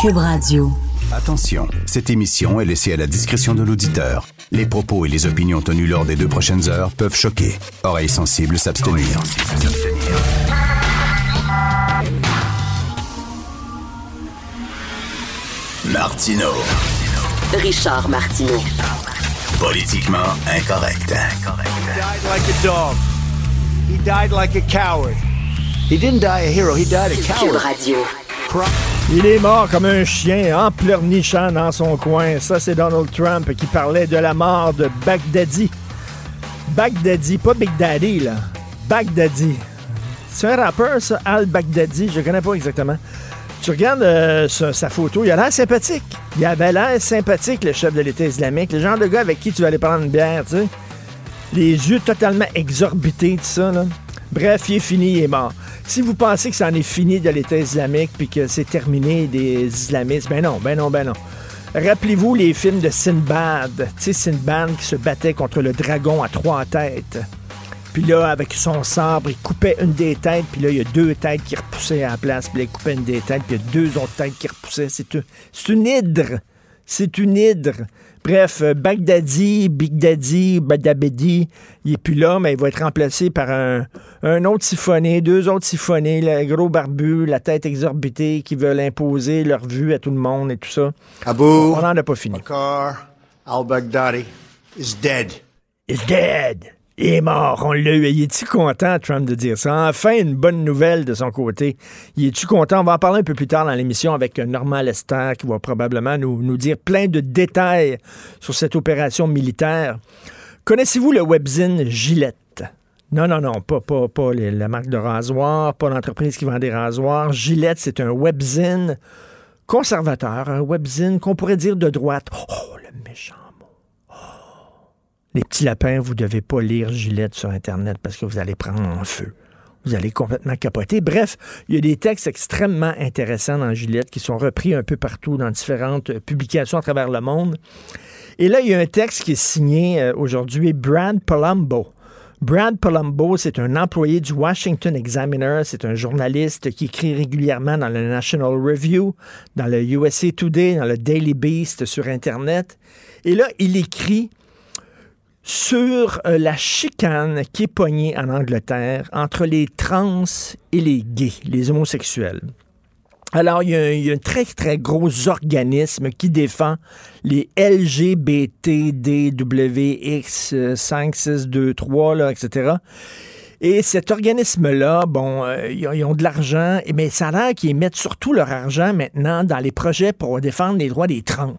Cube Radio. Attention, cette émission est laissée à la discrétion de l'auditeur. Les propos et les opinions tenues lors des deux prochaines heures peuvent choquer. Oreilles sensibles s'abstenir. Martino. Richard Martineau. Politiquement incorrect. died like a dog. He died like a coward. He didn't die a hero, he died a coward. Radio. Il est mort comme un chien en pleurnichant dans son coin. Ça, c'est Donald Trump qui parlait de la mort de Baghdadi. Baghdadi, pas Big Daddy, là. Baghdadi. C'est un rappeur, ça, Al Baghdadi. Je connais pas exactement. Tu regardes euh, sa, sa photo, il a l'air sympathique. Il avait l'air sympathique, le chef de l'État islamique. Le genre de gars avec qui tu vas aller prendre une bière, tu sais. Les yeux totalement exorbités, tout ça, là. Bref, il est fini, il est mort. Si vous pensez que c'en est fini de l'État islamique puis que c'est terminé des islamistes, ben non, ben non, ben non. Rappelez-vous les films de Sinbad. Tu sais, Sinbad qui se battait contre le dragon à trois têtes. Puis là, avec son sabre, il coupait une des têtes, puis là, il y a deux têtes qui repoussaient à la place, puis là, il coupait une des têtes, puis il y a deux autres têtes qui repoussaient. C'est c'est une hydre. C'est une hydre. Bref, euh, Baghdadi, Big Daddy, Badabedi, il est plus là, mais il va être remplacé par un, un autre siphonné, deux autres siphonnés, le gros barbu, la tête exorbitée, qui veulent imposer leur vue à tout le monde et tout ça. Abu On n'en a pas fini. Bakr al-Baghdadi is dead. is dead. Il est mort, on l'a eu. Il est-tu content, Trump, de dire ça? Enfin, une bonne nouvelle de son côté. Il est-tu content? On va en parler un peu plus tard dans l'émission avec Normand Lester qui va probablement nous, dire plein de détails sur cette opération militaire. Connaissez-vous le webzine Gillette? Non, non, non, pas, pas, pas la marque de rasoir, pas l'entreprise qui vend des rasoirs. Gillette, c'est un webzine conservateur, un webzine qu'on pourrait dire de droite. Oh, le méchant. Les petits lapins, vous devez pas lire Gillette sur Internet parce que vous allez prendre en feu. Vous allez complètement capoter. Bref, il y a des textes extrêmement intéressants dans Gillette qui sont repris un peu partout dans différentes euh, publications à travers le monde. Et là, il y a un texte qui est signé euh, aujourd'hui, Brad Palumbo. Brad Palumbo, c'est un employé du Washington Examiner. C'est un journaliste qui écrit régulièrement dans le National Review, dans le USA Today, dans le Daily Beast sur Internet. Et là, il écrit sur euh, la chicane qui est pognée en Angleterre entre les trans et les gays, les homosexuels. Alors, il y, a, un- très, très gros organisme qui défend les LGBTDWX5623, là, etc. Et cet organisme-là, bon, euh, ils, ont, de l'argent, mais ça a l'air qu'ils mettent surtout leur argent maintenant dans les projets pour défendre les droits des trans.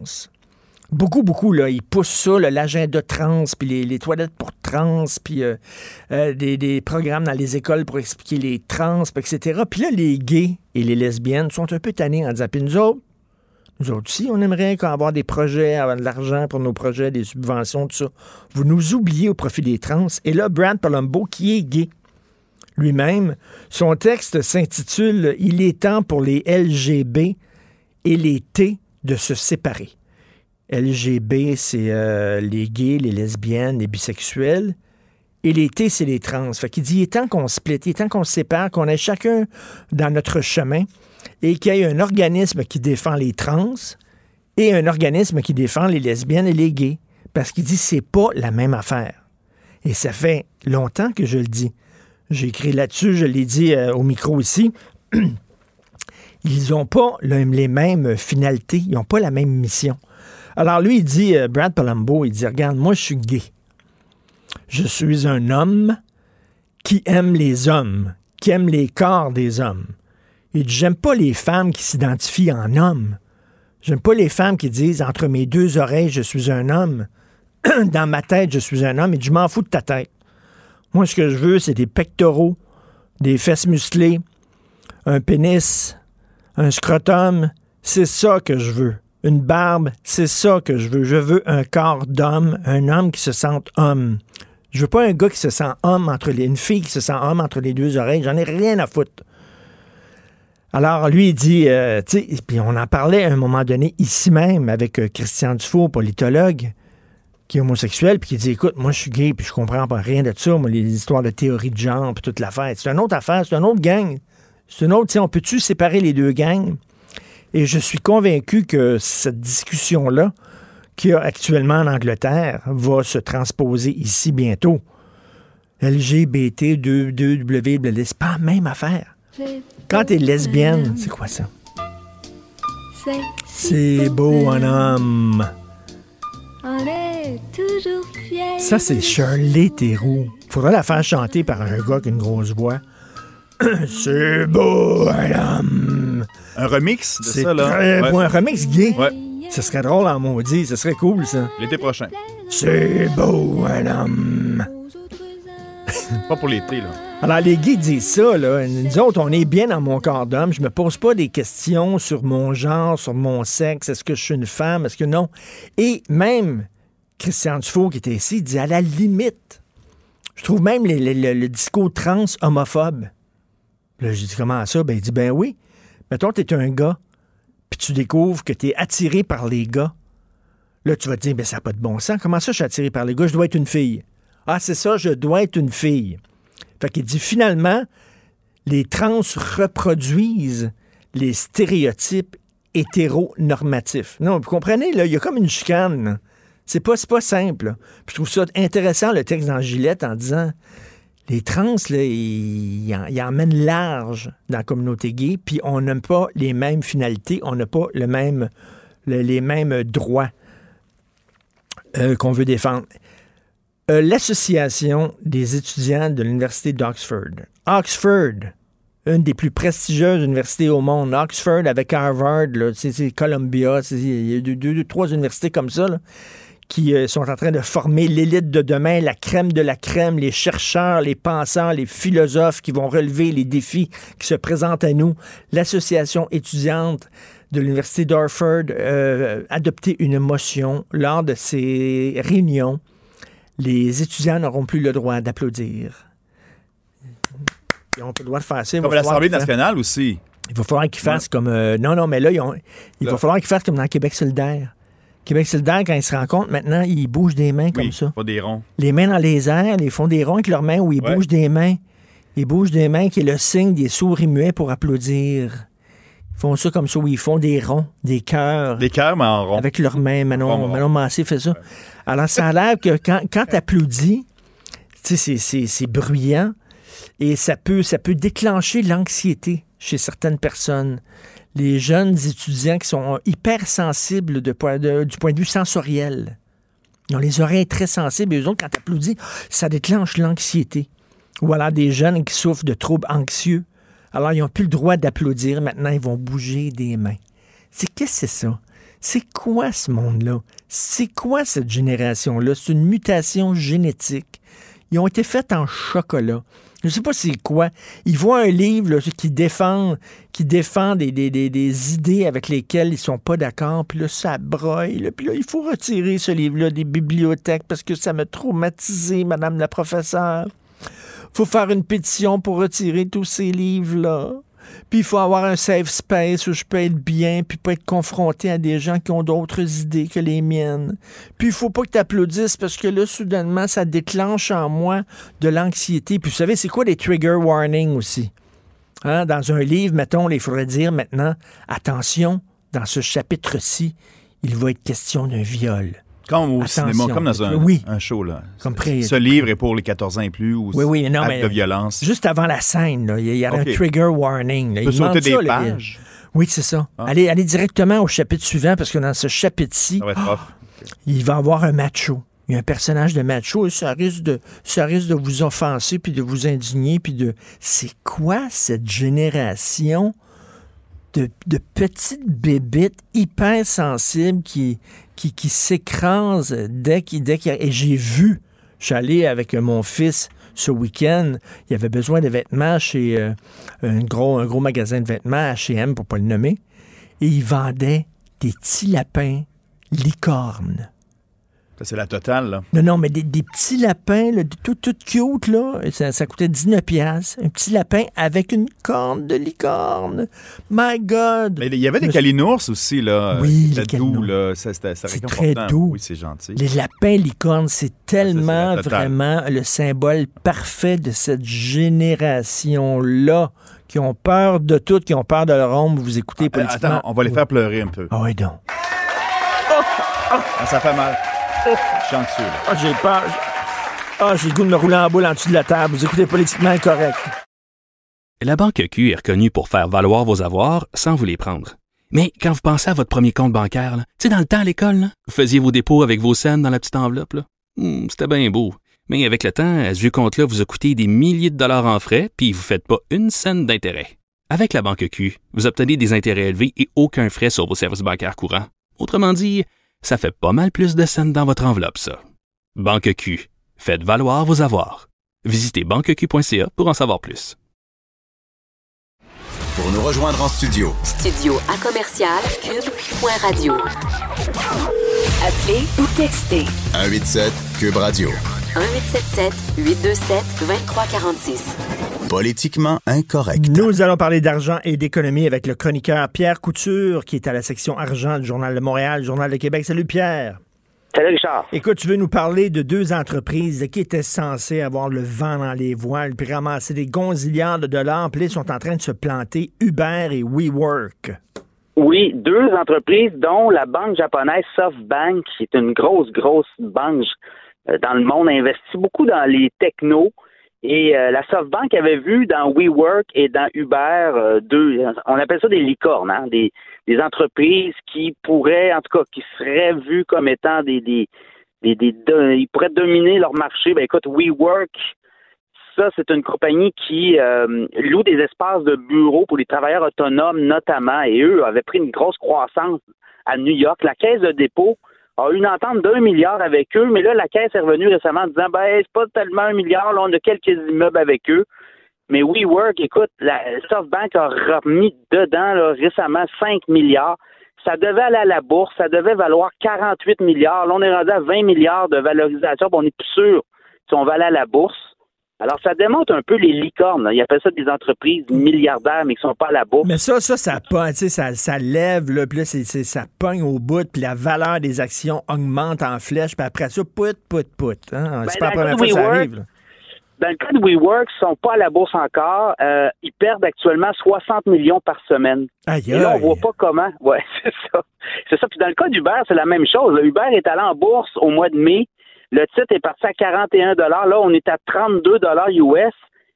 Beaucoup, beaucoup, là. Ils poussent ça, l'agenda trans, puis les, toilettes pour trans, puis euh, euh, des, programmes dans les écoles pour expliquer les trans, etc. Puis là, les gays et les lesbiennes sont un peu tannés en disant, puis nous autres, nous autres aussi, on aimerait avoir des projets, avoir de l'argent pour nos projets, des subventions, tout ça. Vous nous oubliez au profit des trans. Et là, Brad Palumbo, qui est gay, lui-même, son texte s'intitule Il est temps pour les LGB et les T de se séparer. LGB, c'est euh, les gays, les lesbiennes, les bisexuels. Et les T, c'est les trans. Fait qu'il dit, il est temps qu'on split, il est temps qu'on sépare, qu'on ait chacun dans notre chemin et qu'il y ait un organisme qui défend les trans et un organisme qui défend les lesbiennes et les gays. Parce qu'il dit, c'est pas la même affaire. Et ça fait longtemps que je le dis. J'ai écrit là-dessus, je l'ai dit euh, au micro ici. Ils n'ont pas le- les mêmes finalités, ils n'ont pas la même mission. Alors lui, il dit, euh, Brad Palumbo, il dit, regarde, moi je suis gay. Je suis un homme qui aime les hommes, qui aime les corps des hommes. Il dit, j'aime pas les femmes qui s'identifient en homme. J'aime pas les femmes qui disent, entre mes deux oreilles, je suis un homme. Dans ma tête, je suis un homme. Et je m'en fous de ta tête. Moi, ce que je veux, c'est des pectoraux, des fesses musclées, un pénis, un scrotum, c'est ça que je veux. Une barbe, c'est ça que je veux. Je veux un corps d'homme, un homme qui se sente homme. Je veux pas un gars qui se sent homme entre les, une fille qui se sent homme entre les deux oreilles. J'en ai rien à foutre. Alors, lui, il dit, euh, tu sais, puis on en parlait à un moment donné ici même avec euh, Christian Dufault, politologue, qui est homosexuel, puis qui dit, écoute, moi, je suis gay, puis je comprends pas rien de ça, moi, les histoires de théorie de genre, puis toute l'affaire. C'est une autre affaire, c'est une autre gang. C'est une autre, on peut-tu séparer les deux gangs? Et je suis convaincu que cette discussion-là, qu'il y a actuellement en Angleterre, va se transposer ici bientôt. LGBT, 2, 2 W, c'est pas la même affaire. Quand t'es lesbienne, c'est quoi ça? C'est beau un homme. On est toujours fiers. Ça, c'est Shirley Theroux. Faudrait la faire chanter par un gars avec une grosse voix. c'est beau un homme. Un remix de C'est ça, là. très Ouais. beau. Un remix gay. Ouais. Ce serait drôle en maudit. Ce serait cool, ça. L'été prochain. C'est beau un homme. Pas pour l'été, là. Alors, les gays disent ça, là. Nous autres, on est bien dans mon corps d'homme. Je me pose pas des questions sur mon genre, sur mon sexe. Est-ce que je suis une femme? Est-ce que non? Et même Christian Dufault, qui était ici, dit à la limite, je trouve même le discours trans homophobe. Là, j'ai dit comment ça? Ben, il dit, ben oui. Mettons, t'es un gars, puis tu découvres que t'es attiré par les gars. Là, tu vas te dire, ben ça n'a pas de bon sens. Comment ça, je suis attiré par les gars? Je dois être une fille. Ah, c'est ça, je dois être une fille. Fait qu'il dit finalement, les trans reproduisent les stéréotypes hétéronormatifs. Non, vous comprenez, là, il y a comme une chicane. C'est pas, pas simple. Puis je trouve ça intéressant, le texte dans Gillette, en disant les trans, là, ils, large dans la communauté gay, puis on n'a pas les mêmes finalités, on n'a pas les mêmes droits euh, qu'on veut défendre. Euh, L'Association des étudiants de l'Université d'Oxford. Oxford, une des plus prestigieuses universités au monde. Oxford avec Harvard, Columbia, il y a deux, trois universités comme ça qui euh, sont en train de former l'élite de demain, la crème de la crème, les chercheurs, les penseurs, les philosophes qui vont relever les défis qui se présentent à nous. L'association étudiante de l'Université d'Oxford euh, a adopté une motion lors de ces réunions. Les étudiants n'auront plus le droit d'applaudir. Ils n'ont pas le droit de faire ça. Comme l'Assemblée nationale aussi. il va falloir qu'ils fassent comme. euh, non, non, mais là, ils ont- il Là. va falloir qu'ils fassent comme dans Québec solidaire. Québec solidaire, quand ils se rencontrent, maintenant, ils bougent des mains comme Oui, ça. pas des ronds. Les mains dans les airs, ils font des ronds avec leurs mains ou ils Ouais. bougent des mains. Ils bougent des mains qui est le signe des sourds et muets pour applaudir. Ils font ça comme ça, où ils font des ronds, des cœurs. Des cœurs, mais en rond. Avec leurs mains. Manon. Manon Massé fait ça. Alors, ça a l'air que quand, quand tu applaudis, tu sais, c'est- c'est c'est bruyant et ça peut, ça peut déclencher l'anxiété chez certaines personnes. Les jeunes étudiants qui sont hypersensibles du point de vue sensoriel. Ils ont les oreilles très sensibles et eux autres, quand applaudis, ça déclenche l'anxiété. Ou alors des jeunes qui souffrent de troubles anxieux. Alors, ils n'ont plus le droit d'applaudir. Maintenant, ils vont bouger des mains. C'est qu'est-ce que c'est ça? C'est quoi ce monde-là? C'est quoi cette génération-là? C'est une mutation génétique. Ils ont été faits en chocolat. Je ne sais pas c'est quoi. Ils voient un livre qui défend, qui défend des, idées avec lesquelles ils sont pas d'accord, puis là, ça broille. Puis là, il faut retirer ce livre-là des bibliothèques parce que ça m'a traumatisé, Madame la professeure. faut faire une pétition pour retirer tous ces livres-là. Puis il faut avoir un safe space où je peux être bien, puis pas être confronté à des gens qui ont d'autres idées que les miennes. Puis il faut pas que tu applaudisses parce que là, soudainement, ça déclenche en moi de l'anxiété. Puis vous savez, c'est quoi les trigger warnings aussi? Hein, Dans un livre, mettons, il faudrait dire maintenant, attention, dans ce chapitre-ci, il va être question d'un viol. Comme au Attention. cinéma, comme dans un, Oui. un show. Là. Comme Ce livre est pour les 14 ans et plus ou Oui, oui, non, acte mais- de violence. Juste avant la scène, il y a, y un trigger warning. là. Peut Il demande sauter des ça, là. pages. Oui, c'est ça. Ah. Allez, allez directement au chapitre suivant parce que dans ce chapitre-ci, il va y avoir un macho. Il y a un personnage de macho et ça risque de, ça risque de vous offenser puis de vous indigner puis de. C'est quoi cette génération de, petites bébites hyper sensibles qui, qui, qui s'écrasent dès qu'il. Dès qu'il- et j'ai vu, je suis allé avec mon fils ce week-end, il y avait besoin de vêtements chez euh, un, gros, un gros magasin de vêtements, H&M pour pas le nommer, et ils vendaient des petits lapins licornes. Ça, c'est la totale, là. Non, non, mais des, des petits lapins, là, tout, tout cute, là. Ça, ça coûtait 19 piastres. Un petit lapin avec une corne de licorne. My God! Mais il y avait des calinours aussi, là. Oui, C'était les doux, là. C'est très doux. Oui, c'est gentil. Les lapins licornes, c'est tellement la totale. vraiment le symbole parfait de cette génération-là qui ont peur de tout, qui ont peur de leur ombre. Vous écoutez Euh, politiquement. Attends, on va les faire pleurer un peu. Ah oui, donc. Ah, ça fait mal. Je suis anxieux, là. Ah, j'ai peur. Ah, j'ai le goût de me rouler en boule en dessous de la table. Vous écoutez politiquement incorrect. La Banque Q est reconnue pour faire valoir vos avoirs sans vous les prendre. Mais quand vous pensez à votre premier compte bancaire, là, tu sais, dans le temps à l'école, là, vous faisiez vos dépôts avec vos scènes dans la petite enveloppe. là. Hmm, C'était bien beau. Mais avec le temps, ce vieux compte-là vous a coûté des milliers de dollars en frais, puis vous ne faites pas une scène d'intérêt. Avec la Banque Q, vous obtenez des intérêts élevés et aucun frais sur vos services bancaires courants. Autrement dit, ça fait pas mal plus de scènes dans votre enveloppe, ça. Banque Q. Faites valoir vos avoirs. Visitez banqueq.ca pour en savoir plus. Pour nous rejoindre en studio, Studio à commercial cube.radio. Appelez ou textez 187 Cube Radio. 1877 827 2346. Politiquement incorrect. Nous allons parler d'argent et d'économie avec le chroniqueur Pierre Couture, qui est à la section argent du Journal de Montréal, Journal de Québec. Salut Pierre. Salut Richard. Écoute, tu veux nous parler de deux entreprises qui étaient censées avoir le vent dans les voiles, puis ramasser des gonzillards de dollars, puis ils sont en train de se planter, Uber et WeWork. Oui, deux entreprises, dont la banque japonaise SoftBank, qui est une grosse, grosse banque euh, dans le monde, investit beaucoup dans les technos. Et euh, la SoftBank avait vu dans WeWork et dans Uber euh, deux, on appelle ça des licornes, hein, des, des entreprises qui pourraient, en tout cas, qui seraient vues comme étant des, des, des, des- de- ils pourraient dominer leur marché. Ben écoute, WeWork, ça, c'est une compagnie qui euh, loue des espaces de bureaux pour les travailleurs autonomes notamment, et eux avaient pris une grosse croissance à New York. La caisse de dépôt a une entente d'un milliard avec eux, mais là, la caisse est revenue récemment en disant, ben, c'est pas tellement un milliard, là, on a quelques immeubles avec eux. Mais WeWork, écoute, la SoftBank a remis dedans là, récemment 5 milliards. Ça devait aller à la bourse, ça devait valoir 48 milliards. Là, on est rendu à 20 milliards de valorisation, on n'est plus sûr si on va aller à la bourse. Alors, ça démontre un peu les licornes. là. Ils appellent ça des entreprises milliardaires, mais qui sont pas à la bourse. Mais ça, ça, ça ça, ça lève, là, puis là, ça pogne au bout, puis la valeur des actions augmente en flèche, puis après ça, pout, pout, pout. Hein? c'est pas la première fois que ça arrive. là. Dans le cas de WeWork, ils sont pas à la bourse encore. Euh, ils perdent actuellement 60 millions par semaine. Aïe, Et là, on voit pas comment. Ouais, c'est ça. C'est ça. Puis dans le cas d'Uber, c'est la même chose. Uber est allé en bourse au mois de mai. Le titre est parti à 41 Là, on est à 32 US.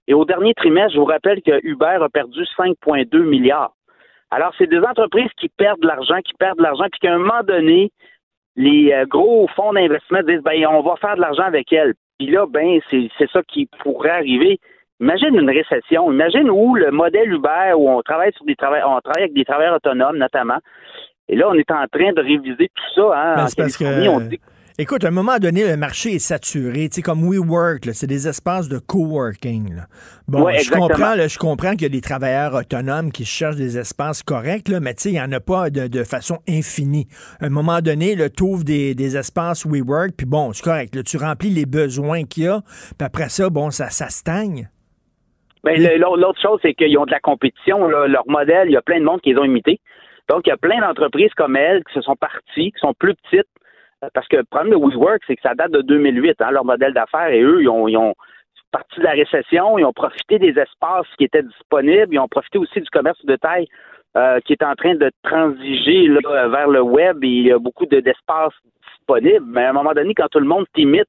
Et au dernier trimestre, je vous rappelle que Uber a perdu 5,2 milliards. Alors, c'est des entreprises qui perdent de l'argent, qui perdent de l'argent, puis qu'à un moment donné, les euh, gros fonds d'investissement disent ben on va faire de l'argent avec elles. Puis là, ben c'est ça qui pourrait arriver. Imagine une récession. Imagine où le modèle Uber où on travaille sur des travailleurs, on travaille avec des travailleurs autonomes notamment. Et là, on est en train de réviser tout ça. Hein, Ben, en Californie, que- on dit Écoute, à un moment donné, le marché est saturé. Tu sais, comme WeWork, c'est des espaces de coworking. là. Bon, Ouais, je comprends, là, je comprends qu'il y a des travailleurs autonomes qui cherchent des espaces corrects, là, mais tu sais, il n'y en a pas de, de façon infinie. À un moment donné, tu ouvres des, des espaces WeWork, puis bon, c'est correct. Là, tu remplis les besoins qu'il y a, puis après ça, bon, ça, ça stagne. Ben, le- l'autre l'autre chose, c'est qu'ils ont de la compétition. là. Leur modèle, il y a plein de monde qui les ont imités. Donc, il y a plein d'entreprises comme elles qui se sont parties, qui sont plus petites. Parce que le problème de WeWork, c'est que ça date de 2008, hein, leur modèle d'affaires. Et eux, ils ont, parti de la récession, ils ont profité des espaces qui étaient disponibles, ils ont profité aussi du commerce de taille euh, qui est en train de transiger vers le web et il y a beaucoup de- d'espaces disponibles. Mais à un moment donné, quand tout le monde t'imite,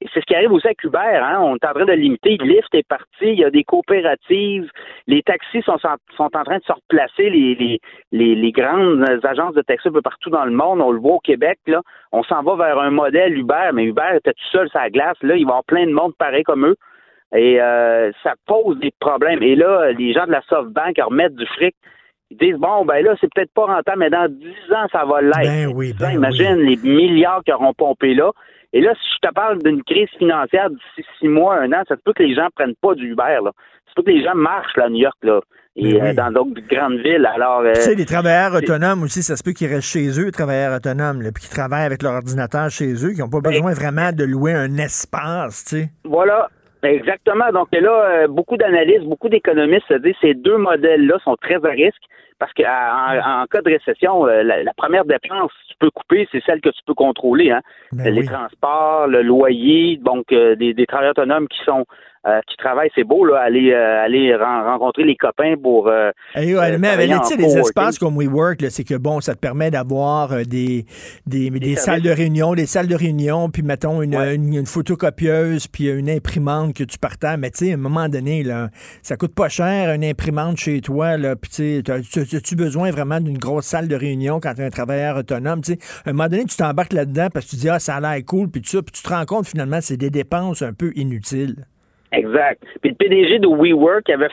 c'est ce qui arrive aussi avec Uber, hein? On est en train de limiter. Lyft est parti, il y a des coopératives, les taxis sont, sont en train de se replacer, les, les, les, les grandes agences de taxi un peu partout dans le monde. On le voit au Québec, là. On s'en va vers un modèle Uber, mais Uber était tout seul sur la glace. Là, il va y avoir plein de monde pareil comme eux. Et euh, ça pose des problèmes. Et là, les gens de la SoftBank remettent du fric. Ils disent bon ben là, c'est peut-être pas rentable, mais dans 10 ans, ça va l'être. Ben oui, ben imagine les milliards qu'ils auront pompés là. Et là, si je te parle d'une crise financière d'ici six mois, un an, ça se peut que les gens prennent pas du Uber. Là. Ça se peut que les gens marchent là, à New York là, et oui. euh, dans d'autres grandes villes. Alors, euh, Tu sais, les travailleurs autonomes aussi, ça se peut qu'ils restent chez eux, les travailleurs autonomes, là, puis qui travaillent avec leur ordinateur chez eux, qui n'ont pas Ben, besoin vraiment de louer un espace, tu sais. Voilà. Exactement. Donc là, euh, beaucoup d'analystes, beaucoup d'économistes se disent que ces deux modèles-là sont très à risque parce qu'en en, en cas de récession, euh, la, la première dépense que tu peux couper, c'est celle que tu peux contrôler. Hein? Ben les oui. transports, le loyer, donc euh, des, des travailleurs autonomes qui sont euh, qui travaillent, c'est beau là, aller euh, aller ren- rencontrer les copains pour euh, Hey, euh, mais sais, les espaces comme WeWork, c'est que bon, ça te permet d'avoir euh, des, des, salles de réunion, des salles de réunion, puis mettons une, Ouais. une, une photocopieuse, puis une imprimante que tu partages. Mais tu sais, à un moment donné, là, ça coûte pas cher, une imprimante chez toi, là, puis tu sais, t'as- tu as-tu besoin vraiment d'une grosse salle de réunion quand tu es un travailleur autonome? Tu sais, à un moment donné, tu t'embarques là-dedans parce que tu dis, ah, ça a l'air cool, puis tout ça, puis tu te rends compte finalement, c'est des dépenses un peu inutiles. Exact. Puis le PDG de WeWork avait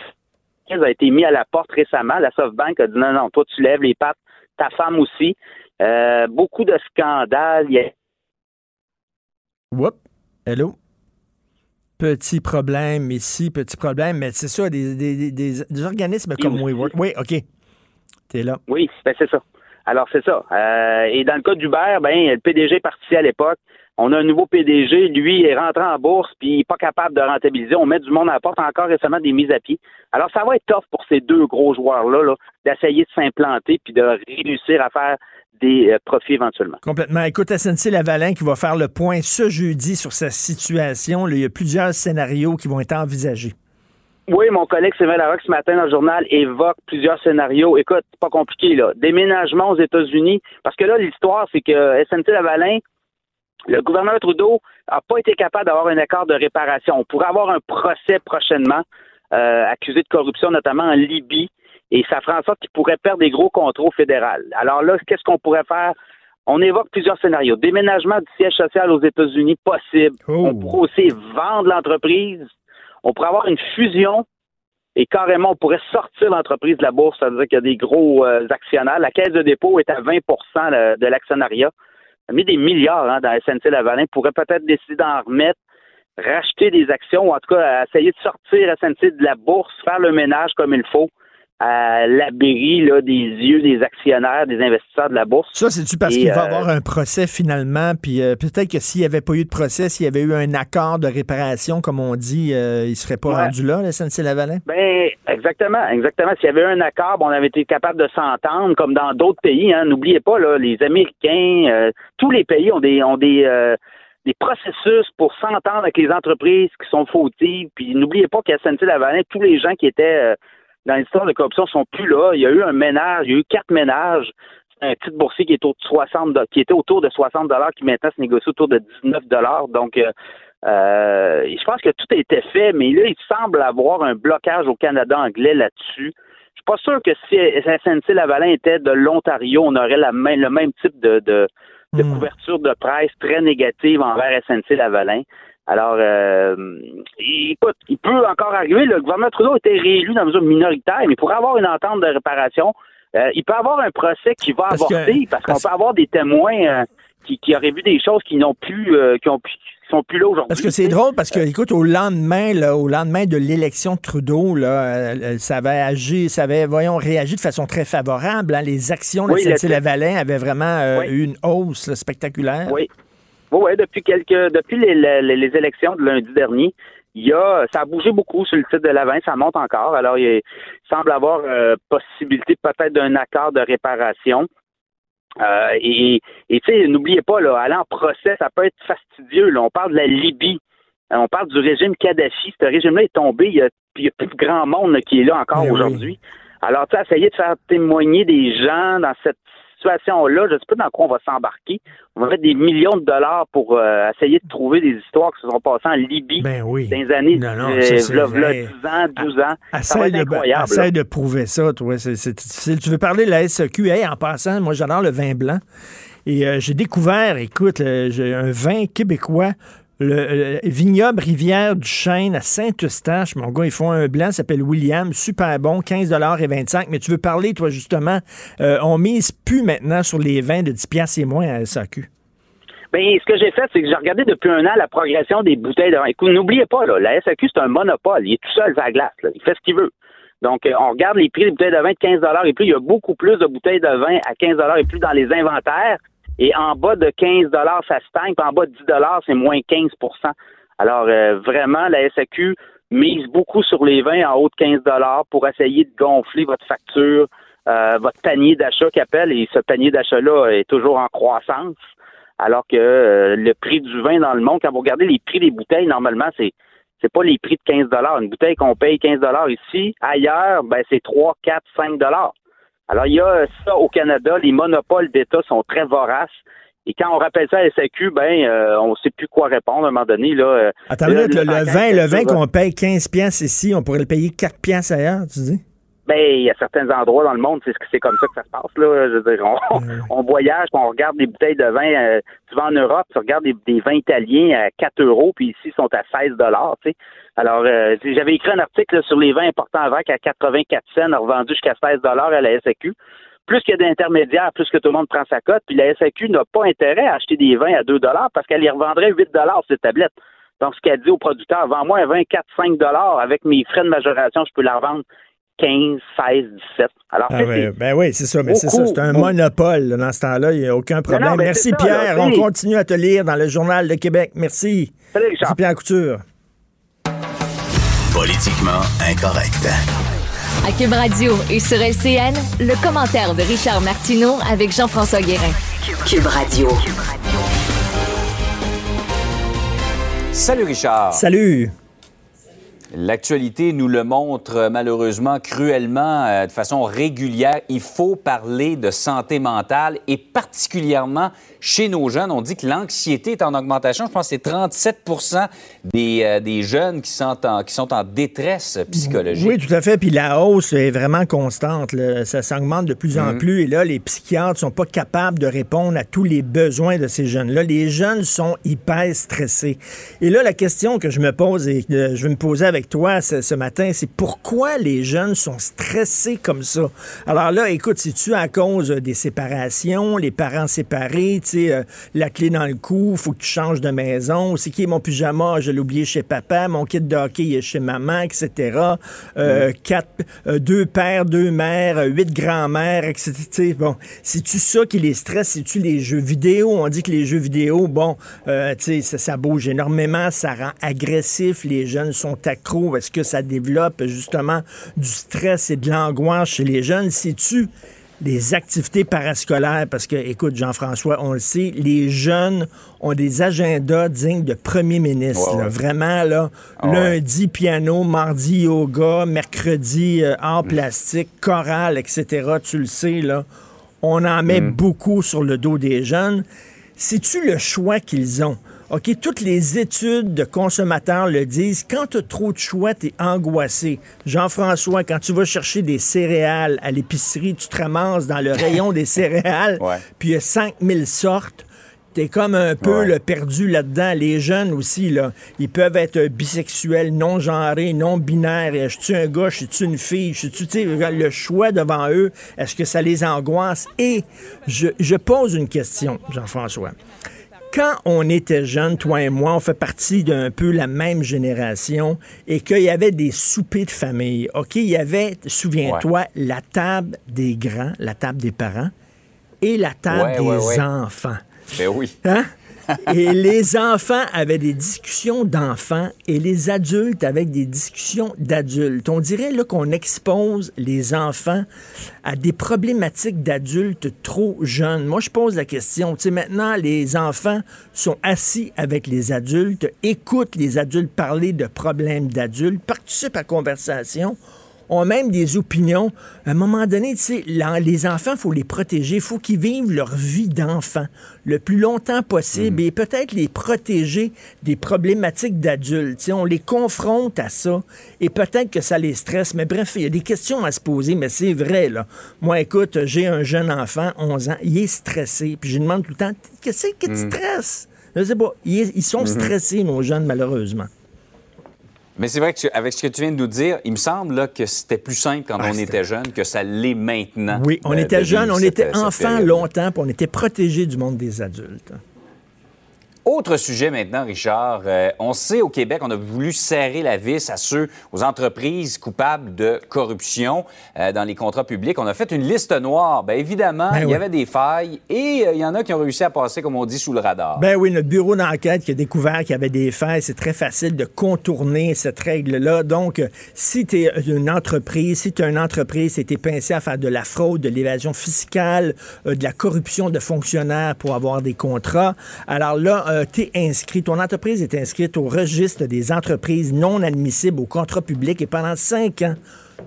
a été mis à la porte récemment. La SoftBank a dit non, non, toi tu lèves les pattes, ta femme aussi. Euh, beaucoup de scandales. Whoop. Hello. Petit problème ici, petit problème, mais c'est ça, des, des, des, des organismes comme. WeWork. Oui, OK. T'es là. Oui, ben c'est ça. Alors c'est ça. Euh, et dans le cas d'Uber, ben le PDG est parti à l'époque. On a un nouveau PDG, lui est rentré en bourse puis il n'est pas capable de rentabiliser. On met du monde à la porte, encore récemment des mises à pied. Alors ça va être tough pour ces deux gros joueurs là, là d'essayer de s'implanter puis de réussir à faire des euh, profits éventuellement. Complètement. Écoute, SNC Lavalin qui va faire le point ce jeudi sur sa situation. Là, il y a plusieurs scénarios qui vont être envisagés. Oui, mon collègue Sylvain Larocque ce matin dans le journal évoque plusieurs scénarios. Écoute, c'est pas compliqué là. Déménagement aux États-Unis, parce que là l'histoire c'est que SNC Lavalin, le gouverneur Trudeau n'a pas été capable d'avoir un accord de réparation. On pourrait avoir un procès prochainement euh, accusé de corruption, notamment en Libye, et ça ferait en sorte qu'il pourrait perdre des gros contrôles fédéraux. Alors là, qu'est-ce qu'on pourrait faire? On évoque plusieurs scénarios. Déménagement du siège social aux États-Unis, possible. Oh. On pourrait aussi vendre l'entreprise. On pourrait avoir une fusion et carrément, on pourrait sortir l'entreprise de la bourse. Ça veut dire qu'il y a des gros euh, actionnaires. La caisse de dépôt est à 20 de, de l'actionnariat. A mis des milliards hein, dans SNC Lavalin. pourrait peut-être décider d'en remettre, racheter des actions ou en tout cas essayer de sortir SNC de la bourse, faire le ménage comme il faut à l'abri là, des yeux des actionnaires, des investisseurs de la bourse. Ça, c'est-tu parce qu'il va y euh, avoir un procès finalement, puis euh, peut-être que s'il n'y avait pas eu de procès, s'il y avait eu un accord de réparation, comme on dit, euh, il ne serait pas Ouais. rendu là, le SNC Lavalin? Ben, exactement, exactement. S'il y avait eu un accord, on avait été capable de s'entendre, comme dans d'autres pays. Hein. N'oubliez pas, là, les Américains, tous les pays ont des ont des des processus pour s'entendre avec les entreprises qui sont fautives. Puis n'oubliez pas qu'à SNC-Lavalin, tous les gens qui étaient dans l'histoire de corruption sont plus là. Il y a eu un ménage, il y a eu quatre ménages. C'est un titre boursier qui est autour de 60 do- qui était autour de 60 dollars, qui maintenant se négocie autour de 19 dollars. Donc euh, euh, je pense que tout a été fait, mais là, il semble avoir un blocage au Canada anglais là-dessus. Je suis pas sûr que si SNC Lavalin était de l'Ontario, on aurait la même, le même type de, de, de Hmm. couverture de presse très négative envers SNC Lavalin. Alors, euh, écoute, il peut encore arriver. Le gouvernement Trudeau a été réélu dans une mesure minoritaire, mais pourrait avoir une entente de réparation. Euh, il peut avoir un procès qui va Parce que- avorter parce qu'on peut avoir des témoins euh, qui, qui auraient vu des choses qui n'ont plus, qui ont qui sont plus là aujourd'hui. Parce que c'est drôle, parce que, écoute, au lendemain, là, au lendemain de l'élection de Trudeau, là, ça avait agi, ça avait, voyons, réagi de façon très favorable. hein. Les actions de Oui, le- Lavalin avaient vraiment Oui. eu une hausse là, spectaculaire. Oui. Oui, oui, depuis quelques depuis les, les- les élections de lundi dernier, il y a ça a bougé beaucoup sur le titre de l'avant, ça monte encore. Alors, il, semble avoir euh, possibilité peut-être d'un accord de réparation. Euh, et tu sais, n'oubliez pas, là, aller en procès, ça peut être fastidieux. Là. On parle de la Libye. Euh, On parle du régime Kadhafi. Ce régime-là est tombé. Il y a, il y a plus de grand monde là, qui est là encore oui. aujourd'hui. Alors, tu sais, essayer de faire témoigner des gens dans cette situation-là, je ne sais pas dans quoi on va s'embarquer. On va mettre des millions de dollars pour euh, essayer de trouver des histoires qui se sont passées en Libye Ben oui. dans les années Non, non, euh, ça, c'est v'là- v'là vrai. 10 ans, 12 ans. Ça va Essaye être de, incroyable. essaye de prouver ça, toi. C'est c'est difficile. Tu veux parler de la SEQ? Hey, en passant, moi, j'adore le vin blanc. Et euh, j'ai découvert, écoute, j'ai un vin québécois, le, euh, vignoble Rivière du Chêne à Saint-Eustache. Mon gars, ils font un blanc, s'appelle William, super bon, 15 et 25. Mais tu veux parler, toi, justement, euh, on mise plus maintenant sur les vins de 10 piastres et moins à SAQ. Ben, ce que j'ai fait, c'est que j'ai regardé depuis un an la progression des bouteilles de vin. Écoute, n'oubliez pas, là, la SAQ, c'est un monopole. Il est tout seul à la glace. Il fait ce qu'il veut. Donc, euh, on regarde les prix des bouteilles de vin de 15 et plus. Il y a beaucoup plus de bouteilles de vin à 15 et plus dans les inventaires. Et en bas de 15 ça stagne. En bas de 10 c'est moins 15% Alors, euh, vraiment, la SAQ mise beaucoup sur les vins en haut de 15 pour essayer de gonfler votre facture, euh, votre panier d'achat qui appelle. Et ce panier d'achat-là est toujours en croissance. Alors que euh, le prix du vin dans le monde, quand vous regardez les prix des bouteilles, normalement, c'est c'est pas les prix de 15 Une bouteille qu'on paye 15 ici, ailleurs, ben c'est 3, 4, 5 Alors, il y a ça au Canada, les monopoles d'État sont très voraces. Et quand on rappelle ça à SAQ, ben, euh, on sait plus quoi répondre à un moment donné. Là, euh, Attends, là, une minute, le, le le vin, le vin qu'on paye 15 piastres ici, on pourrait le payer 4 piastres ailleurs, tu dis? Ben, il y a certains endroits dans le monde, c'est c'est comme ça que ça se passe là. Je veux dire, on, on voyage, on regarde des bouteilles de vin. euh, tu vas en Europe, tu regardes des, des vins italiens à 4 euros, puis ici ils sont à 16 dollars. Tu sais. Alors, euh, j'avais écrit un article là, sur les vins importants à VAC à 84 cents, revendus jusqu'à 16 dollars à la SAQ. Plus qu'il y a d'intermédiaires, plus que tout le monde prend sa cote. Puis la SAQ n'a pas intérêt à acheter des vins à 2 dollars parce qu'elle les revendrait 8 dollars ces tablettes. Donc, ce qu'elle dit au producteur, vends-moi un vin 4, 5 dollars avec mes frais de majoration, je peux la revendre 15, 16, 17. Alors, Ah ouais, ben oui, c'est ça, mais c'est ça, c'est un beaucoup. monopole là, dans ce temps-là, il n'y a aucun problème. non, Merci ça, Pierre, là, on continue à te lire dans le Journal de Québec. Merci. Salut, Richard. Merci Pierre Couture. Politiquement incorrect. À Cube Radio et sur LCN, le commentaire de Richard Martineau avec Jean-François Guérin. Cube Radio. Salut Richard. Salut. L'actualité nous le montre euh, malheureusement cruellement, euh, de façon régulière. Il faut parler de santé mentale et particulièrement chez nos jeunes. On dit que l'anxiété est en augmentation. Je pense que c'est 37 des, euh, des jeunes qui sont, en, qui sont en détresse psychologique. Oui, tout à fait. Puis la hausse est vraiment constante. là. Ça s'augmente de plus en Mhm. plus. Et là, les psychiatres sont pas capables de répondre à tous les besoins de ces jeunes-là. Les jeunes sont hyper stressés. Et là, la question que je me pose et que je vais me poser avec toi ce, ce matin, c'est pourquoi les jeunes sont stressés comme ça? Alors là, écoute, c'est-tu à cause des séparations, les parents séparés, tu sais, euh, la clé dans le cou, faut que tu changes de maison, c'est qui est mon pyjama, je l'ai oublié chez papa, mon kit de hockey est chez maman, etc. Euh, quatre, euh, deux pères, deux mères, huit grands-mères, etc. Tu Bon, c'est-tu ça qui les stresse? C'est-tu les jeux vidéo? On dit que les jeux vidéo, bon, tu sais, ça, ça bouge énormément, ça rend agressif, les jeunes sont Est-ce que ça développe justement du stress et de l'angoisse chez les jeunes? C'est-tu les activités parascolaires, parce que, écoute, Jean-François, on le sait, les jeunes ont des agendas dignes de premier ministre. Là. Vraiment, là, Ah lundi, piano, mardi, yoga, mercredi, euh, art plastique, chorale, etc. Tu le sais, là, on en met beaucoup sur le dos des jeunes. C'est-tu le choix qu'ils ont? OK, toutes les études de consommateurs le disent. Quand tu as trop de choix, tu es angoissé. Jean-François, quand tu vas chercher des céréales à l'épicerie, tu te ramasses dans le rayon des céréales, Ouais. puis il y a 5000 sortes. T'es comme un peu Ouais. perdu là-dedans. Les jeunes aussi, là, ils peuvent être bisexuels, non-genrés, non-binaires. Je suis un gars, je suis une fille, je suis le choix devant eux. Est-ce que ça les angoisse? Et je, je pose une question, Jean-François. Quand on était jeunes, toi et moi, on fait partie d'un peu la même génération et qu'il y avait des soupers de famille. OK, il y avait, souviens-toi, la table des grands, la table des parents et la table Ouais, des ouais. enfants. Ben oui. Hein? Et les enfants avaient des discussions d'enfants et les adultes avec des discussions d'adultes. On dirait là qu'on expose les enfants à des problématiques d'adultes trop jeunes. Moi, je pose la question. Tu sais, maintenant, les enfants sont assis avec les adultes, écoutent les adultes parler de problèmes d'adultes, participent à la conversation ont même des opinions. À un moment donné, les enfants, il faut les protéger. Il faut qu'ils vivent leur vie d'enfant le plus longtemps possible et peut-être les protéger des problématiques d'adultes. On les confronte à ça et peut-être que ça les stresse. Mais bref, il y a des questions à se poser, mais c'est vrai, là. Moi, écoute, j'ai un jeune enfant, 11 ans, il est stressé. Puis je lui demande tout le temps, qu'est-ce qui te stresse? Je sais pas. Ils, ils sont stressés, nos jeunes, malheureusement. Mais c'est vrai qu'avec ce que tu viens de nous dire, il me semble là, que c'était plus simple quand Ah, on était jeune que ça l'est maintenant. Oui, on de- était vivre on était enfants période. longtemps, puis on était protégés du monde des adultes. Autre sujet maintenant, Richard. Euh, on sait au Québec, on a voulu serrer la vis à ceux, aux entreprises coupables de corruption euh, dans les contrats publics. On a fait une liste noire. Bien évidemment, Ben il y avait des failles et euh, il y en a qui ont réussi à passer, comme on dit, sous le radar. Ben oui, notre bureau d'enquête qui a découvert qu'il y avait des failles, c'est très facile de contourner cette règle-là. Donc, si tu es une entreprise, si tu as une entreprise et tu es pincé à faire de la fraude, de l'évasion fiscale, de la corruption de fonctionnaires pour avoir des contrats, alors là, inscrit, ton entreprise est inscrite au registre des entreprises non admissibles au contrat public et pendant cinq ans,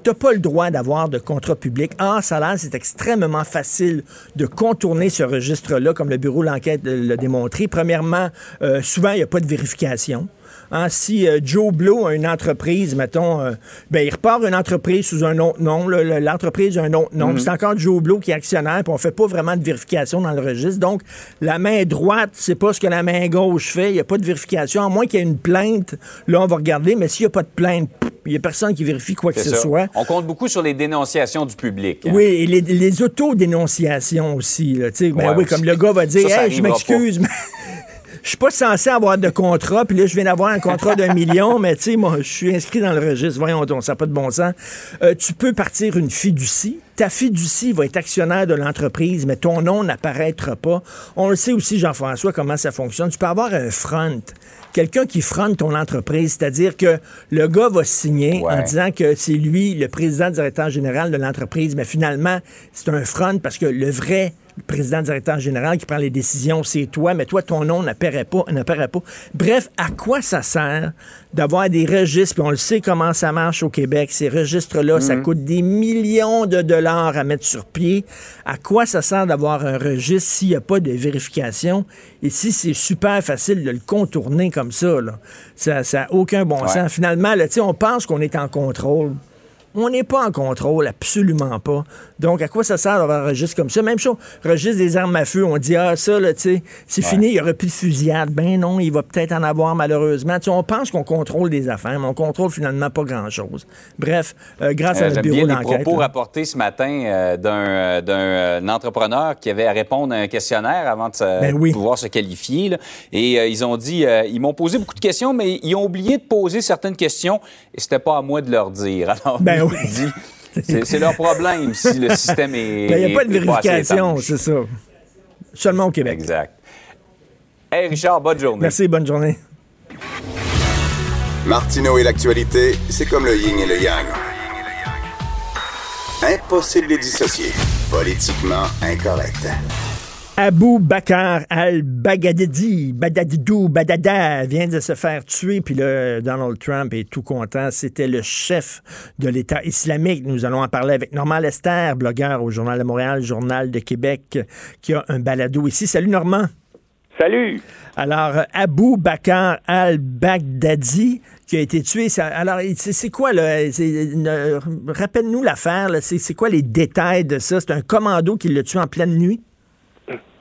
tu n'as pas le droit d'avoir de contrat public. A l'air, c'est extrêmement facile de contourner ce registre-là, comme le bureau de l'enquête l'a démontré. Premièrement, euh, souvent, il n'y a pas de vérification. Hein, si euh, Joe Blow a une entreprise, mettons, euh, ben, il repart une entreprise sous un autre nom, le- l'entreprise a un autre nom, puis c'est encore Joe Blow qui est actionnaire, puis on fait pas vraiment de vérification dans le registre. Donc, la main droite, c'est pas ce que la main gauche fait, il n'y a pas de vérification, à moins qu'il y ait une plainte, là, on va regarder, mais s'il n'y a pas de plainte, il n'y a personne qui vérifie quoi que ce soit. On compte beaucoup sur les dénonciations du public. hein. Oui, et les, les autodénonciations aussi. Là, ben Ouais, oui, comme le gars va dire Ça, ça Hey, je m'excuse, mais je suis pas censé avoir de contrat, puis là, je viens d'avoir un contrat d'un million, mais tu sais, moi, je suis inscrit dans le registre. Voyons donc, ça n'a pas de bon sens. Euh, tu peux partir une fiducie. Ta fiducie va être actionnaire de l'entreprise, mais ton nom n'apparaîtra pas. On le sait aussi, Jean-François, comment ça fonctionne. Tu peux avoir un front. Quelqu'un qui fronte ton entreprise, c'est-à-dire que le gars va signer en disant que c'est lui le président directeur général de l'entreprise, mais finalement, c'est un front parce que le vrai président directeur général qui prend les décisions, c'est toi, mais toi, ton nom n'apparaît pas, n'apparaît pas. Bref, à quoi ça sert d'avoir des registres, puis on le sait comment ça marche au Québec, ces registres-là, ça coûte des millions de dollars à mettre sur pied. À quoi ça sert d'avoir un registre s'il n'y a pas de vérification? Et si c'est super facile de le contourner comme ça, là, ça n'a aucun bon Ouais. sens. Finalement, là, on pense qu'on est en contrôle. On n'est pas en contrôle, absolument pas. Donc, à quoi ça sert d'avoir un registre comme ça? Même chose, registre des armes à feu, on dit, ah, ça, là, tu sais, c'est fini, il n'y aura plus de fusillade. Ben non, il va peut-être en avoir, malheureusement. Tu sais, on pense qu'on contrôle des affaires, mais on contrôle finalement pas grand-chose. Bref, euh, grâce à Euh, notre J'aime bureau les d'enquête. propos là. rapportés ce matin euh, d'un entrepreneur qui avait à répondre à un questionnaire avant de se- Ben oui. pouvoir se qualifier. là. Et ils ont dit, ils m'ont posé beaucoup de questions, mais ils ont oublié de poser certaines questions et c'était pas à moi de leur dire. Alors, Ben oui. dit, c'est leur problème si le système est. Ben, Il n'y a pas de vérification, c'est ça. Seulement au Québec. Exact. Hey Richard, bonne journée. Merci, bonne journée. Martineau et l'actualité, c'est comme le yin et le yang. Impossible de les dissocier. Politiquement incorrect. Abou Bakar al-Baghdadi, Badadidou, Badada, vient de se faire tuer. Puis là, Donald Trump est tout content. C'était le chef de l'État islamique. Nous allons en parler avec Normand Lester, blogueur au Journal de Montréal, Journal de Québec, qui a un balado ici. Salut Normand. Salut. Alors, Abou Bakar al-Baghdadi, qui a été tué. ça- alors, c'est quoi, là? Rappelle-nous l'affaire. c'est quoi les détails de ça? C'est un commando qui l'a tué en pleine nuit?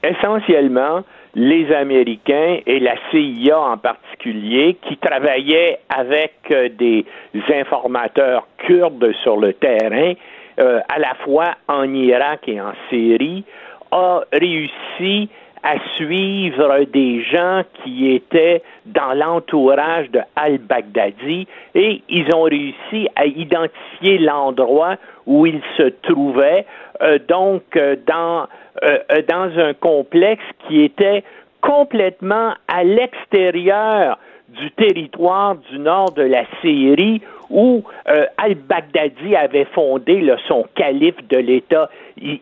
Essentiellement, les Américains et la CIA en particulier, qui travaillaient avec euh, des informateurs kurdes sur le terrain, euh, à la fois en Irak et en Syrie, a réussi à suivre des gens qui étaient dans l'entourage de al-Baghdadi et ils ont réussi à identifier l'endroit où il se trouvait, euh, donc euh, dans, euh, euh, dans un complexe qui était complètement à l'extérieur du territoire du nord de la Syrie où euh, al-Baghdadi avait fondé là, son calife de l'État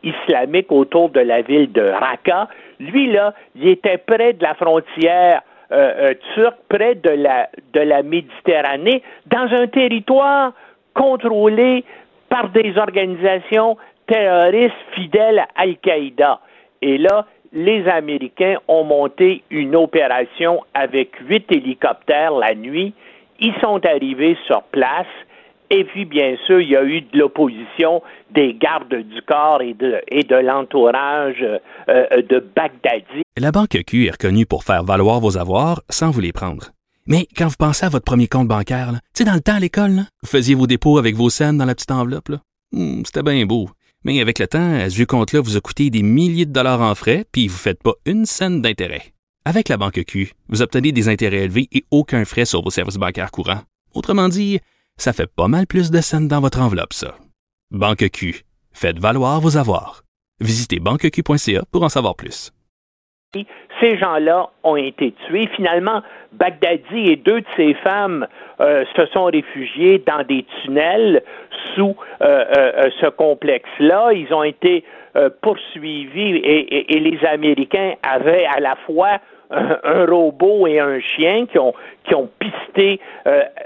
islamique autour de la ville de Raqqa. Lui, là, il était près de la frontière euh, euh, turque, près de la, de la Méditerranée, dans un territoire contrôlé par des organisations terroristes fidèles à Al-Qaïda. Et là, les Américains ont monté une opération avec huit hélicoptères la nuit. Ils sont arrivés sur place. Et puis, bien sûr, il y a eu de l'opposition des gardes du corps et de, l'entourage euh, euh, de Baghdadi. La Banque Q est reconnue pour faire valoir vos avoirs sans vous les prendre. Mais quand vous pensez à votre premier compte bancaire, tu sais, dans le temps à l'école, vous faisiez vos dépôts avec vos scènes dans la petite enveloppe. Hmm, C'était bien beau. Mais avec le temps, ce vieux compte-là vous a coûté des milliers de dollars en frais, puis vous ne faites pas une scène d'intérêt. Avec la banque Q, vous obtenez des intérêts élevés et aucun frais sur vos services bancaires courants. Autrement dit, ça fait pas mal plus de scènes dans votre enveloppe, ça. Banque Q, faites valoir vos avoirs. Visitez banqueq.ca pour en savoir plus. Ces gens-là ont été tués. Finalement, Baghdadi et deux de ses femmes euh, se sont réfugiés dans des tunnels sous euh, euh, ce complexe-là. Ils ont été poursuivis et, les Américains avaient à la fois un, robot et un chien qui ont, qui ont pisté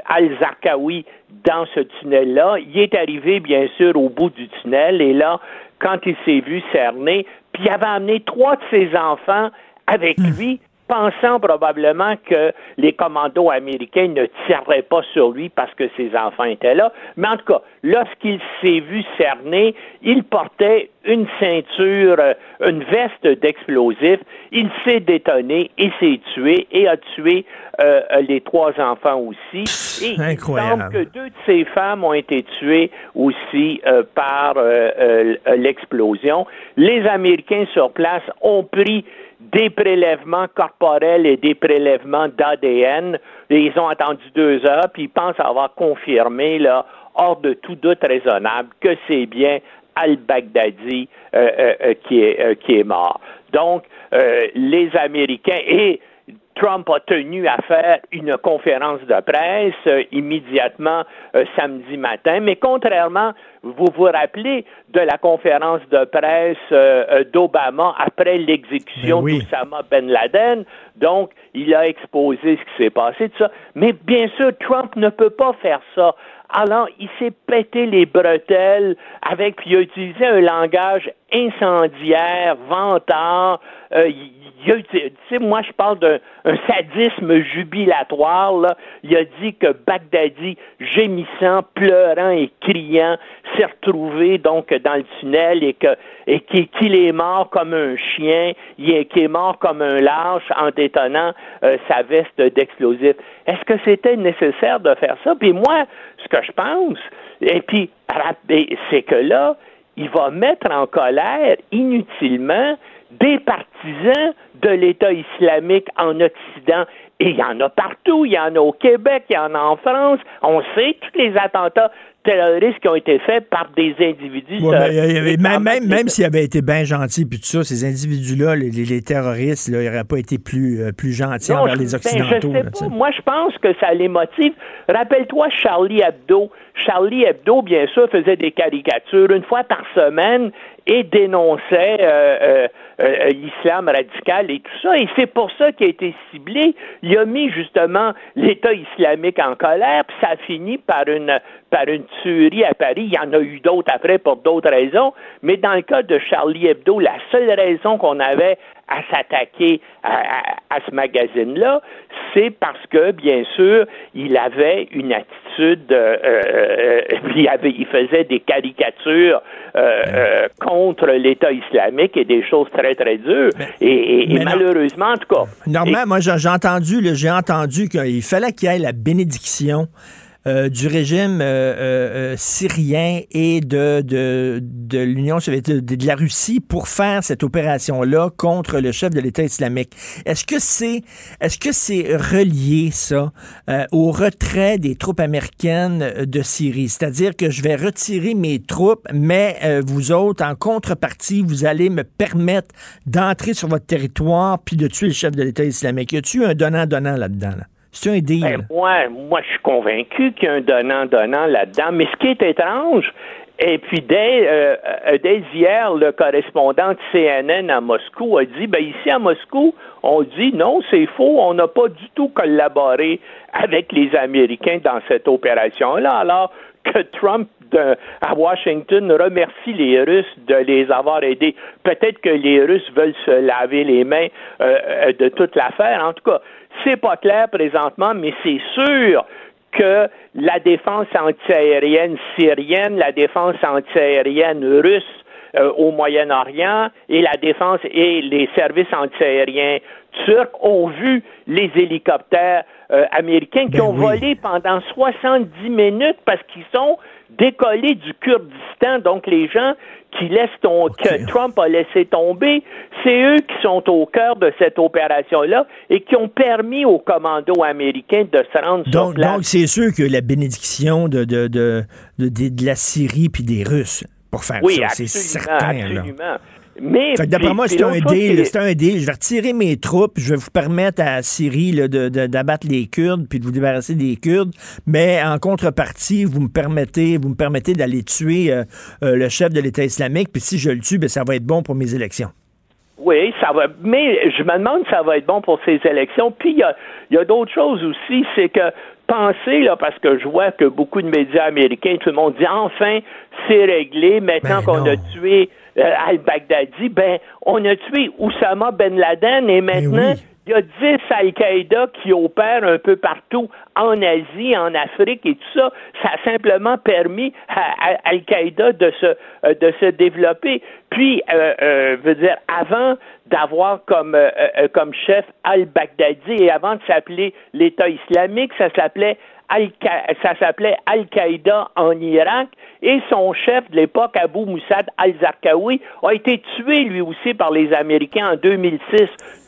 Al-Zarqawi dans ce tunnel-là. Il est arrivé, bien sûr, au bout du tunnel et là, quand il s'est vu cerner, puis il avait amené trois de ses enfants avec hmm. lui pensant probablement que les commandos américains ne tireraient pas sur lui parce que ses enfants étaient là. Mais en tout cas, lorsqu'il s'est vu cerner, il portait une ceinture, euh, une veste d'explosifs. Il s'est détonné et s'est tué et a tué euh, les trois enfants aussi. Et Incroyable. il semble que deux de ses femmes ont été tuées aussi euh, par l'explosion. Les Américains sur place ont pris des prélèvements corporels et des prélèvements d'ADN. Ils ont attendu deux heures, puis ils pensent avoir confirmé, là, hors de tout doute raisonnable, que c'est bien al-Baghdadi euh, euh, euh, qui, est, qui est mort. Donc, les Américains et Trump a tenu à faire une conférence de presse euh, immédiatement euh, samedi matin, mais contrairement, vous vous rappelez de la conférence de presse euh, d'Obama après l'exécution ben d'Osama Ben Laden, donc il a exposé ce qui s'est passé, tout ça. Mais bien sûr, Trump ne peut pas faire ça. Alors, il s'est pété les bretelles avec, puis il a utilisé un langage incendiaire, vantard. Euh, tu sais, moi, je parle d'un sadisme jubilatoire. Là. Il a dit que Baghdadi, gémissant, pleurant et criant, s'est retrouvé donc dans le tunnel et que et qu'il est mort comme un chien, il qu'il est mort comme un lâche en détonnant euh, sa veste d'explosifs. Est-ce que c'était nécessaire de faire ça? Puis moi, ce que je pense, et puis c'est que là, il va mettre en colère inutilement des partisans de l'État islamique en Occident. Et il y en a partout, il y en a au Québec, il y en a en France. On sait tous les attentats terroristes qui ont été faits par des individus. même même, même s'ils avaient été bien gentils, puis tout ça, ces individus-là, les, terroristes, là, ils n'auraient pas été plus, euh, plus gentils envers les ben, Occidentaux. Moi, je pense que ça les motive. Rappelle-toi Charlie Hebdo. Charlie Hebdo, bien sûr, faisait des caricatures une fois par semaine et dénonçait euh, euh, euh, l'islam radical et tout ça. Et c'est pour ça qu'il a été ciblé. Il a mis justement l'État islamique en colère, puis ça a fini par une par une tuerie à Paris. Il y en a eu d'autres après pour d'autres raisons. Mais dans le cas de Charlie Hebdo, la seule raison qu'on avait à s'attaquer à, ce magazine-là, c'est parce que, bien sûr, il avait une attitude, euh, euh, il, avait, il faisait des caricatures euh, contre l'État islamique et des choses très, très dures. et, malheureusement, en tout cas... Normalement, moi, j'ai entendu, j'ai entendu qu'il fallait qu'il y ait la bénédiction euh, du régime euh, euh, syrien et de, de, de l'Union soviétique, de, la Russie pour faire cette opération-là contre le chef de l'État islamique. Est-ce que c'est est-ce que c'est relié ça au retrait des troupes américaines de Syrie? C'est-à-dire que je vais retirer mes troupes, mais vous autres, en contrepartie, vous allez me permettre d'entrer sur votre territoire puis de tuer le chef de l'État islamique. Y a-t-il un donnant-donnant là-dedans? Là? C'est un. Ben, moi, moi, je suis convaincu qu'il y a un donnant-donnant là-dedans. Mais ce qui est étrange, et puis dès, euh, euh, hier, le correspondant de CNN à Moscou a dit, ben ici à Moscou, on dit non, c'est faux, on n'a pas du tout collaboré avec les Américains dans cette opération-là, alors que Trump à Washington remercie les Russes de les avoir aidés. Peut-être que les Russes veulent se laver les mains euh, de toute l'affaire. En tout cas, c'est pas clair présentement, mais c'est sûr que la défense antiaérienne syrienne, la défense antiaérienne russe euh, au Moyen-Orient et la défense et les services antiaériens turcs ont vu les hélicoptères euh, américains qui Ben ont oui. volé pendant 70 minutes parce qu'ils sont décollés du Kurdistan. Donc, les gens qui laissent ton, que Trump a laissé tomber, c'est eux qui sont au cœur de cette opération-là et qui ont permis aux commandos américains de se rendre sur Donc, place. donc c'est sûr que la bénédiction de, de, de, de, la Syrie puis des Russes pour faire oui, ça, c'est absolument, certain. là. Mais d'après moi, c'est un deal. c'est- un deal. Je vais retirer mes troupes. Je vais vous permettre à Syrie là, de- de- d'abattre les Kurdes puis de vous débarrasser des Kurdes. Mais en contrepartie, vous me permettez, vous me permettez d'aller tuer euh, euh, le chef de l'État islamique. Puis si je le tue, ben, ça va être bon pour mes élections. Oui, ça va. Mais je me demande si ça va être bon pour ces élections. Puis il y a, d'autres choses aussi, c'est que pensez là, parce que je vois que beaucoup de médias américains, tout le monde dit enfin c'est réglé. Maintenant Ben qu'on a tué al-Baghdadi, ben on a tué Oussama Ben Laden et maintenant. oui. Il y a 10 Al-Qaïda qui opèrent un peu partout en Asie, en Afrique et tout ça. Ça a simplement permis à, à Al-Qaïda de se, euh, de se développer. Puis, euh, euh, veut dire, avant d'avoir comme, euh, euh, comme chef Al-Baghdadi et avant de s'appeler l'État islamique, ça s'appelait Al ça s'appelait Al-Qaïda en Irak et son chef de l'époque, Abu Moussad al-Zarqawi, a été tué lui aussi par les Américains en 2006.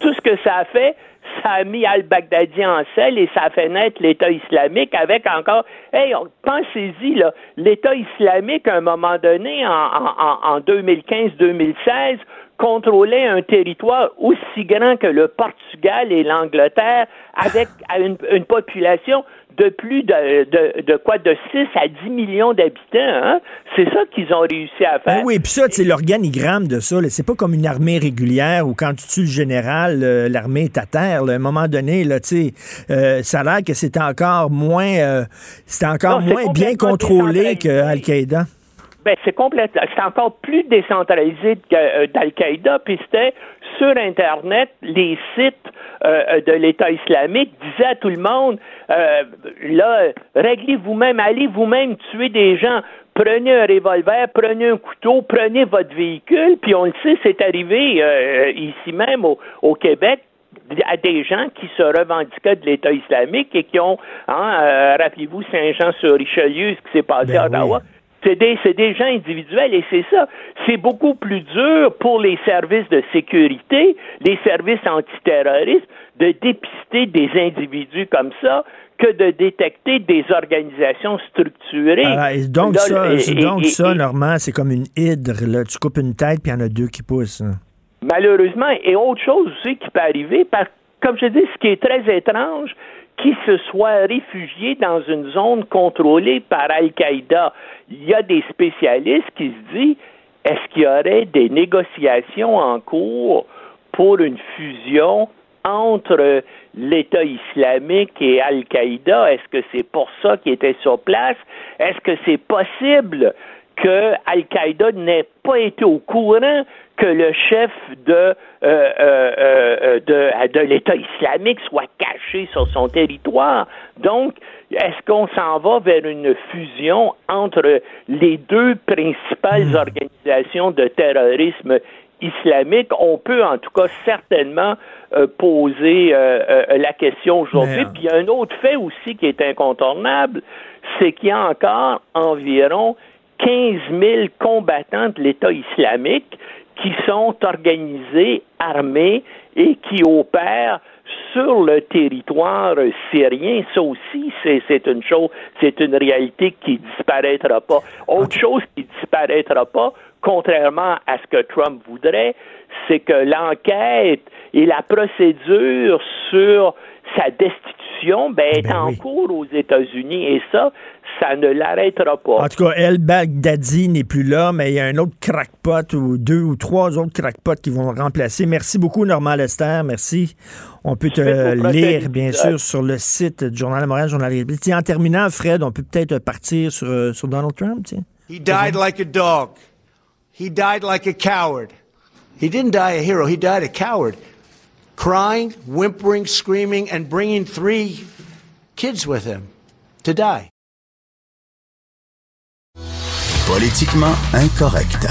Tout ce que ça a fait, ça a mis al-Baghdadi en selle et ça a fait naître l'État islamique avec encore, hey, pensez-y, là, l'État islamique, à un moment donné, en, en, en 2015-2016, contrôlait un territoire aussi grand que le Portugal et l'Angleterre avec une, une population de plus de, de, de quoi de 6 à 10 millions d'habitants. Hein? C'est ça qu'ils ont réussi à faire. Ben oui, puis ça, c'est l'organigramme de ça. C'est pas comme une armée régulière où quand tu tues le général, euh, l'armée est à terre. là. À un moment donné, là, euh, ça a l'air que c'est encore moins, euh, c'est encore Non, moins bien contrôlé que décentralisé. Al-Qaïda. Ben, c'est complètement, c'est encore plus décentralisé que, euh, d'Al-Qaïda, puis c'était sur Internet, les sites euh, euh, de l'État islamique disaient à tout le monde, euh, là, réglez vous-même, allez vous-même tuer des gens, prenez un revolver, prenez un couteau, prenez votre véhicule, puis on le sait, c'est arrivé euh, ici même au, au Québec, à des gens qui se revendiquaient de l'État islamique et qui ont, hein, euh, rappelez-vous Saint-Jean-sur-Richelieu, ce qui s'est passé Ben à Ottawa, oui. C'est des, gens individuels et c'est ça. C'est beaucoup plus dur pour les services de sécurité, les services antiterroristes, de dépister des individus comme ça que de détecter des organisations structurées. Ah, et donc, ça, et- donc et- ça, Normand, c'est comme une hydre. Là. Tu coupes une tête, puis il y en a deux qui poussent. hein. Malheureusement, et autre chose aussi qui peut arriver, parce comme je dis, ce qui est très étrange, qui se soit réfugié dans une zone contrôlée par Al-Qaïda. Il y a des spécialistes qui se disent, est-ce qu'il y aurait des négociations en cours pour une fusion entre l'État islamique et Al-Qaïda? Est-ce que c'est pour ça qu'il était sur place? Est-ce que c'est possible que Al-Qaïda n'ait pas été au courant que le chef de, euh, euh, euh, de, de l'État islamique soit caché sur son territoire. Donc, est-ce qu'on s'en va vers une fusion entre les deux principales organisations de terrorisme islamique? On peut en tout cas certainement euh, poser euh, euh, la question aujourd'hui. Puis il y a un autre fait aussi qui est incontournable, c'est qu'il y a encore environ 15 000 combattants de l'État islamique qui sont organisés, armés et qui opèrent sur le territoire syrien. Ça aussi, c'est une chose, c'est une réalité qui disparaîtra pas. Autre chose qui disparaîtra pas, contrairement à ce que Trump voudrait, c'est que l'enquête et la procédure sur sa destitution ben, est Ben en oui. cours aux États-Unis et ça, ça ne l'arrêtera pas. En tout cas, El Baghdadi n'est plus là, mais il y a un autre crackpot ou deux ou trois autres crackpots qui vont le remplacer. Merci beaucoup, Normand Lester. Merci. On peut te Je lire, bien sûr, sur le site du Journal de Montréal, Journal de En terminant, Fred, on peut peut-être partir sur, euh, sur Donald Trump. Tiens. He died like a dog. He died like a coward. He didn't die a hero, he died a coward. Crying, whimpering, screaming, and bringing three kids with him to die. Politiquement incorrect.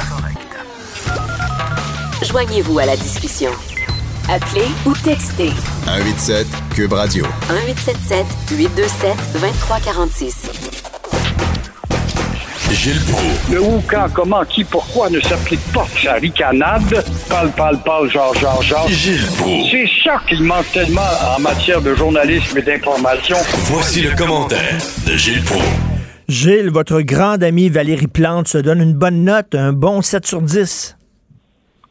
Joignez-vous à la discussion. Appelez ou textez. 187 Cube Radio. 1877 827 2346. Gilles Proulx. Le où, quand, comment, qui, pourquoi ne s'applique pas sa ricanade? Parle, parle, parle, genre, genre, genre. Gilles Proulx. C'est ça qu'il manque tellement en matière de journalisme et d'information. Voici le commentaire de Gilles Proulx. Gilles, votre grande amie Valérie Plante se donne une bonne note, un bon 7 sur 10.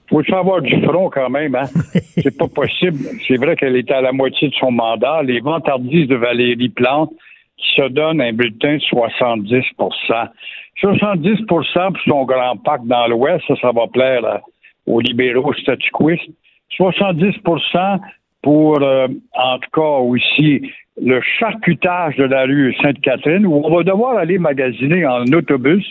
Faut savoir du front quand même, hein. C'est pas possible. C'est vrai qu'elle était à la moitié de son mandat. Les vantardises de Valérie Plante qui se donne un bulletin de 70 70% pour son grand pacte dans l'Ouest, ça, ça va plaire aux libéraux statuquistes. 70% pour, euh, en tout cas, aussi le charcutage de la rue Sainte-Catherine, où on va devoir aller magasiner en autobus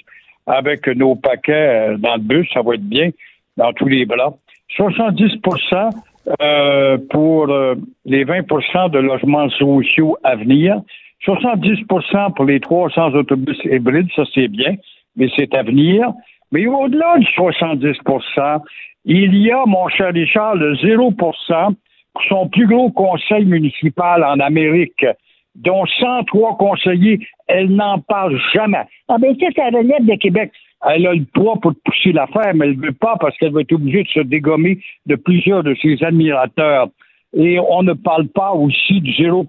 avec nos paquets euh, dans le bus, ça va être bien, dans tous les bras. 70% euh, pour euh, les 20% de logements sociaux à venir. 70% pour les 300 autobus hybrides, ça c'est bien, mais c'est à venir. Mais au-delà du 70% il y a, mon cher Richard, le 0% pour son plus gros conseil municipal en Amérique, dont 103 conseillers, elle n'en parle jamais. Ah ben ça, ça relève de Québec. Elle a le poids pour pousser l'affaire, mais elle ne veut pas parce qu'elle va être obligée de se dégommer de plusieurs de ses admirateurs. Et on ne parle pas aussi du 0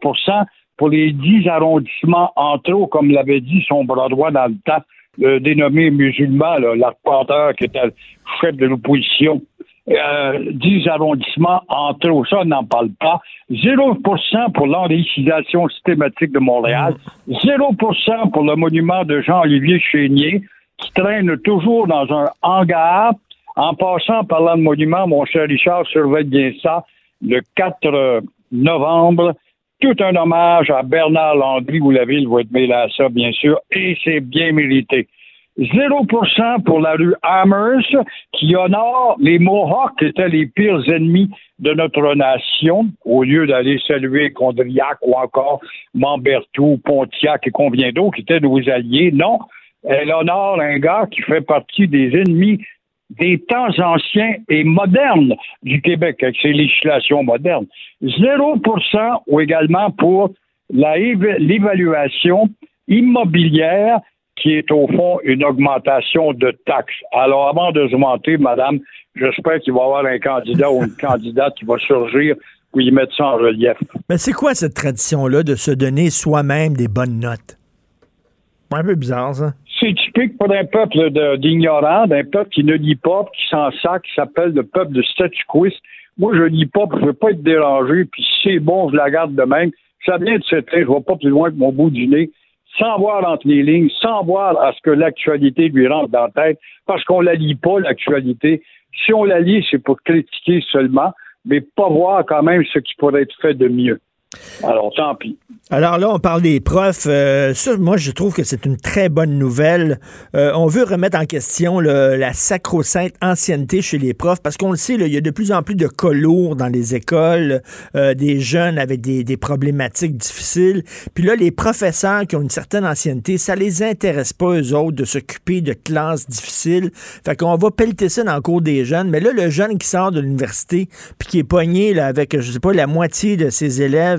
pour les 10 arrondissements en trop, comme l'avait dit son bras droit dans le temps, le dénommé musulman, l'arpenteur qui était chef de l'opposition. Euh, 10 arrondissements en trop, ça, on n'en parle pas. 0% pour l'enricisation systématique de Montréal. 0% pour le monument de Jean-Olivier Chénier, qui traîne toujours dans un hangar. En passant, parlant de monument, mon cher Richard, surveille bien ça. Le 4 novembre, tout un hommage à Bernard Landry, où la ville va être mêlée à ça, bien sûr, et c'est bien mérité. 0 pour la rue Amherst, qui honore les Mohawks, qui étaient les pires ennemis de notre nation, au lieu d'aller saluer Condriac ou encore Mambertou, Pontiac et combien d'autres qui étaient nos alliés. Non, elle honore un gars qui fait partie des ennemis des temps anciens et modernes du Québec, avec ses législations modernes. 0 ou également pour l'évaluation immobilière qui est au fond une augmentation de taxes. Alors, avant de se monter, madame, j'espère qu'il va y avoir un candidat ou une candidate qui va surgir pour y mettre ça en relief. Mais c'est quoi cette tradition-là de se donner soi-même des bonnes notes? Un peu bizarre, ça. C'est typique pour un peuple d'ignorants, d'un peuple qui ne lit pas, qui s'en sac, qui s'appelle le peuple de statu quoiste. Moi, je lis pas, je veux pas être dérangé, puis si c'est bon, je la garde de même. Ça vient de cette je vais pas plus loin que mon bout du nez, sans voir entre les lignes, sans voir à ce que l'actualité lui rentre dans la tête, parce qu'on la lit pas, l'actualité. Si on la lit, c'est pour critiquer seulement, mais pas voir quand même ce qui pourrait être fait de mieux. Alors, tant pis. Alors là, on parle des profs. Euh, ça, moi, je trouve que c'est une très bonne nouvelle. Euh, on veut remettre en question la sacro-sainte ancienneté chez les profs parce qu'on le sait, il y a de plus en plus de cas lourds dans les écoles, euh, des jeunes avec des, des problématiques difficiles. Puis là, les professeurs qui ont une certaine ancienneté, ça les intéresse pas, eux autres, de s'occuper de classes difficiles. Fait qu'on va pelleter ça dans le cours des jeunes. Mais là, le jeune qui sort de l'université puis qui est pogné là, avec, je sais pas, la moitié de ses élèves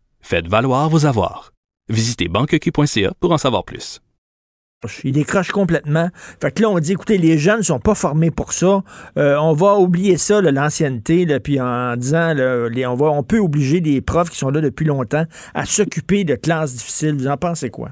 Faites valoir vos avoirs. Visitez banqueq.ca pour en savoir plus. Il décroche complètement. Fait que là, on dit, écoutez, les jeunes ne sont pas formés pour ça. Euh, on va oublier ça, l'ancienneté, puis en disant, là, les- on, va, on peut obliger des profs qui sont là depuis longtemps à s'occuper de classes difficiles. Vous en pensez quoi?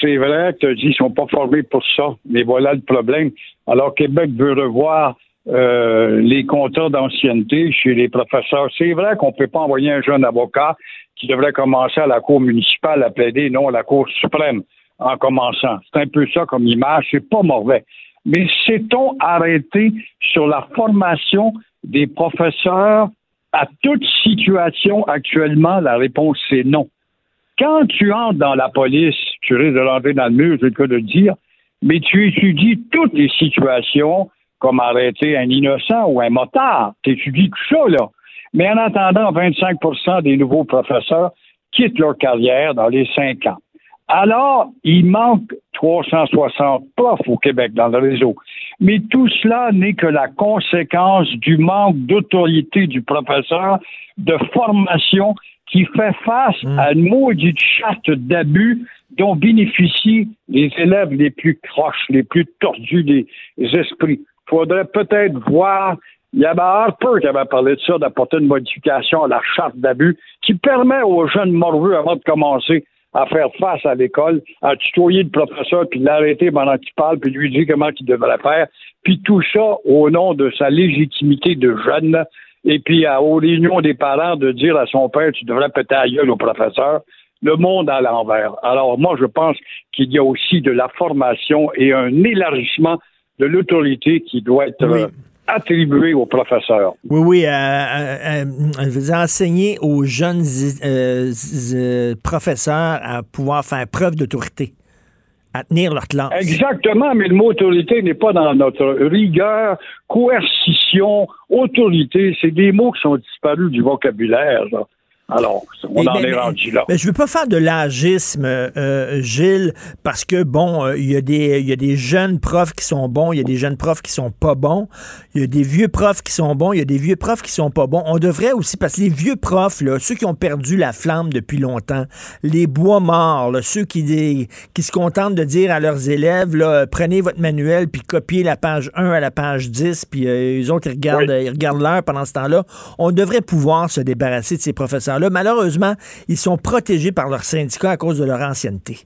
C'est vrai que tu as dit qu'ils ne sont pas formés pour ça, mais voilà le problème. Alors, Québec veut revoir euh, les contrats d'ancienneté chez les professeurs. C'est vrai qu'on ne peut pas envoyer un jeune avocat qui devrait commencer à la Cour municipale à plaider, non à la Cour suprême en commençant. C'est un peu ça comme image, c'est pas mauvais. Mais sait-on arrêter sur la formation des professeurs À toute situation actuellement, la réponse c'est non. Quand tu entres dans la police, tu risques de rentrer dans le mur, je vais te le dire, mais tu étudies toutes les situations, comme arrêter un innocent ou un motard. Tu étudies tout ça, là. Mais en attendant, 25% des nouveaux professeurs quittent leur carrière dans les cinq ans. Alors, il manque 360 profs au Québec dans le réseau. Mais tout cela n'est que la conséquence du manque d'autorité du professeur, de formation qui fait face à une maudite charte d'abus dont bénéficient les élèves les plus croches, les plus tordus des esprits. Il faudrait peut-être voir il y avait Harper qui avait parlé de ça, d'apporter une modification à la charte d'abus qui permet aux jeunes morveux, avant de commencer à faire face à l'école, à tutoyer le professeur, puis l'arrêter pendant qu'il parle, puis lui dire comment il devrait faire, puis tout ça au nom de sa légitimité de jeune, et puis à, aux réunions des parents de dire à son père, tu devrais péter à gueule au professeur, le monde à l'envers. Alors moi, je pense qu'il y a aussi de la formation et un élargissement de l'autorité qui doit être euh, attribué aux professeurs. Oui, oui, euh, euh, euh enseigner aux jeunes professeurs à pouvoir faire preuve d'autorité, à tenir leur classe. Exactement, mais le mot autorité n'est pas dans notre rigueur, coercition, autorité. C'est des mots qui sont disparus du vocabulaire. Là. Alors, on en est rendu là. Mais je veux pas faire de l'agisme, euh, Gilles, parce que, bon, euh, il y, a des, y a des jeunes profs qui sont bons, il y a des jeunes profs qui sont pas bons, il y a des vieux profs qui sont bons, il y a des vieux profs qui sont pas bons. On devrait aussi, parce que les vieux profs, là, ceux qui ont perdu la flamme depuis longtemps, les bois morts, ceux qui, qui se contentent de dire à leurs élèves, là, prenez votre manuel, puis copiez la page 1 à la page 10, puis euh, les autres, ils regardent, ils regardent l'heure pendant ce temps-là. On devrait pouvoir se débarrasser de ces professeurs là malheureusement, ils sont protégés par leurs syndicats à cause de leur ancienneté.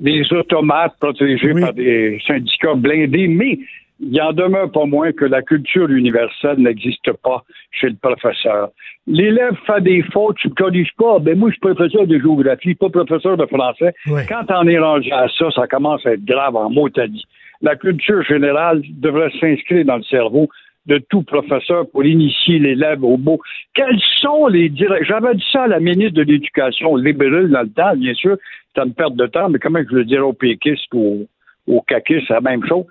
Des automates protégés par des syndicats blindés, mais il en demeure pas moins que la culture universelle n'existe pas chez le professeur. L'élève fait des fautes, tu ne corriges pas. Ben moi, je suis professeur de géographie, pas professeur de français. Quand on est rendu à ça, ça commence à être grave en mot dit. La culture générale devrait s'inscrire dans le cerveau de tout professeur pour initier l'élève au beau. Quels sont les directeurs? J'avais dit ça à la ministre de l'Éducation libérale dans le temps, bien sûr, c'est une perte de temps, mais comment je le dirais aux péquistes ou aux caquistes, c'est la même chose.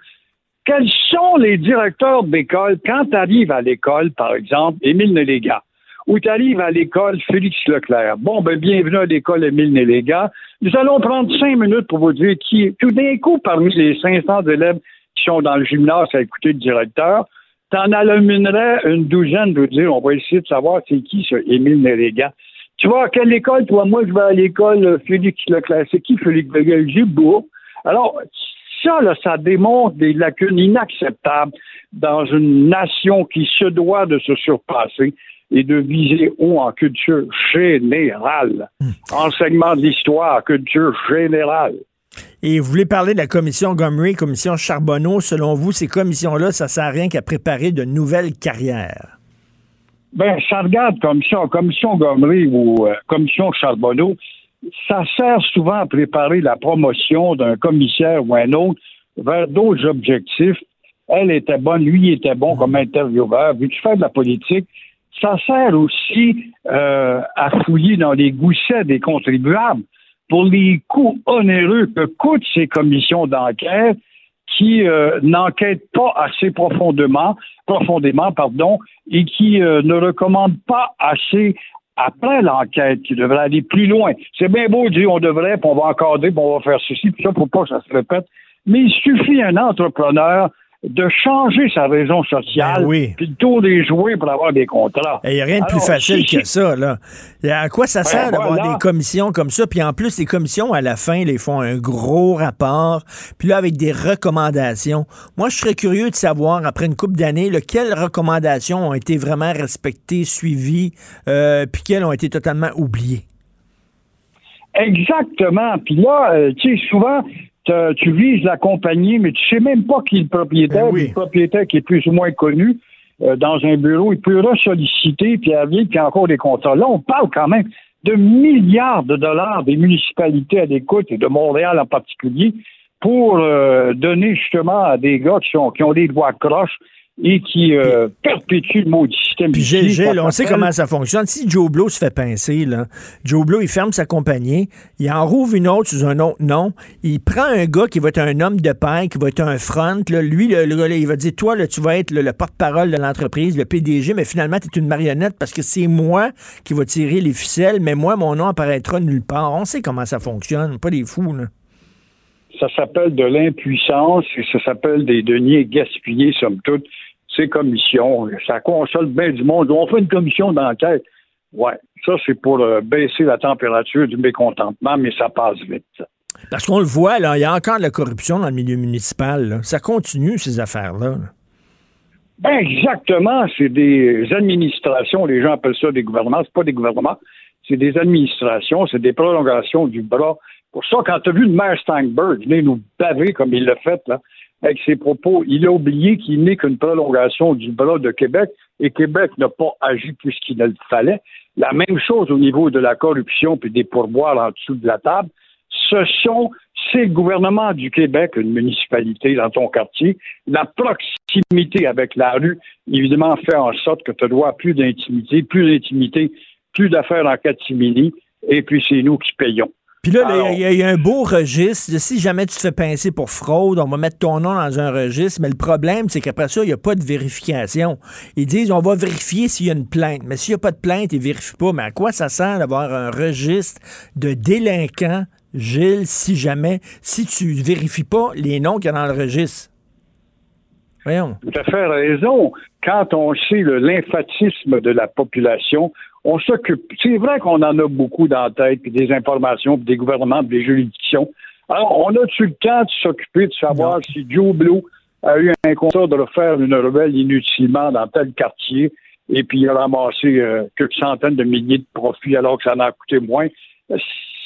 Quels sont les directeurs d'école? Quand tu arrives à l'école, par exemple, Émile Néléga, ou tu arrives à l'école Félix Leclerc. Bon, ben, bienvenue à l'école Émile Néléga. Nous allons prendre cinq minutes pour vous dire qui, tout d'un coup, parmi les 500 élèves qui sont dans le gymnase à écouter le directeur, t'en alluminerais une douzaine de dire, on va essayer de savoir c'est qui ce Émile Néréga. Tu vois, à quelle école, toi, moi, je vais à l'école euh, Félix Leclerc. C'est qui Félix Leclerc? beau. Alors, ça, là, ça démontre des lacunes inacceptables dans une nation qui se doit de se surpasser et de viser haut en culture générale. Hmm. Enseignement de l'histoire, culture générale. Et vous voulez parler de la commission Gomery, commission Charbonneau. Selon vous, ces commissions-là, ça ne sert à rien qu'à préparer de nouvelles carrières? Ben, ça regarde commission, commission Gomery ou euh, commission Charbonneau, ça sert souvent à préparer la promotion d'un commissaire ou un autre vers d'autres objectifs. Elle était bonne, lui était bon comme intervieweur. Vu tu fais de la politique, ça sert aussi euh, à fouiller dans les goussets des contribuables pour les coûts onéreux que coûtent ces commissions d'enquête qui euh, n'enquêtent pas assez profondément, profondément pardon, et qui euh, ne recommandent pas assez après l'enquête, qui devrait aller plus loin. C'est bien beau de dire on devrait, puis on va encoder, puis on va faire ceci, puis ça, pour pas que ça se répète. Mais il suffit un entrepreneur de changer sa raison sociale, ben puis de tour des jouets pour avoir des contrats. Il n'y a rien de plus facile que ça. Là. À quoi ça ben, sert d'avoir des commissions comme ça? Puis en plus, les commissions, à la fin, ils font un gros rapport, puis là, avec des recommandations. Moi, je serais curieux de savoir, après une couple d'années, quelles recommandations ont été vraiment respectées, suivies, euh, puis quelles ont été totalement oubliées? Exactement. Puis là, euh, tu sais, souvent, tu vises la compagnie, mais tu sais même pas qui est le propriétaire. Ben Le propriétaire qui est plus ou moins connu euh, dans un bureau, il peut ressolliciter, puis avait puis encore des contrats. Là, on parle quand même de milliards de dollars des municipalités à l'écoute et de Montréal en particulier pour euh, donner justement à des gars qui, ont des doigts croches et qui euh, perpétue le maudit système. Puis ça Gilles, on sait comment ça fonctionne. Si Joe Blow se fait pincer, là, Joe Blow, il ferme sa compagnie, il en rouvre une autre sous un autre nom, il prend un gars qui va être un homme de pain, qui va être un front, là, lui, le, gars, là, il va dire, toi, là, tu vas être le, le porte-parole de l'entreprise, le PDG, mais finalement, tu es une marionnette parce que c'est moi qui va tirer les ficelles, mais moi, mon nom apparaîtra nulle part. On sait comment ça fonctionne, pas des fous, là. Ça s'appelle de l'impuissance et ça s'appelle des deniers gaspillés, somme toute. C'est commission. Ça console bien du monde. On fait une commission d'enquête. Ouais, ça, c'est pour euh, baisser la température du mécontentement, mais ça passe vite. Parce qu'on le voit, là, il y a encore de la corruption dans le milieu municipal. là. Ça continue, ces affaires-là. là. Ben exactement, c'est des administrations, les gens appellent ça des gouvernements, c'est pas des gouvernements, c'est des administrations, c'est des prolongations du bras. Pour ça, quand tu as vu le maire Steinberg venir nous baver comme il l'a fait, là, avec ses propos, il a oublié qu'il n'est qu'une prolongation du bras de Québec et Québec n'a pas agi plus qu'il ne le fallait. La même chose au niveau de la corruption puis des pourboires en dessous de la table. Ce sont c'est le gouvernement du Québec, une municipalité dans ton quartier. La proximité avec la rue, évidemment, fait en sorte que tu dois plus d'intimité, plus d'intimité, plus d'affaires en catimini, et puis c'est nous qui payons. Puis là, il y, a- il y a un beau registre. Si jamais tu te fais pincer pour fraude, on va mettre ton nom dans un registre. Mais le problème, c'est qu'après ça, il n'y a pas de vérification. Ils disent, on va vérifier s'il y a une plainte. Mais s'il n'y a pas de plainte, ils ne vérifient pas. Mais à quoi ça sert d'avoir un registre de délinquants, Gilles, si jamais, si tu ne vérifies pas les noms qu'il y a dans le registre? Voyons. Tout à fait raison. Quand on sait le lymphatisme de la population, on s'occupe. C'est vrai qu'on en a beaucoup dans la tête, puis des informations, puis des gouvernements, puis des juridictions. Alors, on a-tu le temps de s'occuper de savoir si Joe Blow a eu un contrat de refaire une rebelle inutilement dans tel quartier, et puis il a ramassé euh, quelques centaines de milliers de profits alors que ça en a coûté moins.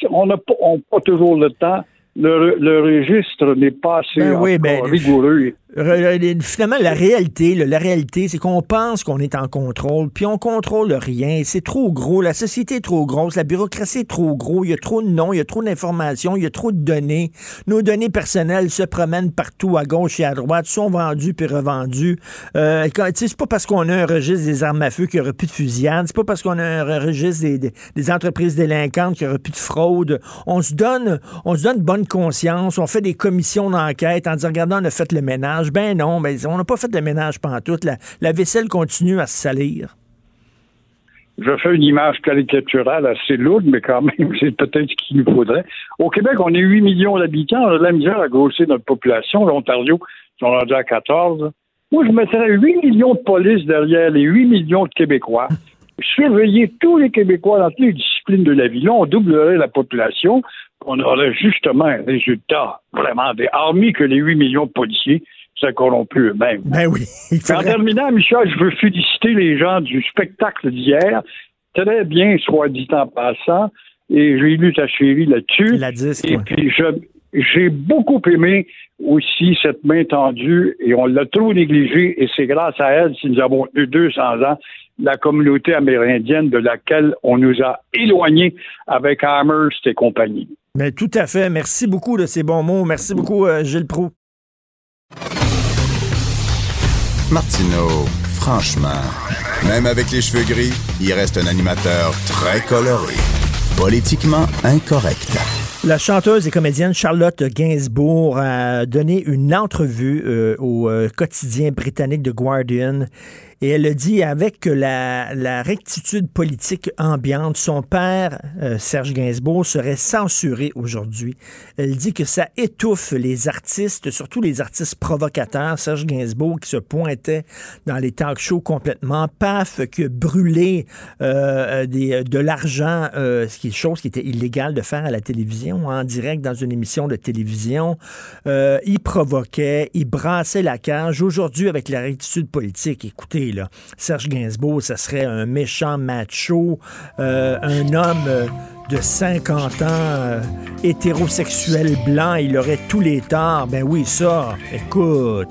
On n'a pas, on n'a pas toujours le temps. Le, le registre n'est pas assez Ben oui, ben, rigoureux. Re- re- Finalement, la réalité, la réalité, c'est qu'on pense qu'on est en contrôle, puis on contrôle rien. C'est trop gros, la société est trop grosse, la bureaucratie est trop gros, il y a trop de noms, il y a trop d'informations, il y a trop de données. Nos données personnelles se promènent partout, à gauche et à droite, sont vendues puis revendues. Euh, c'est pas parce qu'on a un registre des armes à feu qu'il n'y aura plus de fusillades, c'est pas parce qu'on a un registre des, des- des entreprises délinquantes qu'il n'y aura plus de fraude. On se donne, on se donne bonne conscience, on fait des commissions d'enquête en disant, regardez, on a fait le ménage. Ben non, mais on n'a pas fait le ménage pantoute. La, la vaisselle continue à se salir. je fais une image caricaturale assez lourde, mais quand même, c'est peut-être ce qu'il nous faudrait. Au Québec, on est 8 millions d'habitants, on a de la misère à grossir notre population. L'Ontario, ils sont rendus à 14. Moi, je mettrais 8 millions de polices derrière les 8 millions de Québécois. Surveiller tous les Québécois dans toutes les disciplines de la vie. Là, on doublerait la population. On aurait justement un résultat vraiment des hormis que les 8 millions de policiers seraient corrompus eux-mêmes. Ben oui. En terminant, Michel, je veux féliciter les gens du spectacle d'hier. Très bien, soit dit en passant. Et j'ai lu ta chérie là-dessus. La disque, Et ouais. puis, j'ai beaucoup aimé aussi cette main tendue et on l'a trop négligée et c'est grâce à elle si nous avons eu 200 ans la communauté amérindienne de laquelle on nous a éloignés avec Amherst et compagnie. Mais tout à fait. Merci beaucoup de ces bons mots. Merci beaucoup, euh, Gilles Proux. Martineau, franchement, même avec les cheveux gris, il reste un animateur très coloré, politiquement incorrect. La chanteuse et comédienne Charlotte Gainsbourg a donné une entrevue euh, au euh, quotidien britannique The Guardian et elle a dit avec la, rectitude politique ambiante, son père, euh, Serge Gainsbourg, serait censuré aujourd'hui. Elle dit que ça étouffe les artistes, surtout les artistes provocateurs. Serge Gainsbourg qui se pointait dans les talk shows complètement, paf, que brûler euh, des, de l'argent, euh, ce qui est chose qui était illégale de faire à la télévision, en direct dans une émission de télévision. Euh, il provoquait, il brassait la cage. Aujourd'hui, avec la rectitude politique, écoutez, là, Serge Gainsbourg, ça serait un méchant macho, euh, un homme euh, de 50 ans, euh, hétérosexuel blanc, il aurait tous les torts. Ben oui, ça, écoute.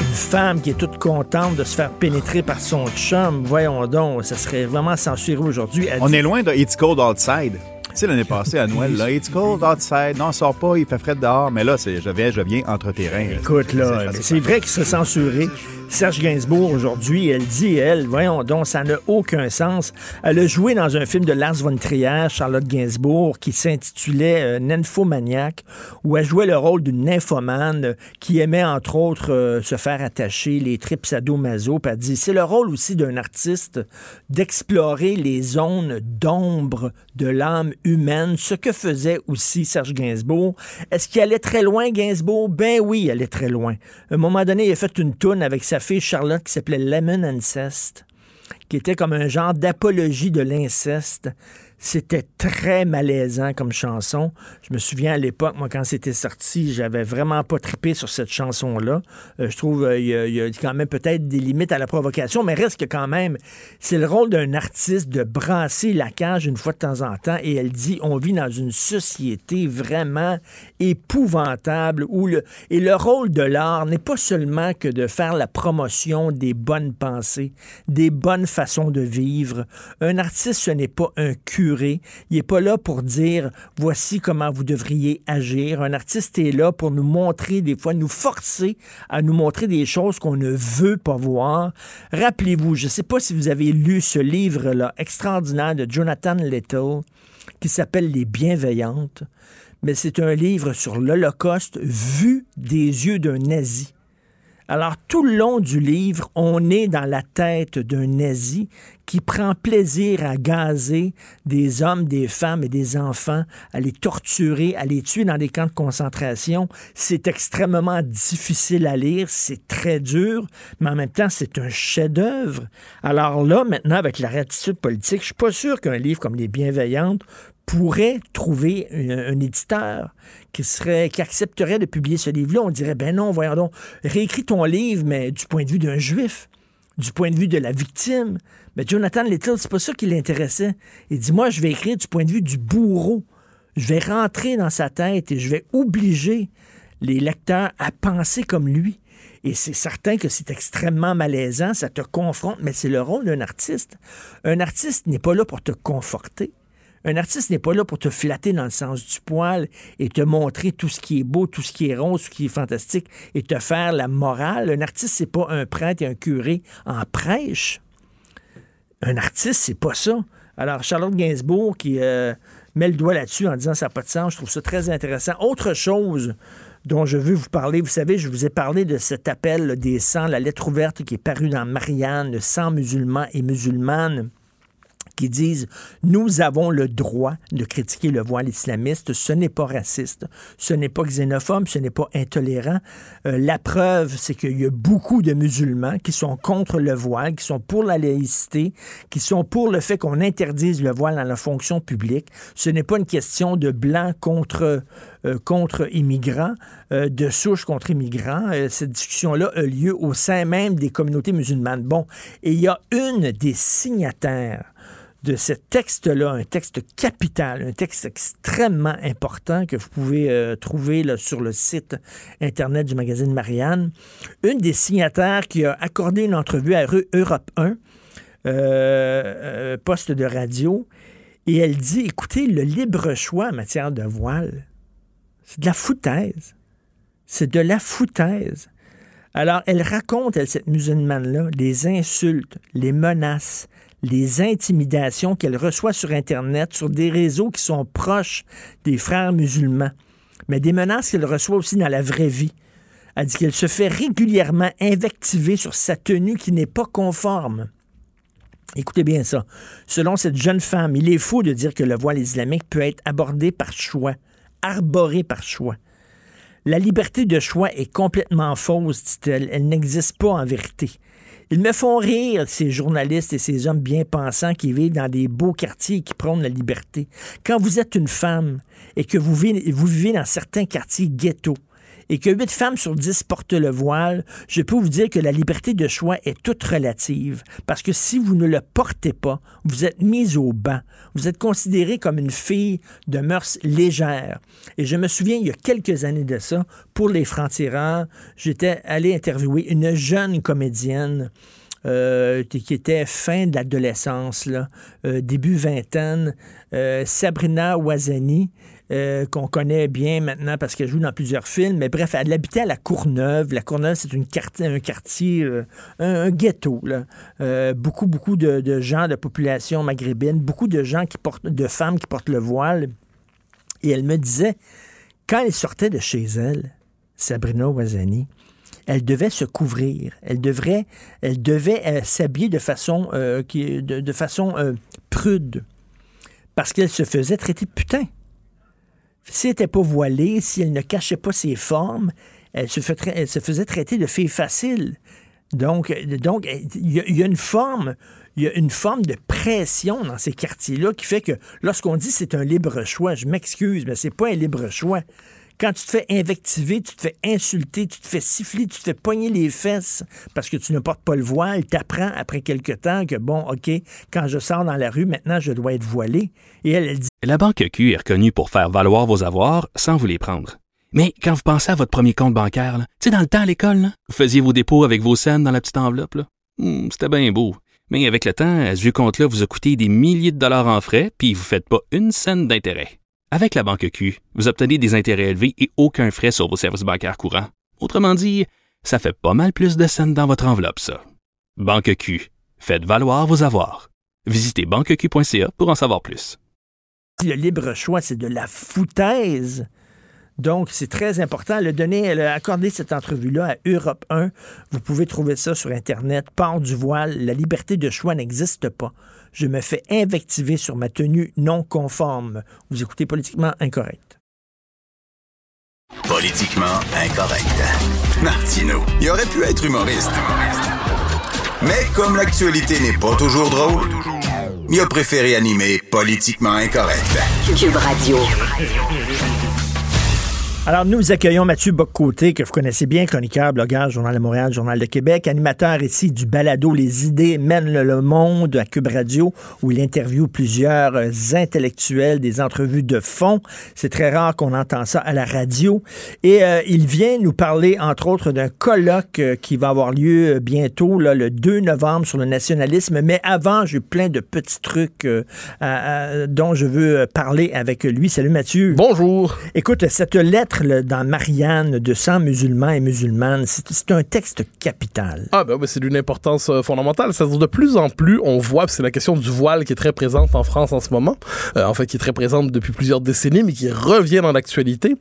Une femme qui est toute contente de se faire pénétrer par son chum, voyons donc, ça serait vraiment censuré aujourd'hui. On dit- est loin de It's Cold Outside. Tu sais, l'année passée, à Noël, là, it's cold outside. Non, sort pas, il fait frais dehors. Mais là, c'est je viens, je viens entre terrain. Écoute, là, c'est vrai qu'il s'est censuré. Serge Gainsbourg, aujourd'hui, elle dit, elle, voyons donc, ça n'a aucun sens. Elle a joué dans un film de Lars von Trier, Charlotte Gainsbourg, qui s'intitulait euh, Nymphomaniac, où elle jouait le rôle d'une nymphomane euh, qui aimait, entre autres, euh, se faire attacher les tripes sadomaso. Puis elle dit, c'est le rôle aussi d'un artiste d'explorer les zones d'ombre de l'âme humaine, ce que faisait aussi Serge Gainsbourg. Est-ce qu'il allait très loin, Gainsbourg? Ben oui, il allait très loin. À un moment donné, il a fait une toune avec sa fille Charlotte qui s'appelait Lemon Incest, qui était comme un genre d'apologie de l'inceste. C'était très malaisant comme chanson. Je me souviens à l'époque, moi, quand c'était sorti, j'avais vraiment pas trippé sur cette chanson-là. Euh, je trouve qu'il il y a quand même peut-être des limites à la provocation, mais reste que quand même, c'est le rôle d'un artiste de brasser la cage une fois de temps en temps. Et elle dit, on vit dans une société vraiment épouvantable où le, et le rôle de l'art n'est pas seulement que de faire la promotion des bonnes pensées, des bonnes façons de vivre. Un artiste, ce n'est pas un Il n'est pas là pour dire voici comment vous devriez agir. Un artiste est là pour nous montrer, des fois, nous forcer à nous montrer des choses qu'on ne veut pas voir. Rappelez-vous, je ne sais pas si vous avez lu ce livre-là extraordinaire de Jonathan Little qui s'appelle Les Bienveillantes, mais c'est un livre sur l'Holocauste vu des yeux d'un nazi. Alors, tout le long du livre, on est dans la tête d'un nazi qui prend plaisir à gazer des hommes, des femmes et des enfants, à les torturer, à les tuer dans des camps de concentration. C'est extrêmement difficile à lire, c'est très dur, mais en même temps, c'est un chef-d'œuvre. Alors là, maintenant, avec la réattitude politique, je suis pas sûr qu'un livre comme Les Bienveillantes pourrait trouver un, éditeur qui qui accepterait de publier ce livre-là. On dirait ben non, voyons donc, réécris ton livre, mais du point de vue d'un juif, du point de vue de la victime. Mais Jonathan Little, c'est pas ça qui l'intéressait. Il dit moi, je vais écrire du point de vue du bourreau. Je vais rentrer dans sa tête et je vais obliger les lecteurs à penser comme lui. Et c'est certain que c'est extrêmement malaisant, ça te confronte, mais c'est le rôle d'un artiste. Un artiste n'est pas là pour te conforter. Un artiste n'est pas là pour te flatter dans le sens du poil et te montrer tout ce qui est beau, tout ce qui est rose, tout ce qui est fantastique et te faire la morale. Un artiste, c'est pas un prêtre et un curé en prêche. Un artiste, c'est pas ça. Alors, Charlotte Gainsbourg qui euh, met le doigt là-dessus en disant ça n'a pas de sens, je trouve ça très intéressant. Autre chose dont je veux vous parler, vous savez, je vous ai parlé de cet appel des 100, la lettre ouverte qui est parue dans Marianne, le 100 musulmans et musulmanes qui disent nous avons le droit de critiquer le voile islamiste, ce n'est pas raciste, ce n'est pas xénophobe, ce n'est pas intolérant. Euh, la preuve, c'est qu'il y a beaucoup de musulmans qui sont contre le voile, qui sont pour la laïcité, qui sont pour le fait qu'on interdise le voile dans la fonction publique. Ce n'est pas une question de blanc contre euh, contre immigrants, euh, de souche contre immigrants. Euh, cette discussion-là a lieu au sein même des communautés musulmanes. Bon, et il y a une des signataires de ce texte-là, un texte capital, un texte extrêmement important que vous pouvez euh, trouver sur le site Internet du magazine Marianne. Une des signataires qui a accordé une entrevue à Europe 1, euh, euh, poste de radio, et elle dit, écoutez, le libre choix en matière de voile, c'est de la foutaise. C'est de la foutaise. Alors, elle raconte, elle, cette musulmane-là, les insultes, les menaces, les intimidations qu'elle reçoit sur Internet, sur des réseaux qui sont proches des frères musulmans, mais des menaces qu'elle reçoit aussi dans la vraie vie. Elle dit qu'elle se fait régulièrement invectiver sur sa tenue qui n'est pas conforme. Écoutez bien ça. Selon cette jeune femme, il est faux de dire que le voile islamique peut être abordé par choix, arboré par choix. La liberté de choix est complètement fausse, dit-elle. Elle n'existe pas en vérité. Ils me font rire, ces journalistes et ces hommes bien pensants qui vivent dans des beaux quartiers et qui prônent la liberté. Quand vous êtes une femme et que vous vivez, vous vivez dans certains quartiers ghetto, et que 8 femmes sur 10 portent le voile, je peux vous dire que la liberté de choix est toute relative. Parce que si vous ne le portez pas, vous êtes mise au banc. Vous êtes considérée comme une fille de mœurs légères. Et je me souviens, il y a quelques années de ça, pour les francs-tireurs, j'étais allé interviewer une jeune comédienne euh, qui était fin de l'adolescence, euh, début vingtaine, euh, Sabrina Ouazani, euh, qu'on connaît bien maintenant parce qu'elle joue dans plusieurs films. Mais bref, elle habitait à la Courneuve. La Courneuve, c'est une quartier, un quartier, euh, un, ghetto. Euh, beaucoup, beaucoup de, gens de population maghrébine, beaucoup de gens qui portent, de femmes qui portent le voile. Et elle me disait, quand elle sortait de chez elle, Sabrina Ouazani, elle devait se couvrir. Elle devrait, elle devait s'habiller de façon, qui, de, de façon prude. Parce qu'elle se faisait traiter de putain. Si elle n'était pas voilée, si elle ne cachait pas ses formes, elle se, faisait traiter de fille facile. Donc, donc il y, a- il y a une forme, il y a une forme de pression dans ces quartiers-là qui fait que lorsqu'on dit c'est un libre choix, je m'excuse, mais c'est pas un libre choix. Quand tu te fais invectiver, tu te fais insulter, tu te fais siffler, tu te fais pogner les fesses parce que tu ne portes pas le voile, t'apprends après quelque temps que bon, OK, quand je sors dans la rue, maintenant je dois être voilé. Et elle, dit La Banque Q est reconnue pour faire valoir vos avoirs sans vous les prendre. Mais quand vous pensez à votre premier compte bancaire, tu sais, dans le temps à l'école, vous faisiez vos dépôts avec vos scènes dans la petite enveloppe. Hmm, C'était bien beau. Mais avec le temps, à ce compte-là vous a coûté des milliers de dollars en frais, puis vous faites pas une scène d'intérêt. Avec la Banque Q, vous obtenez des intérêts élevés et aucun frais sur vos services bancaires courants. Autrement dit, ça fait pas mal plus de scènes dans votre enveloppe, ça. Banque Q. Faites valoir vos avoirs. Visitez banqueq.ca pour en savoir plus. le libre choix, c'est de la foutaise. Donc, c'est très important. Elle a, donné, elle a accordé cette entrevue-là à Europe 1. Vous pouvez trouver ça sur Internet. Port du voile, la liberté de choix n'existe pas. Je me fais invectiver sur ma tenue non conforme. Vous écoutez politiquement incorrect. Politiquement incorrect. Martino, il aurait pu être humoriste. Mais comme l'actualité n'est pas toujours drôle, il a préféré animer Politiquement incorrect. Cube Radio. Alors, nous accueillons Mathieu Boccoté, que vous connaissez bien, chroniqueur, blogueur, Journal de Montréal, Journal de Québec, animateur ici du balado Les idées mènent le, monde à Cube Radio, où il interviewe plusieurs euh, intellectuels, des entrevues de fond. C'est très rare qu'on entend ça à la radio. Et euh, il vient nous parler, entre autres, d'un colloque euh, qui va avoir lieu bientôt, là, le 2 novembre, sur le nationalisme. Mais avant, j'ai plein de petits trucs euh, à- à- dont je veux parler avec lui. Salut Mathieu. Bonjour. Écoute, cette lettre dans Marianne de 100 musulmans et musulmanes, c'est un texte capital. Ah ben, ben, c'est d'une importance euh, fondamentale. C'est-à-dire de plus en plus, on voit, c'est la question du voile qui est très présente en France en ce moment, euh, en fait qui est très présente depuis plusieurs décennies, mais qui revient dans l'actualité.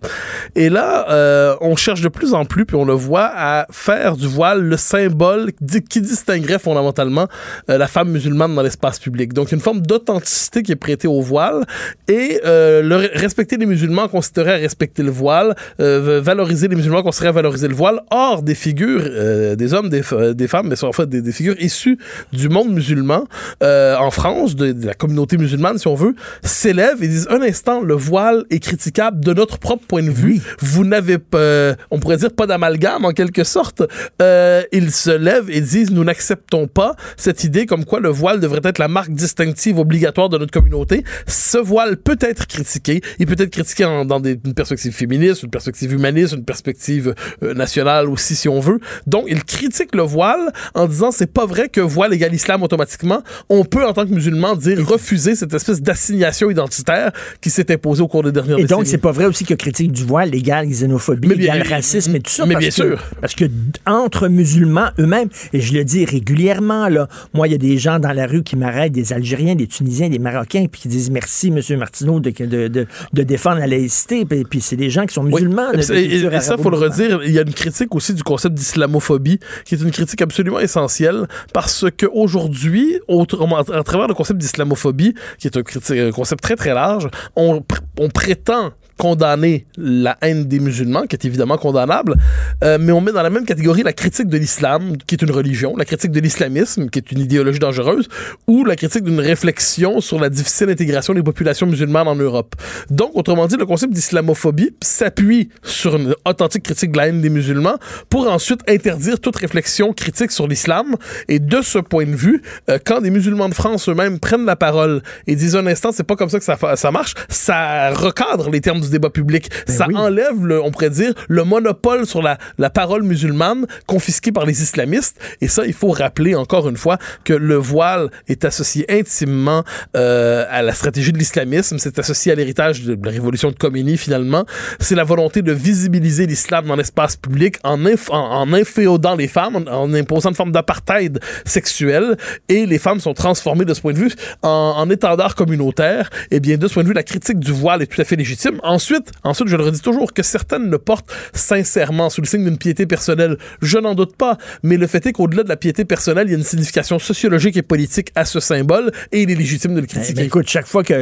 Et là, euh, on cherche de plus en plus, puis on le voit, à faire du voile le symbole qui distinguerait fondamentalement la femme musulmane dans l'espace public. Donc une forme d'authenticité qui est prêtée au voile et le, respecter les musulmans consisterait à respecter le voile, euh, valoriser les musulmans consisterait à valoriser le voile. Or, des figures, euh, des hommes, des, des femmes, mais sont en fait des, des figures issues du monde musulman euh, en France, de, de la communauté musulmane, si on veut, s'élèvent et disent un instant, le voile est critiquable de notre propre point de vue. Vous n'avez pas, euh, on pourrait dire, pas d'amalgame en quelque sorte. Euh, ils se lèvent et disent nous n'acceptons pas cette idée comme quoi le voile devrait être la marque distinctive obligatoire de notre communauté. Ce voile peut être critiqué. Il peut être critiqué en- dans des, une perspective féministe, une perspective humaniste, une perspective euh, nationale aussi, si on veut. Donc, ils critiquent le voile en disant c'est pas vrai que voile égale islam automatiquement. On peut, en tant que musulman, dire refuser cette espèce d'assignation identitaire qui s'est imposée au cours des dernières Et décennies. donc, c'est pas vrai aussi que critique du voile égale xénophobie, égale racisme et tout ça. mais parce bien que- sûr. Parce que entre musulmans eux-mêmes, et je le dis régulièrement, là, moi, il y a des gens dans la rue qui m'arrêtent, des Algériens, des Tunisiens, des Marocains, puis qui disent merci, M. Martineau, de, de, de, de défendre la laïcité. Puis, puis c'est des gens qui sont musulmans. Et, et- et ça, faut le redire, il y a une critique aussi du concept d'islamophobie, qui est une critique absolument essentielle, parce qu'aujourd'hui, à travers le concept d'islamophobie, qui est un, concept très très large, on, pr- on prétend condamner la haine des musulmans, qui est évidemment condamnable, euh, mais on met dans la même catégorie la critique de l'islam, qui est une religion, la critique de l'islamisme, qui est une idéologie dangereuse, ou la critique d'une réflexion sur la difficile intégration des populations musulmanes en Europe. Donc, autrement dit, le concept d'islamophobie s'appuie sur une authentique critique de la haine des musulmans pour ensuite interdire toute réflexion critique sur l'islam. Et de ce point de vue, euh, quand des musulmans de France eux-mêmes prennent la parole et disent un instant, c'est pas comme ça que ça, ça marche, ça recadre les termes du débat public. ça enlève, le, on pourrait dire, le monopole sur la, la parole musulmane confisqué par les islamistes. Et ça, il faut rappeler encore une fois que le voile est associé intimement euh, à la stratégie de l'islamisme. C'est associé à l'héritage de la révolution de Khomeini, finalement. C'est la volonté de visibiliser l'islam dans l'espace public en, inf- en, en inféodant les femmes, en, en imposant une forme d'apartheid sexuel. Et les femmes sont transformées de ce point de vue en, en étendard communautaire. Et bien, de ce point de vue, la critique du voile est tout à fait légitime. Ensuite, ensuite, je le redis toujours, que certaines le portent sincèrement sous le signe d'une piété personnelle, je n'en doute pas. Mais le fait est qu'au-delà de la piété personnelle, il y a une signification sociologique et politique à ce symbole et il est légitime de le Eh critiquer. ben, écoute, chaque fois que,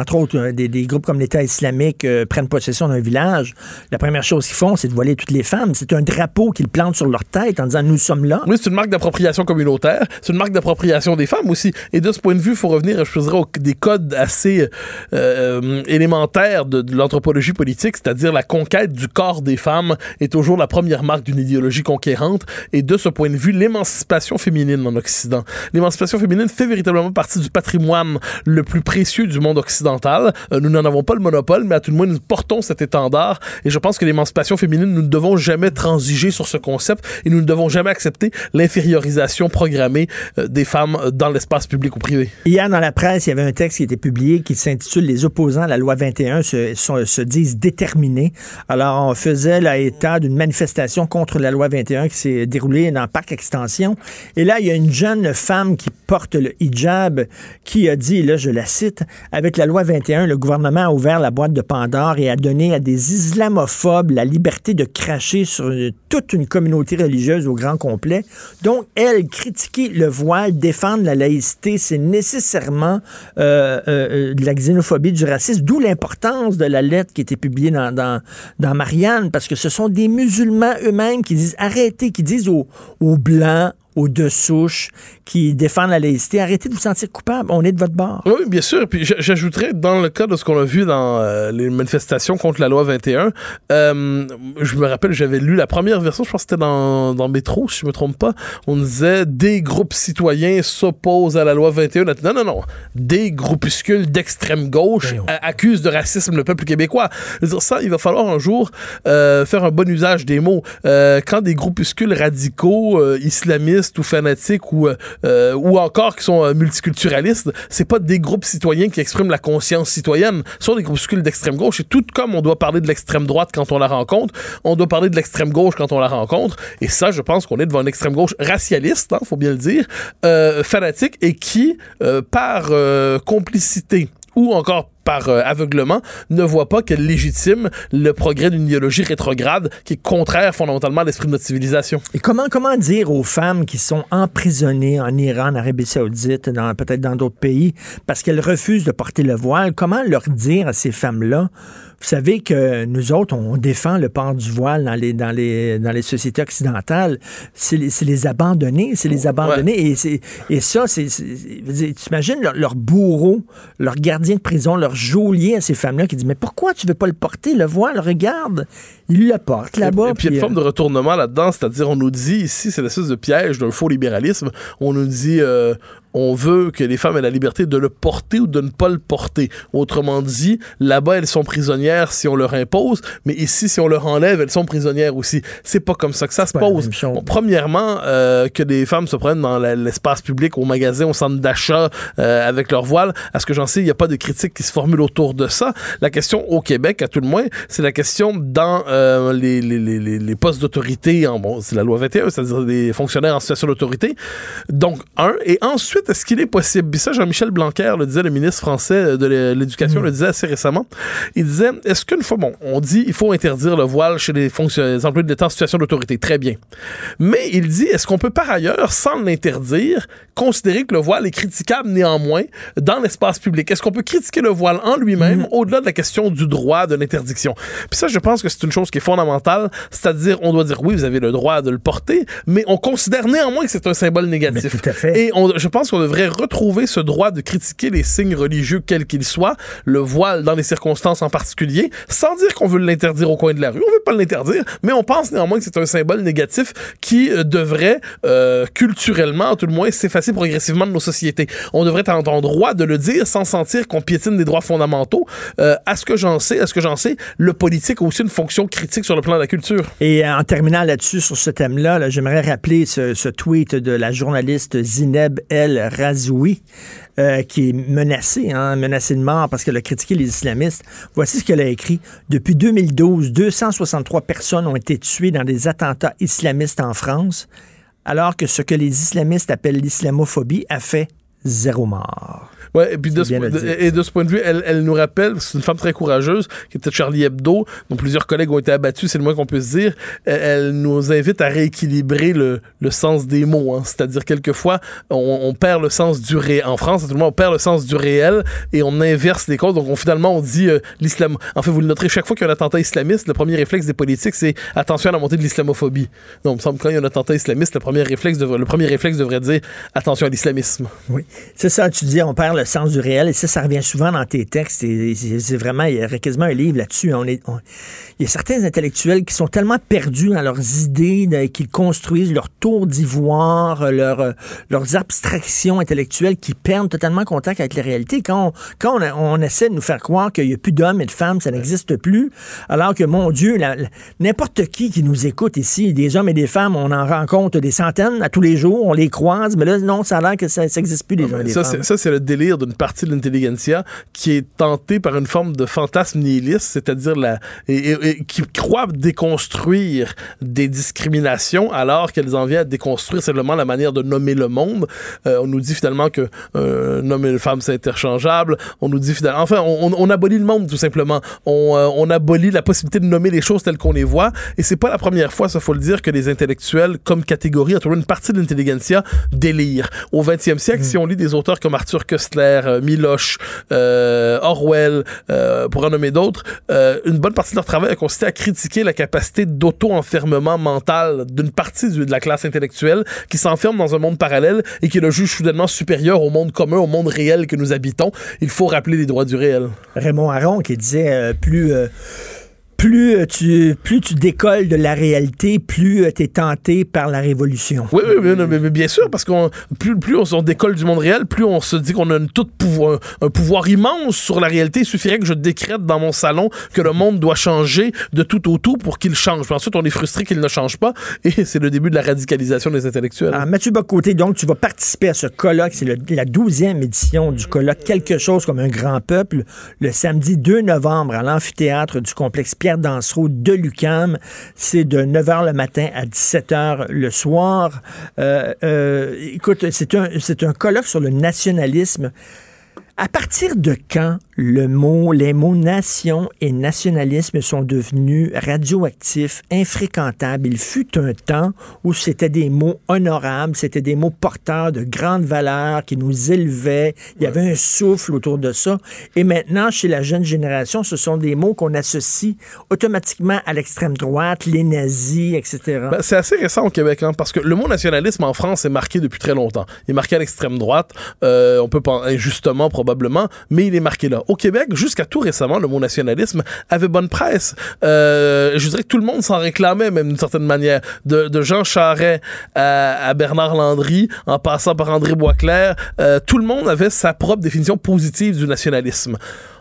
entre autres, euh, des, des groupes comme l'État islamique euh, prennent possession d'un village, la première chose qu'ils font, c'est de voiler toutes les femmes. C'est un drapeau qu'ils plantent sur leur tête en disant nous sommes là. Oui, c'est une marque d'appropriation communautaire. C'est une marque d'appropriation des femmes aussi. Et de ce point de vue, il faut revenir, je dirais, aux des codes assez euh, élémentaires de, de l'anthropologie politique, c'est-à-dire la conquête du corps des femmes est toujours la première marque d'une idéologie conquérante. Et de ce point de vue, l'émancipation féminine en Occident. L'émancipation féminine fait véritablement partie du patrimoine le plus précieux du monde occidental. Euh, nous n'en avons pas le monopole, mais à tout le moins, nous portons cet étendard. Et je pense que l'émancipation féminine, nous ne devons jamais transiger sur ce concept et nous ne devons jamais accepter l'infériorisation programmée euh, des femmes dans l'espace public ou privé. Hier, dans la presse, il y avait un texte qui était publié qui s'intitule Les opposants à la loi 21 se, sont- se disent déterminés. Alors, on faisait là, état d'une manifestation contre la loi 21 qui s'est déroulée dans Parc Extension. Et là, il y a une jeune femme qui porte le hijab qui a dit, là, je la cite, avec la loi 21, le gouvernement a ouvert la boîte de Pandore et a donné à des islamophobes la liberté de cracher sur toute une communauté religieuse au grand complet. Donc, elle, critiquer le voile, défendre la laïcité, c'est nécessairement euh, euh, euh, de la xénophobie, du racisme, d'où l'importance de la qui dans, dans, dans Marianne, parce que ce sont des musulmans eux-mêmes qui disent arrêtez, qui disent aux, aux blancs, aux deux souches, qui défendent la laïcité, arrêtez de vous sentir coupable, on est de votre bord. Oui, bien sûr. Puis j'ajouterais, dans le cas de ce qu'on a vu dans euh, les manifestations contre la loi 21, euh, je me rappelle, j'avais lu la première version, je pense que c'était dans, dans Métro, si je me trompe pas. On disait des groupes citoyens s'opposent à la loi 21. Non, non, non. Des groupuscules d'extrême gauche a- accusent de racisme le peuple québécois. Dire, ça, il va falloir un jour euh, faire un bon usage des mots. Quand des groupuscules radicaux, euh, islamistes ou fanatiques ou, euh, euh, ou encore qui sont euh, multiculturalistes, c'est pas des groupes citoyens qui expriment la conscience citoyenne, ce sont des groupuscules d'extrême gauche. Et tout comme on doit parler de l'extrême droite quand on la rencontre, on doit parler de l'extrême gauche quand on la rencontre. Et ça, je pense qu'on est devant une extrême gauche racialiste, hein, faut bien le dire, fanatique et qui, par complicité ou encore par euh, aveuglement, ne voit pas qu'elle légitime le progrès d'une idéologie rétrograde qui est contraire fondamentalement à l'esprit de notre civilisation. Et comment, comment dire aux femmes qui sont emprisonnées en Iran, en Arabie Saoudite, peut-être dans d'autres pays, parce qu'elles refusent de porter le voile, comment leur dire à ces femmes-là, vous savez que nous autres, on défend le port du voile dans les, dans les, dans les sociétés occidentales. C'est les, les abandonner, c'est les abandonner. Et, ça, c'est. dire, T'imagines leur, leur bourreau, leur gardien de prison, leur geôlier à ces femmes-là qui disent Mais pourquoi tu veux pas le porter, le voile? Regarde, il le porte là-bas. Et puis il y a une forme de retournement là-dedans, c'est-à-dire on nous dit ici, c'est l'espèce de piège d'un faux libéralisme. On nous dit euh, on veut que les femmes aient la liberté de le porter ou de ne pas le porter. Autrement dit, là-bas elles sont prisonnières si on leur impose, mais ici si on leur enlève, elles sont prisonnières aussi. C'est pas comme ça que ça se pose. Bon, premièrement, euh, que des femmes se prennent dans l'espace public, au magasin, au centre d'achat euh, avec leur voile, à ce que j'en sais, il n'y a pas de critique qui se formule autour de ça. La question au Québec, à tout le moins, c'est la question dans euh, les, les, les, les- les postes d'autorité, en bon, c'est la loi 21, c'est-à-dire des fonctionnaires en situation d'autorité. Donc, un. Et ensuite, est-ce qu'il est possible, puis ça, Jean-Michel Blanquer le disait, le ministre français de l'é- l'éducation le disait assez récemment, il disait, est-ce qu'une fois, bon, on dit il faut interdire le voile chez les, les employés de l'État en situation d'autorité, très bien. Mais il dit, est-ce qu'on peut par ailleurs, sans l'interdire, considérer que le voile est critiquable néanmoins dans l'espace public? Est-ce qu'on peut critiquer le voile en lui-même au-delà de la question du droit de l'interdiction? Puis ça, je pense que c'est une chose qui est fondamentale, c'est-à-dire, on doit dire, oui, vous avez le droit de le porter, mais on considère néanmoins que c'est un symbole négatif. Et on- je pense pense qu'on devrait retrouver ce droit de critiquer les signes religieux quels qu'ils soient, le voile dans les circonstances en particulier, sans dire qu'on veut l'interdire au coin de la rue. On veut pas l'interdire, mais on pense néanmoins que c'est un symbole négatif qui euh, devrait euh, culturellement, tout le moins, s'effacer progressivement de nos sociétés. On devrait être en droit de le dire sans sentir qu'on piétine des droits fondamentaux. Euh, à ce que j'en sais, à ce que j'en sais, le politique a aussi une fonction critique sur le plan de la culture. Et en terminant là-dessus, sur ce thème-là, là, j'aimerais rappeler ce, ce, tweet de la journaliste Zineb El Razoui, euh, qui est menacée, hein, menacée de mort parce qu'elle a critiqué les islamistes. Voici ce qu'elle a écrit. Depuis 2012, 263 personnes ont été tuées dans des attentats islamistes en France, alors que ce que les islamistes appellent l'islamophobie a fait zéro mort. Ouais, et puis de ce, de, et de ce point de vue, elle, elle nous rappelle, c'est une femme très courageuse, qui était Charlie Hebdo, dont plusieurs collègues ont été abattus, c'est le moins qu'on peut se dire. Elle, elle, nous invite à rééquilibrer le, le sens des mots. Hein. C'est-à-dire, quelquefois, on, on, perd le sens du réel. En France, tout le monde, on perd le sens du réel et on inverse les causes. Donc, on, finalement, on dit euh, l'islam. En fait, vous le noterez, chaque fois qu'il y a un attentat islamiste, le premier réflexe des politiques, c'est attention à la montée de l'islamophobie. Donc, il me semble que quand il y a un attentat islamiste, le premier réflexe, devrait, le premier réflexe devrait dire attention à l'islamisme. Oui. C'est ça, tu dis, on perd le sens du réel. Et ça, ça revient souvent dans tes textes. Et c'est vraiment, il y a quasiment un livre là-dessus. On est, on, il y a certains intellectuels qui sont tellement perdus dans leurs idées qu'ils construisent leur tour d'ivoire, leur, leurs abstractions intellectuelles qui perdent totalement contact avec la réalité. Quand on, quand on, on essaie de nous faire croire qu'il n'y a plus d'hommes et de femmes, ça n'existe plus, alors que, mon Dieu, n'importe qui qui nous écoute ici, des hommes et des femmes, on en rencontre des centaines à tous les jours, on les croise, mais là, non, ça a l'air que ça n'existe plus, des hommes et des ça, femmes. Ça, c'est le délire d'une partie de l'intelligentsia qui est tentée par une forme de fantasme nihiliste, c'est-à-dire la... Et, et, et, qui croient déconstruire des discriminations alors qu'elles en viennent à déconstruire simplement la manière de nommer le monde. Euh, on nous dit finalement que euh, nommer une femme c'est interchangeable. On nous dit finalement, enfin, on, on, abolit le monde tout simplement. On, euh, on, abolit la possibilité de nommer les choses telles qu'on les voit. Et c'est pas la première fois, ça faut le dire, que les intellectuels, comme catégorie, en tout cas une partie de l'intelligentsia, délire. Au 20e siècle, mmh. si on lit des auteurs comme Arthur Koestler, euh, Miloche, euh, Orwell, pour en nommer d'autres, une bonne partie de leur travail a consisté à critiquer la capacité d'auto-enfermement mental d'une partie de la classe intellectuelle qui s'enferme dans un monde parallèle et qui le juge soudainement supérieur au monde commun, au monde réel que nous habitons. Il faut rappeler les droits du réel. Raymond Aron qui disait euh, plus... Euh plus tu, plus tu décolles de la réalité, plus tu es tenté par la révolution. Oui, oui, mais, mais, mais bien sûr, parce qu'on plus, plus on, on, décolle du monde réel, plus on se dit qu'on a une tout pouvoir, un, un, pouvoir immense sur la réalité. Il suffirait que je décrète dans mon salon que le monde doit changer de tout au tout pour qu'il change. Puis ensuite, on est frustré qu'il ne change pas, et c'est le début de la radicalisation des intellectuels. Alors, Mathieu Bocoté, donc, tu vas participer à ce colloque, c'est la douzième édition du colloque Quelque chose comme un grand peuple, le samedi 2 novembre à l'amphithéâtre du complexe Pierre Dansereau de l'UCAM. C'est de 9h le matin à 17h le soir. Euh, euh, écoute, c'est un, c'est un colloque sur le nationalisme. À partir de quand le mot, les mots nation et nationalisme sont devenus radioactifs, infréquentables? Il fut un temps où c'était des mots honorables, c'était des mots porteurs de grandes valeurs qui nous élevaient. Il y avait un souffle autour de ça. Et maintenant, chez la jeune génération, ce sont des mots qu'on associe automatiquement à l'extrême droite, les nazis, etc. Ben, c'est assez récent au Québec, hein, parce que le mot nationalisme en France est marqué depuis très longtemps. Il est marqué à l'extrême droite. Euh, on peut pas injustement probablement, mais il est marqué là. Au Québec, jusqu'à tout récemment, le mot nationalisme avait bonne presse. Euh, je dirais que tout le monde s'en réclamait, même d'une certaine manière. De, Jean Charest à, à, Bernard Landry, en passant par André Boisclair, euh, tout le monde avait sa propre définition positive du nationalisme.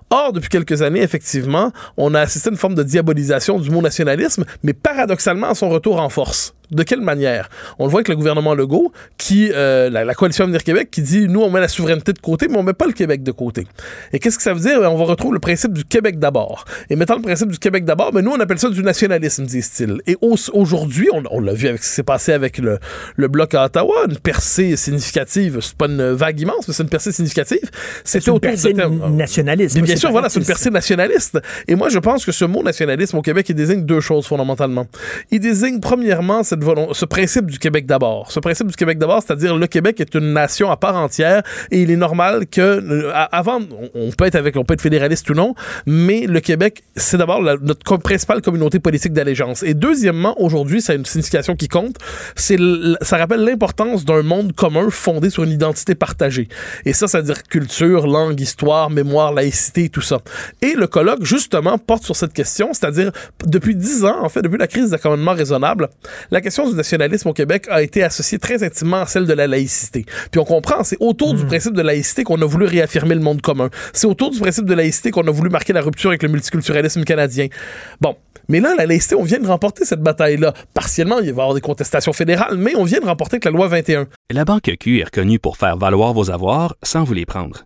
Or, depuis quelques années, effectivement, on a assisté à une forme de diabolisation du mot nationalisme, mais paradoxalement à son retour en force. De quelle manière? On le voit avec le gouvernement Legault, qui, euh, la, la, coalition Avenir Québec, qui dit, nous, on met la souveraineté de côté, mais on met pas le Québec de côté. Et qu'est-ce que ça veut dire? On va retrouver le principe du Québec d'abord. Et mettant le principe du Québec d'abord, ben, nous, on appelle ça du nationalisme, disent-ils. Et au, aujourd'hui, on, on l'a vu avec ce qui s'est passé avec le, le bloc à Ottawa, une percée significative, c'est pas une vague immense, mais c'est une percée significative. C'était une percée nationaliste. Mais bien sûr, voilà, c'est une percée nationaliste. Et moi, je pense que ce mot nationalisme au Québec, il désigne deux choses fondamentalement. Il désigne, premièrement, cette ce principe du Québec d'abord. Ce principe du Québec d'abord, c'est-à-dire le Québec est une nation à part entière et il est normal que euh, avant on- peut être avec on peut être fédéraliste ou non, mais le Québec c'est d'abord notre principale communauté politique d'allégeance. Et deuxièmement, aujourd'hui, ça a une signification qui compte, c'est ça rappelle l'importance d'un monde commun fondé sur une identité partagée. Et ça, ça veut dire culture, langue, histoire, mémoire, laïcité, tout ça. Et le colloque, justement, porte sur cette question, c'est-à-dire, depuis dix ans, en fait, depuis la crise d'accommodement raisonnable, la question du nationalisme au Québec a été associée très intimement à celle de la laïcité. Puis on comprend, c'est autour du principe de laïcité qu'on a voulu réaffirmer le monde commun. C'est autour du principe de laïcité qu'on a voulu marquer la rupture avec le multiculturalisme canadien. Bon. Mais là, la laïcité, on vient de remporter cette bataille-là. Partiellement, il va y avoir des contestations fédérales, mais on vient de remporter avec la loi 21. La Banque Q est reconnue pour faire valoir vos avoirs sans vous les prendre.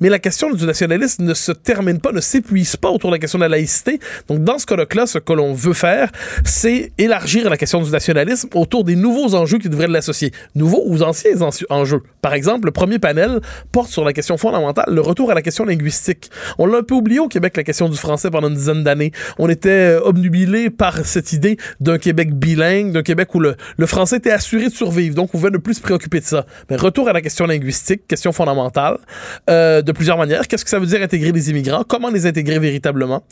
Mais la question du nationalisme ne se termine pas, ne s'épuise pas autour de la question de la laïcité. Donc, dans ce colloque-là, ce que l'on veut faire, c'est élargir la question du nationalisme autour des nouveaux enjeux qui devraient l'associer. Nouveaux ou anciens enjeux. Par exemple, le premier panel porte sur la question fondamentale, le retour à la question linguistique. On l'a un peu oublié au Québec, la question du français pendant une dizaine d'années. On était euh, obnubilé par cette idée d'un Québec bilingue, d'un Québec où le, le français était assuré de survivre. Donc, on pouvait ne plus se préoccuper de ça. Mais retour à la question linguistique, question fondamentale. Euh, de plusieurs manières. Qu'est-ce que ça veut dire intégrer les immigrants? Comment les intégrer véritablement?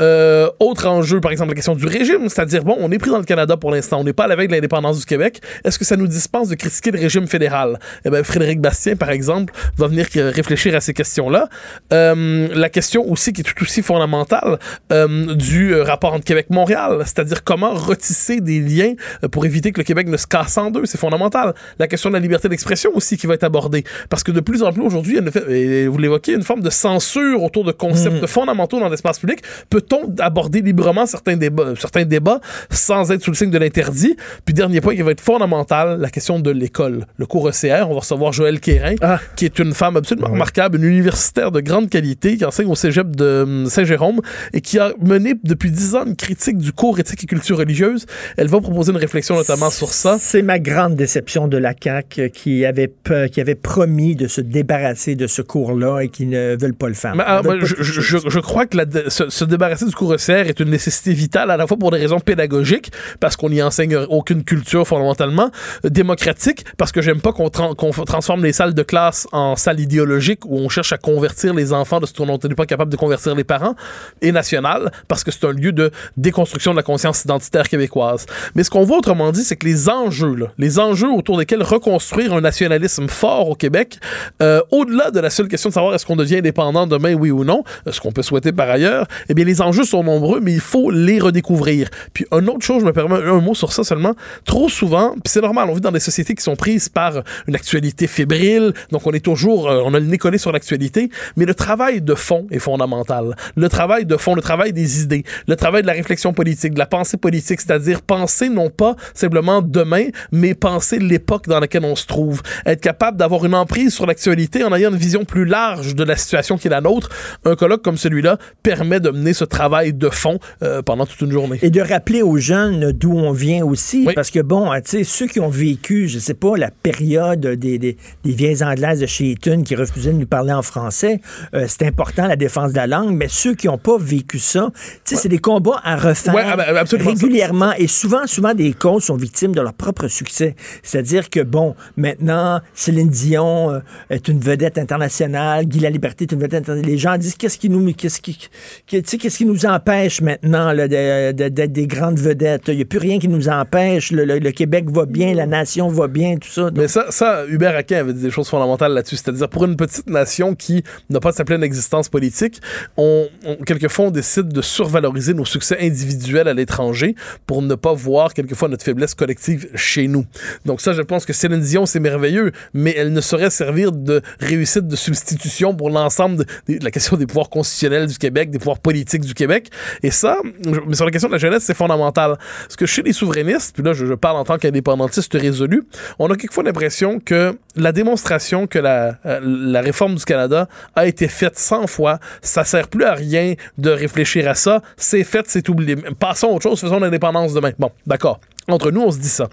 Euh, autre enjeu, par exemple, la question du régime, c'est-à-dire, bon, on est pris dans le Canada pour l'instant, on n'est pas à la veille de l'indépendance du Québec. Est-ce que ça nous dispense de critiquer le régime fédéral? Eh bien, Frédéric Bastien, par exemple, va venir euh, réfléchir à ces questions-là. Euh, la question aussi, qui est tout aussi fondamentale, euh, du euh, rapport entre Québec-Montréal, c'est-à-dire comment retisser des liens euh, pour éviter que le Québec ne se casse en deux, c'est fondamental. La question de la liberté d'expression aussi qui va être abordée, parce que de plus en plus aujourd'hui, a une fait- vous l'évoquez, une forme de censure autour de concepts fondamentaux dans l'espace public. Peut-on aborder librement certains débats, certains débats sans être sous le signe de l'interdit? Puis dernier point qui va être fondamental, la question de l'école. Le cours ECR, on va recevoir Joël Quérin, qui est une femme absolument remarquable, une universitaire de grande qualité, qui enseigne au cégep de hum, Saint-Jérôme et qui a mené depuis dix ans une critique du cours éthique et culture religieuse. Elle va proposer une réflexion notamment sur ça. C'est ma grande déception de la CAQ qui avait, pe- qui avait promis de se débarrasser de ce cours-là et qui ne veulent pas le faire. Mais, ah, moi, pas je, crois que la- se, se débarrasser du cours ECR est une nécessité vitale, à la fois pour des raisons pédagogiques, parce qu'on n'y enseigne aucune culture fondamentalement, euh, démocratique, parce que j'aime pas qu'on qu'on transforme les salles de classe en salles idéologiques où on cherche à convertir les enfants de ce dont on n'est pas capable de convertir les parents, et national, parce que c'est un lieu de déconstruction de la conscience identitaire québécoise. Mais ce qu'on voit autrement dit, c'est que les enjeux, là, les enjeux autour desquels reconstruire un nationalisme fort au Québec, euh, au-delà de la seule question de savoir est-ce qu'on devient indépendant demain, oui ou non, euh, ce qu'on peut souhaiter par ailleurs, eh bien, les enjeux sont nombreux, mais il faut les redécouvrir. Puis, une autre chose, je me permets un mot sur ça seulement. Trop souvent, puis c'est normal, on vit dans des sociétés qui sont prises par une actualité fébrile, donc on est toujours, euh, on a le nez collé sur l'actualité, mais le travail de fond est fondamental. Le travail de fond, le travail des idées, le travail de la réflexion politique, de la pensée politique, c'est-à-dire penser non pas simplement demain, mais penser l'époque dans laquelle on se trouve. Être capable d'avoir une emprise sur l'actualité en ayant une vision plus large de la situation qui est la nôtre. Un colloque comme celui-là permet de mener ce travail de fond euh, pendant toute une journée. Et de rappeler aux jeunes d'où on vient aussi, parce que bon, tu sais, ceux qui ont vécu, je sais pas, la période des, des, des vieilles anglaises de chez Eton qui refusaient de nous parler en français, euh, c'est important la défense de la langue, mais ceux qui n'ont pas vécu ça, tu sais, c'est des combats à refaire Ouais, ah ben, absolument. régulièrement et souvent, souvent des causes sont victimes de leur propre succès. C'est-à-dire que bon, maintenant, Céline Dion euh, est une vedette internationale, Guy Laliberté est une vedette internationale. Les gens disent qu'est-ce qui nous, qu'est-ce qui, que- tu sais, qu'est-ce qui nous empêche maintenant là, de- de- d'être des grandes vedettes? Il n'y a plus rien qui nous empêche. Le, le- le Québec va bien, la nation va bien, tout ça. Mais ça, ça, Hubert Aquin avait dit des choses fondamentales là-dessus. C'est-à-dire, pour une petite nation qui n'a pas sa pleine existence politique, on, on- quelquefois, on décide de survaloriser nos succès individuels à l'étranger pour ne pas voir quelquefois notre faiblesse collective chez nous. Donc ça, je pense que Céline Dion, c'est merveilleux, mais elle ne saurait servir de réussite de pour l'ensemble de, la question des pouvoirs constitutionnels du Québec, des pouvoirs politiques du Québec. Et ça, mais sur la question de la jeunesse, c'est fondamental. Parce que chez les souverainistes, puis là, je, parle en tant qu'indépendantiste résolu, on a quelquefois l'impression que la démonstration que la, euh, réforme du Canada a été faite 100 fois, ça sert plus à rien de réfléchir à ça. C'est fait, c'est oublié. Passons à autre chose, faisons l'indépendance demain. Bon, d'accord. Entre nous, on se dit ça.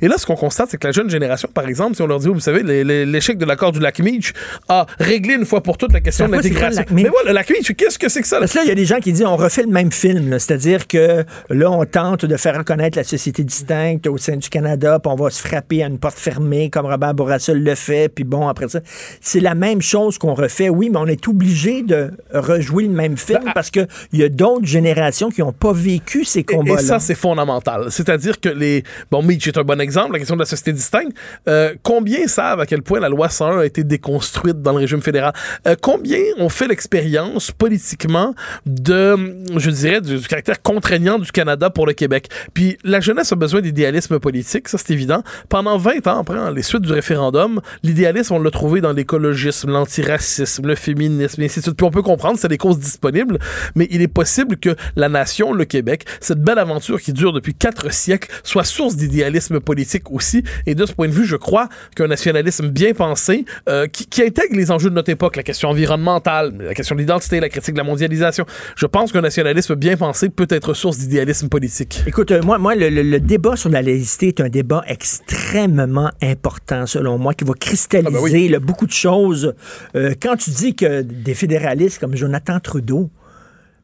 Et là, ce qu'on constate, c'est que la jeune génération, par exemple, si on leur dit, vous savez, l'échec de l'accord du lac Meach a réglé une fois pour toutes la question C'est de l'intégration. Mais voilà, le lac Meach, qu'est-ce que c'est que ça? là? Parce que là, il y a des gens qui disent on refait le même film. C'est-à-dire que là, on tente de faire reconnaître la société distincte au sein du Canada, puis on va se frapper à une porte fermée comme Robert Bourassa le fait, puis bon, après ça, c'est la même chose qu'on refait. Oui, mais on est obligé de rejouer le même film Ben, parce qu'il y a d'autres générations qui n'ont pas vécu ces Et, combats-là. et ça, c'est fondamental. C'est-à-dire que les. Bon, Mitch est un bon exemple, la question de la société distincte. Euh, combien savent à quel point la loi 101 a été déconstruite dans le régime fédéral? Euh, combien ont fait l'expérience politiquement de, je dirais, du, du caractère contraignant du Canada pour le Québec? Puis la jeunesse a besoin d'idéalisme politique, ça c'est évident. Pendant 20 ans, après les suites du référendum, l'idéalisme, on l'a trouvé dans l'écologisme, l'antiracisme, le féminisme, et ainsi de suite. Puis on peut comprendre, c'est des causes disponibles, mais il est possible que la nation, le Québec, cette belle aventure qui dure depuis quatre siècles, soit source d'idéalisme politique aussi. Et de ce point de vue, je crois qu'un nationalisme bien pensé, euh, qui, qui intègre les enjeux de notre époque, la question environnementale, la question de l'identité, la critique de la mondialisation, je pense qu'un nationalisme bien pensé peut être source d'idéalisme politique. Écoute, euh, moi, moi le, le- le débat sur la laïcité est un débat extrêmement important, selon moi, qui va cristalliser là, beaucoup de choses. Euh, quand tu dis que des fédéralistes comme Jonathan Trudeau,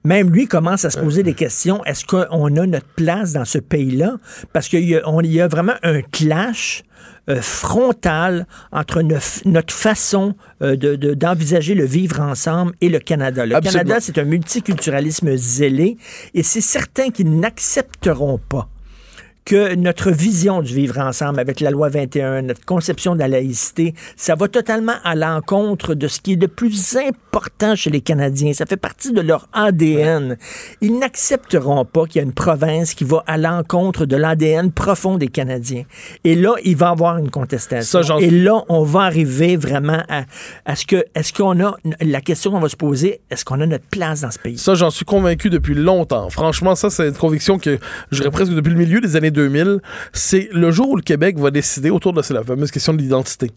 même lui commence à se poser des questions. Est-ce qu'on a notre place dans ce pays-là? Parce qu'il y, a- y vraiment un clash euh, frontal entre neuf- notre façon euh, de- de- d'envisager le vivre ensemble et le Canada. Le Absolument. Canada, c'est un multiculturalisme zélé et c'est certain qu'ils n'accepteront pas que notre vision du vivre ensemble avec la loi 21, notre conception de la laïcité, ça va totalement à l'encontre de ce qui est le plus important chez les Canadiens. Ça fait partie de leur ADN. Ils n'accepteront pas qu'il y ait une province qui va à l'encontre de l'ADN profond des Canadiens. Et là, il va y avoir une contestation. Ça, Et là, on va arriver vraiment à, à ce que, est-ce qu'on a, la question qu'on va se poser, est-ce qu'on a notre place dans ce pays? Ça, j'en suis convaincu depuis longtemps. Franchement, ça, c'est une conviction que j'aurais presque depuis le milieu des années 2000. C'est le jour où le Québec va décider, autour de la fameuse question de l'identité,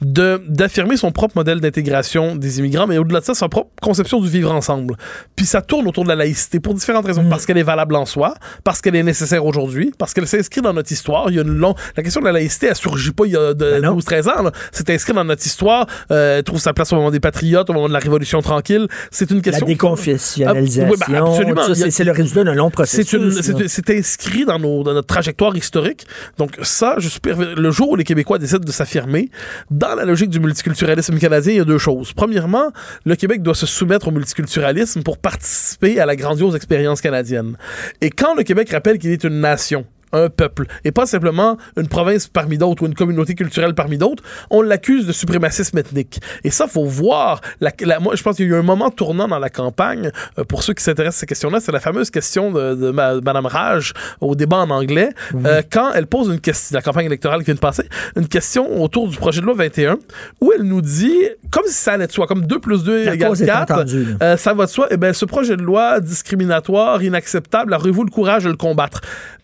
de d'affirmer son propre modèle d'intégration des immigrants, mais au-delà de ça, sa propre conception du vivre ensemble. Puis ça tourne autour de la laïcité pour différentes raisons. Parce qu'elle est valable en soi, parce qu'elle est nécessaire aujourd'hui, parce qu'elle s'inscrit dans notre histoire. Il y a une longue... La question de la laïcité, elle surgit pas il y a de 12-13 ans. C'est inscrit dans notre histoire. Euh, elle trouve sa place au moment des patriotes, au moment de la Révolution tranquille. C'est une La question... déconfessionnalisation, Ah, oui, ben, absolument. c'est le résultat d'un long processus. c'est inscrit dans, nos- dans notre trajectoire historique. Donc ça, je suis le jour où les Québécois décident de s'affirmer, dans la logique du multiculturalisme canadien, il y a deux choses. Premièrement, le Québec doit se soumettre au multiculturalisme pour participer à la grandiose expérience canadienne. Et quand le Québec rappelle qu'il est une nation, un peuple, et pas simplement une province parmi d'autres ou une communauté culturelle parmi d'autres, on l'accuse de suprémacisme ethnique. Et ça, faut voir. La, la- moi, je pense qu'il y a eu un moment tournant dans la campagne, euh, pour ceux qui s'intéressent à ces questions-là, c'est la fameuse question de, de ma- Madame Raj au débat en anglais, euh, quand elle pose une question, la campagne électorale qui vient de passer, une question autour du projet de loi 21, où elle nous dit, comme si ça allait de soi, comme 2 plus 2 La égale cause est 4, entendue, là. euh, ça va de soi, eh ben, ce projet de loi discriminatoire, inacceptable, aurez-vous le courage de le combattre?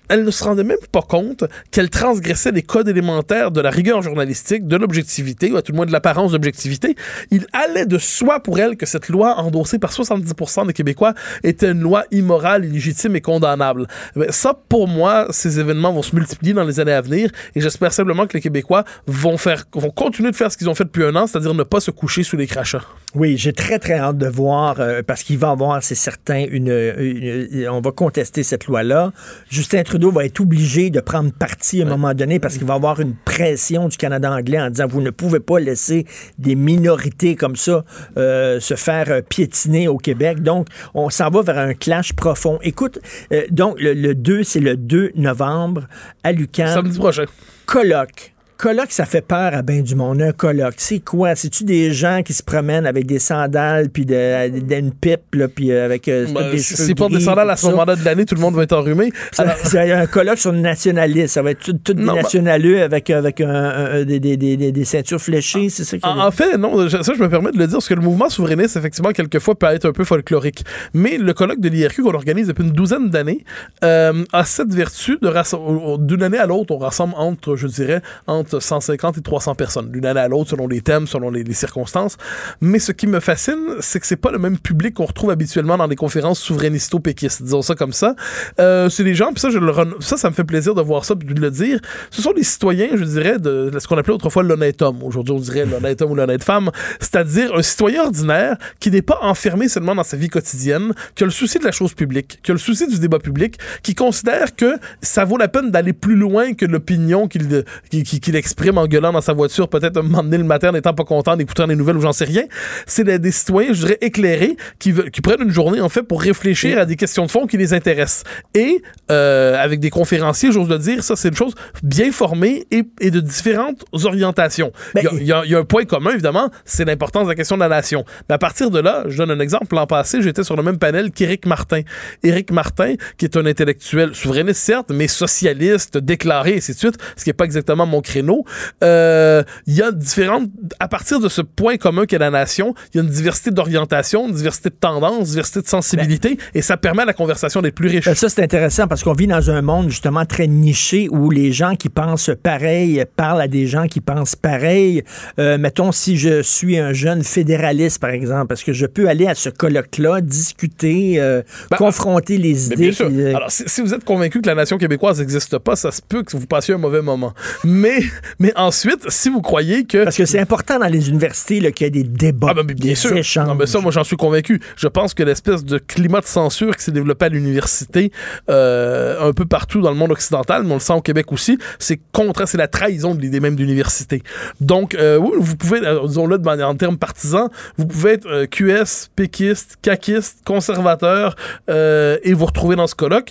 Elle ne se rendait même pas compte qu'elle transgressait les codes élémentaires de la rigueur journalistique, de l'objectivité, ou à tout le moins de l'apparence d'objectivité. Il allait de soi pour elle que cette loi, endossée par 70% des Québécois, était une loi immorale, illégitime et condamnable. Ben, ça, pour moi, ces événements vont se multiplier dans les années à venir, et j'espère simplement que les Québécois vont faire, vont continuer de faire ce qu'ils ont fait depuis un an, c'est-à-dire ne pas se coucher sous les crachats. Oui, j'ai très, très hâte de voir, euh, parce qu'il va y avoir, c'est certain, une, une- On va contester cette loi-là. Justin Trudeau va être obligé de prendre parti à un moment donné parce qu'il va y avoir une pression du Canada anglais en disant vous ne pouvez pas laisser des minorités comme ça euh, se faire euh, piétiner au Québec. Donc, on s'en va vers un clash profond. Écoute, euh, donc, le, le 2, c'est le 2 novembre à l'UQAM. Samedi prochain. Colloque colloque, ça fait peur à bien du monde. Un colloque, c'est quoi? C'est-tu des gens qui se promènent avec des sandales, puis de, de- d'une pipe, là, puis euh, avec euh, Ben, des S'ils portent des sandales à ce moment-là de l'année, tout le monde va être enrhumé. Ça- C'est un colloque sur le nationalisme. Ça va être tout, tout des ben- avec, avec un- un- des, des- des- des- ceintures fléchées, c'est ça qui En, en fait, non, ça, je me permets de le dire, parce que le mouvement souverainiste, effectivement, quelquefois, peut être un peu folklorique. Mais le colloque de l'IRQ qu'on organise depuis une douzaine d'années euh, a cette vertu de rassembler, d'une année à l'autre, on rassemble entre, je dirais, entre 150 et 300 personnes, d'une année à l'autre, selon les thèmes, selon les, les circonstances. Mais ce qui me fascine, c'est que c'est pas le même public qu'on retrouve habituellement dans des conférences souverainisto-péquistes, disons ça comme ça. Euh, c'est des gens, puis ça, ça, ça me fait plaisir de voir ça, puis de le dire. Ce sont des citoyens, je dirais, de ce qu'on appelait autrefois l'honnête homme. Aujourd'hui, on dirait l'honnête homme ou l'honnête femme. C'est-à-dire un citoyen ordinaire qui n'est pas enfermé seulement dans sa vie quotidienne, qui a le souci de la chose publique, qui a le souci du débat public, qui considère que ça vaut la peine d'aller plus loin que l'opinion qu'il qu'il qu'il exprime en gueulant dans sa voiture, peut-être donné le matin n'étant pas content d'écouter les nouvelles ou j'en sais rien. C'est des, des citoyens, je dirais, éclairés qui, prennent une journée, en fait, pour réfléchir à des questions de fond qui les intéressent. Et euh, avec des conférenciers, j'ose le dire, ça, c'est une chose bien formée et, et de différentes orientations. Il y a- il y, y a un point commun, évidemment, c'est l'importance de la question de la nation. Mais à partir de là, je donne un exemple. L'an passé, j'étais sur le même panel qu'Éric Martin. Éric Martin, qui est un intellectuel souverainiste, certes, mais socialiste, déclaré, et ainsi de suite, ce qui n'est pas exactement mon créneau. Euh, Il y a différentes... À partir de ce point commun qu'est la nation, il y a une diversité d'orientation, une diversité de tendances, une diversité de sensibilité, et ça permet à la conversation d'être plus riche. Ben, ça, c'est intéressant parce qu'on vit dans un monde justement très niché où les gens qui pensent pareil parlent à des gens qui pensent pareil. Euh, mettons, si je suis un jeune fédéraliste, par exemple, parce que je peux aller à ce colloque-là, discuter, euh, confronter les idées. bien sûr. puis, euh, Alors, si, si vous êtes convaincu que la nation québécoise n'existe pas, ça se peut que vous passiez un mauvais moment. Mais, mais ensuite, si vous croyez que... Parce que c'est important dans les universités qu'il y ait des débats, Ah ben, bien des sûr. échanges. Non, mais ça, moi, j'en suis convaincu. Je pense que l'espèce de climat de censure qui s'est développé à l'université, euh, un peu partout dans le monde occidental, mais on le sent au Québec aussi, c'est contre, c'est la trahison de l'idée même d'université. Donc, euh, vous pouvez, euh, disons-le en termes partisans, vous pouvez être euh, QS, péquiste, caquiste, conservateur, et vous retrouver dans ce colloque.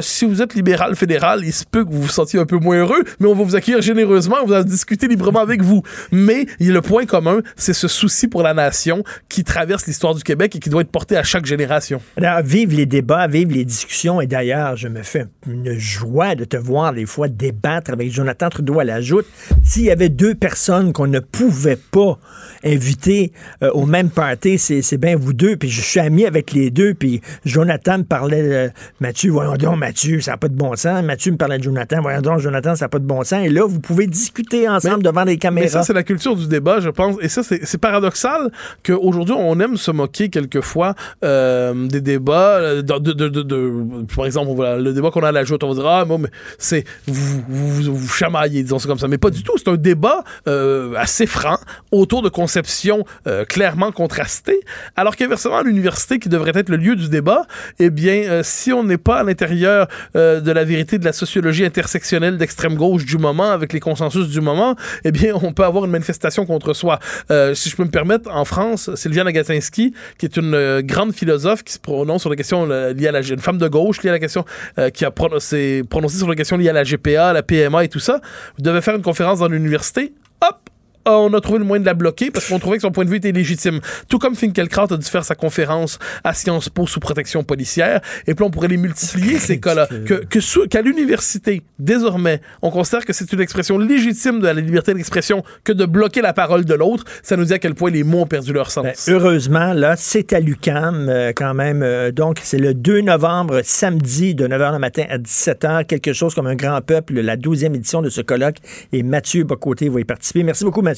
Si vous êtes libéral fédéral, il se peut que vous vous sentiez un peu moins heureux, mais on va vous accueillir généreusement, on va discuter librement avec vous. Mais le point commun, c'est ce souci pour la nation qui traverse l'histoire du Québec et qui doit être porté à chaque génération. Alors, vive les débats, vive les discussions. Et d'ailleurs, je me fais une joie de te voir des fois débattre avec Jonathan Trudeau à la joute. S'il y avait deux personnes qu'on ne pouvait pas inviter euh, au même party, c'est bien vous deux. Puis je suis ami avec les deux. Puis Jonathan me parlait de Mathieu, voyons donc, Mathieu, ça n'a pas de bon sens. Mathieu me parlait de Jonathan, voyons donc, Jonathan, ça n'a pas de bon sens. Et là, vous pouvez discuter ensemble devant des caméras. Mais ça, c'est la culture du débat, je pense. Et ça, c'est paradoxal qu'aujourd'hui, on aime se moquer quelquefois euh, des débats. euh, De, de- de- de- de- par exemple, le débat qu'on a à la joute, on va dire Ah, bon, mais c'est. Vous, vous, vous, chamaillez, disons ça comme ça. Mais pas du tout. C'est un débat euh, assez franc autour de conceptions euh, clairement contrastées. Alors qu'inversement, à l'université, qui devrait être le lieu du débat, eh bien, si on n'est pas à l'intérieur de la vérité de la sociologie intersectionnelle d'extrême gauche du moment, avec les consensus du moment, eh bien, on peut avoir une manifestation contre soi. Euh, si je peux me permettre, en France, Sylviane Agatinski, qui est une euh, grande philosophe qui se prononce sur la question euh, liée à la... une femme de gauche liée à la question... qui a prononcé, sur la question liée à la GPA, la PMA et tout ça, devait faire une conférence dans l'université. Hop! On a trouvé le moyen de la bloquer parce qu'on trouvait que son point de vue était légitime. Tout comme Finkielkraut a dû faire sa conférence à Sciences Po sous protection policière. Et puis on pourrait les multiplier, ces cas-là. Que, que sous- qu'à l'université, désormais, on considère que c'est une expression légitime de la liberté d'expression que de bloquer la parole de l'autre. Ça nous dit à quel point les mots ont perdu leur sens. Ben, heureusement, là, c'est à l'UCAM euh, quand même. Euh, donc, c'est le 2 novembre, samedi, de 9h le matin à 17h, quelque chose comme un grand peuple, la 12e édition de ce colloque. Et Mathieu Bocoté va y participer. Merci beaucoup, Mathieu.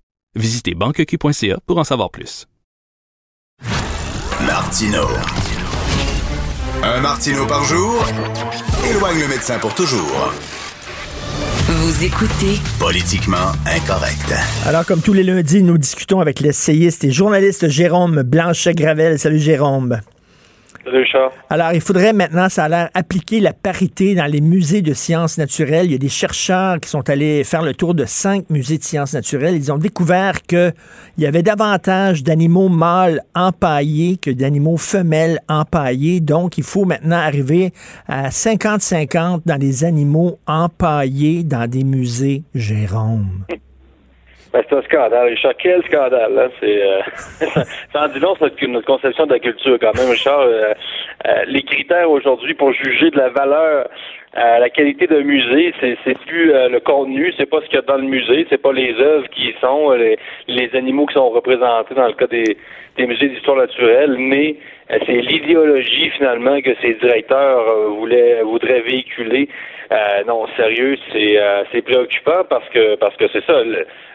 Visitez banqueq.ca pour en savoir plus. Martino. Un Martino par jour éloigne le médecin pour toujours. Vous écoutez Politiquement incorrect. Alors, comme tous les lundis, nous discutons avec l'essayiste et journaliste Jérôme Blanchet-Gravel. Salut Jérôme. Richard. Alors, il faudrait maintenant, ça a l'air, appliquer la parité dans les musées de sciences naturelles. Il y a des chercheurs qui sont allés faire le tour de cinq musées de sciences naturelles. Ils ont découvert qu'il y avait davantage d'animaux mâles empaillés que d'animaux femelles empaillés. Donc, il faut maintenant arriver à 50-50 dans les animaux empaillés dans des musées. Jérôme. Ben, c'est un scandale, Richard. Quel scandale, là. C'est, euh, ça en notre, conception de la culture, quand même, Richard. Euh, euh, les critères aujourd'hui pour juger de la valeur, euh, la qualité d'un musée, c'est, c'est plus euh, le contenu, c'est pas ce qu'il y a dans le musée, c'est pas les œuvres qui y sont, les, les animaux qui sont représentés dans le cas des, des musées d'histoire naturelle, mais c'est l'idéologie, finalement, que ces directeurs euh, voulaient, voudraient véhiculer. Euh, non, sérieux, c'est euh, c'est préoccupant parce que parce que c'est ça.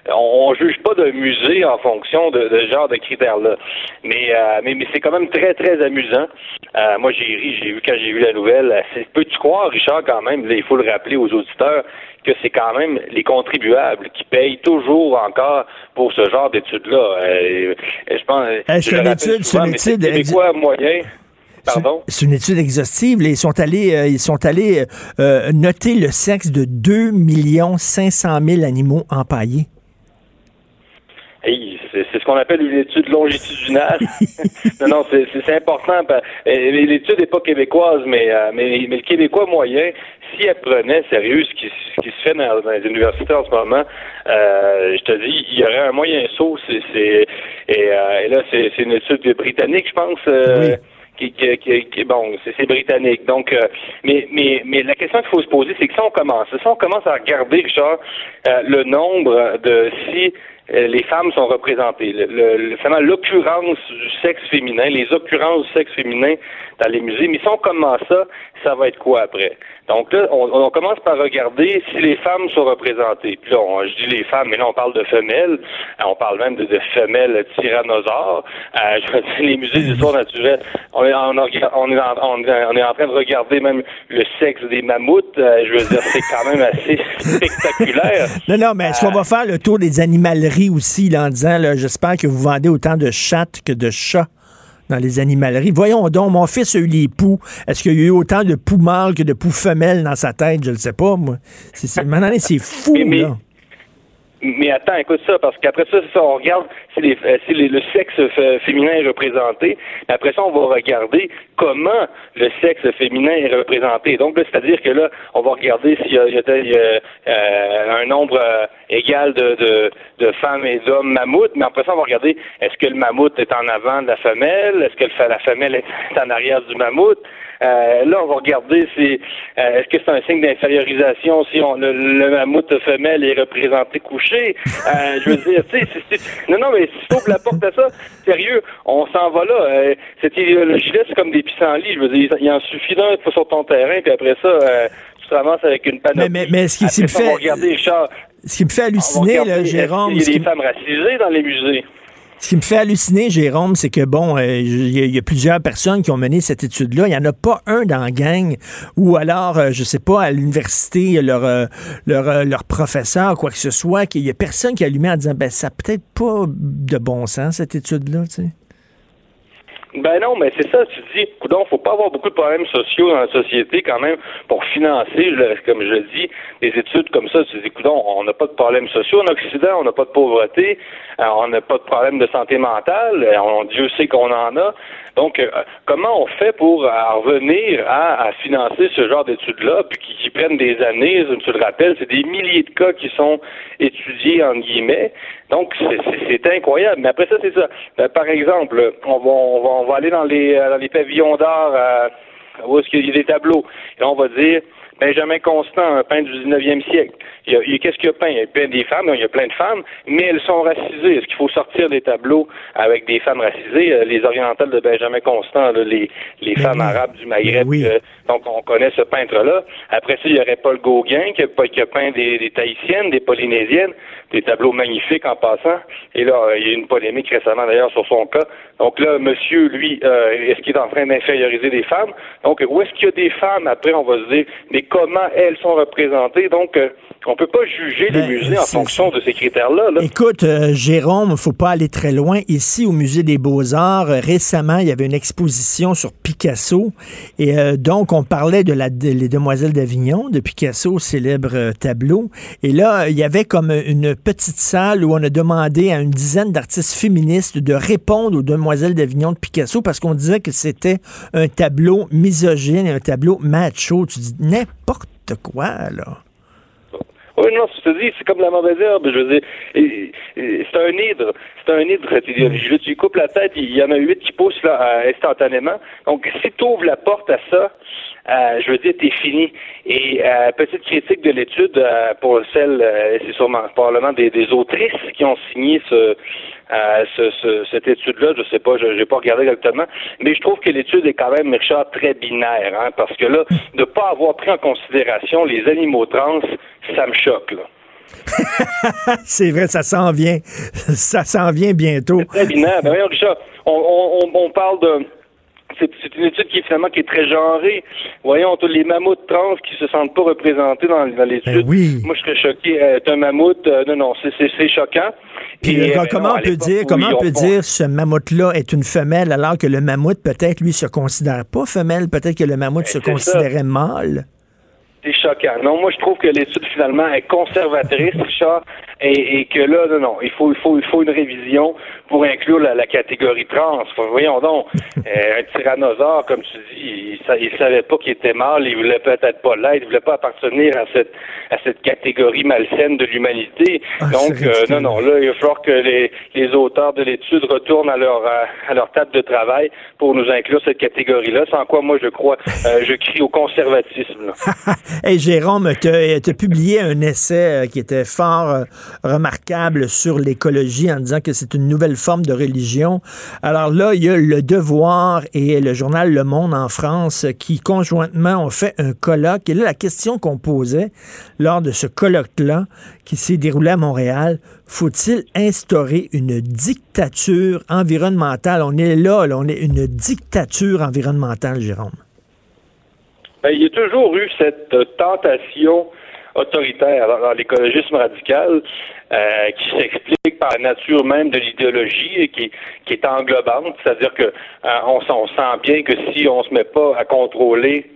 on, on juge pas d'un musée en fonction de, de ce genre de critères-là. Mais, euh, mais mais c'est quand même très très amusant. Euh, moi j'ai ri, j'ai vu quand j'ai vu la nouvelle. euh, Peux-tu croire, Richard, quand même, là, il faut le rappeler aux auditeurs que c'est quand même les contribuables qui payent toujours encore pour ce genre d'études-là. Euh, je pense. Euh, étude, c'est une étude québécois moyen. C'est une étude exhaustive. Ils sont allés, euh, ils sont allés euh, noter le sexe de 2 500 000 animaux empaillés. Hey, c'est ce qu'on appelle une étude longitudinale. non, non, c'est- important. L'étude n'est pas québécoise, mais, euh, mais, mais le Québécois moyen, si elle prenait sérieux ce qui, ce qui se fait dans, dans les universités en ce moment, euh, je te dis, il y aurait un moyen saut. c'est c'est- et, euh, et là, c'est c'est une étude britannique, je pense. euh, qui, qui, qui, qui- bon, c'est c'est britannique. Donc, euh, mais, mais, mais la question qu'il faut se poser, c'est que si on commence, si on commence à regarder, Richard, euh, le nombre de si euh, les femmes sont représentées, le- finalement, l'occurrence du sexe féminin, les occurrences du sexe féminin dans les musées, mais si on commence ça, ça va être quoi après? Donc là, on, on commence par regarder si les femmes sont représentées. Puis là, on- je dis les femmes, mais là, on parle de femelles. Euh, On parle même de, de femelles tyrannosaures. Euh, je veux dire, les musées d'histoire naturelle, on est, en, on, est en, on est- on est en train de regarder même le sexe des mammouths. Euh, je veux dire, c'est quand même assez spectaculaire. Non, non, mais est-ce qu'on va faire le tour des animaleries aussi, là, en disant, là, j'espère que vous vendez autant de chattes que de chats? Dans les animaleries. Voyons donc, mon fils a eu les poux. Est-ce qu'il y a eu autant de poux mâles que de poux femelles dans sa tête? Je ne sais pas, moi. C'est, c'est, maintenant, c'est fou, là. Mais attends, écoute ça, parce qu'après ça, ça, on regarde si, les, euh, si les- le sexe f- féminin est représenté. Après ça, on va regarder comment le sexe féminin est représenté. Donc, c'est-à-dire que là, on va regarder s'il y a, y a- euh, un nombre euh, égal de, de, de femmes et d'hommes mammouths. Mais après ça, on va regarder est-ce que le mammouth est en avant de la femelle, est-ce que la femelle est en arrière du mammouth? Euh, là, on va regarder si euh, est-ce que c'est un signe d'infériorisation si on, le, le mammouth femelle est représenté couché? Euh, je veux dire, tu sais, non, non, mais si tu ouvres la porte à ça, sérieux, on s'en va là. Euh, cette idéologie-là, c'est comme des pissenlits. Je veux dire, il en suffit d'un sur ton terrain, puis après ça, euh, tu te ramasses avec une panoplie. Mais- mais- mais ce qui- va fait- regarder, Richard, Ce qui me fait halluciner, là, Jérôme, qu'il y a des me- femmes racisées dans les musées? Ce qui me fait halluciner, Jérôme, c'est que, bon, euh, il y, a- plusieurs personnes qui ont mené cette étude-là. Il n'y en a pas un dans la gang ou alors, euh, je sais pas, à l'université, leur, euh, leur, euh, leur professeur, quoi que ce soit, qu'il y a personne qui a allumé en disant, ben, ça peut-être pas de bon sens, cette étude-là, tu sais. Ben non, mais c'est ça, tu dis, coudon, faut pas avoir beaucoup de problèmes sociaux dans la société quand même pour financer, comme je dis, des études comme ça. Tu dis, coudon, on n'a pas de problèmes sociaux en Occident, on n'a pas de pauvreté, euh, on n'a pas de problème de santé mentale, euh, on, Dieu sait qu'on en a. Donc, euh, comment on fait pour euh, en revenir à, à financer ce genre d'études-là, puis qui, qui prennent des années, tu le rappelles, c'est des milliers de cas qui sont étudiés, en guillemets. Donc, c'est- incroyable. Mais après ça, c'est ça. Euh, par exemple, on va, on va, on va aller dans les, euh, dans les pavillons d'art où est-ce qu'il y a des tableaux. Et on va dire Benjamin Constant, un peintre du 19e siècle. Il y a, il y Qu'est-ce qu'il a peint? Il y a peint des femmes, il y a plein de femmes, mais elles sont racisées. Est-ce qu'il faut sortir des tableaux avec des femmes racisées? Euh, Les orientales de Benjamin Constant, là, les, les femmes arabes du Maghreb, euh, donc on connaît ce peintre-là. Après ça, il y aurait Paul Gauguin qui a, qui a peint des, des Tahitiennes, des Polynésiennes, des tableaux magnifiques en passant. Et là, euh, il y a eu une polémique récemment d'ailleurs sur son cas. Donc là, monsieur, lui, euh, est-ce qu'il est en train d'inférioriser des femmes? Donc, où est-ce qu'il y a des femmes? Après, on va se dire, mais comment elles sont représentées? Donc, euh, on peut pas juger les Ben, musées en fonction de ces critères-là. là. Écoute, euh, Jérôme, il faut pas aller très loin. Ici, au Musée des Beaux-Arts, euh, récemment, il y avait une exposition sur Picasso. Et euh, donc, on parlait de la, de- les Demoiselles d'Avignon, de Picasso, célèbre tableau. Et là, il y avait comme une petite salle où on a demandé à une dizaine d'artistes féministes de répondre aux Demoiselles d'Avignon de Picasso parce qu'on disait que c'était un tableau misogyne, un tableau macho. Tu dis n'importe quoi, là. Oui, non, je te dis, c'est comme la mauvaise herbe. Je veux dire, c'est un hydre. C'est un hydre, cette idéologie-là. Tu lui coupes la tête, il y en a huit qui poussent là, instantanément. Donc, si tu ouvres la porte à ça, euh, je veux dire, t'es fini. Et euh, petite critique de l'étude euh, pour celle, c'est sûrement probablement des, des autrices qui ont signé ce, euh, ce, ce- cette étude-là. Je sais pas, je n'ai pas regardé exactement, mais je trouve que l'étude est quand même, Richard, très binaire, hein, parce que là, de pas avoir pris en considération les animaux trans, ça me choque. Là. C'est vrai, ça s'en vient. Ça s'en vient bientôt. Très binaire. Ben voyons, Richard, on, on, on parle de. C'est c'est une étude qui est finalement qui est très genrée. Voyons, tous les mammouths trans qui se sentent pas représentés dans, dans l'étude. Moi, je serais choqué. Euh, un mammouth. euh, non, non, c'est- c'est c'est choquant. Puis, Et, euh, ben comment non, on peut dire, comment on peut dire ce mammouth-là est une femelle alors que le mammouth, peut-être, lui, se considère pas femelle, peut-être que le mammouth se Ben, c'est considérait mâle? C'est choquant. Non, moi je trouve que l'étude finalement est conservatrice, Richard, et, et que là, non, non, il faut, il faut, il faut une révision pour inclure la, la catégorie trans. Voyons donc, euh, un tyrannosaure, comme tu dis, il, il savait pas qu'il était mâle, il voulait peut-être pas l'être, il voulait pas appartenir à cette, à cette catégorie malsaine de l'humanité. donc, c'est euh, non, non, là, il va falloir que les, les auteurs de l'étude retournent à leur, à leur table de travail pour nous inclure cette catégorie-là, sans quoi moi je crois, euh, je crie au conservatisme. Hey, Jérôme, tu as publié un essai euh, qui était fort euh, remarquable sur l'écologie en disant que c'est une nouvelle forme de religion. Alors là, il y a Le Devoir et le journal Le Monde en France euh, qui conjointement ont fait un colloque. Et là, la question qu'on posait lors de ce colloque-là, qui s'est déroulé à Montréal, faut-il instaurer une dictature environnementale? On est là, là on est une dictature environnementale, Jérôme. Ben, il y a toujours eu cette euh, tentation autoritaire dans, l'écologisme radical euh, qui s'explique par la nature même de l'idéologie qui, est englobante, c'est-à-dire que euh, on, sent bien que si on se met pas à contrôler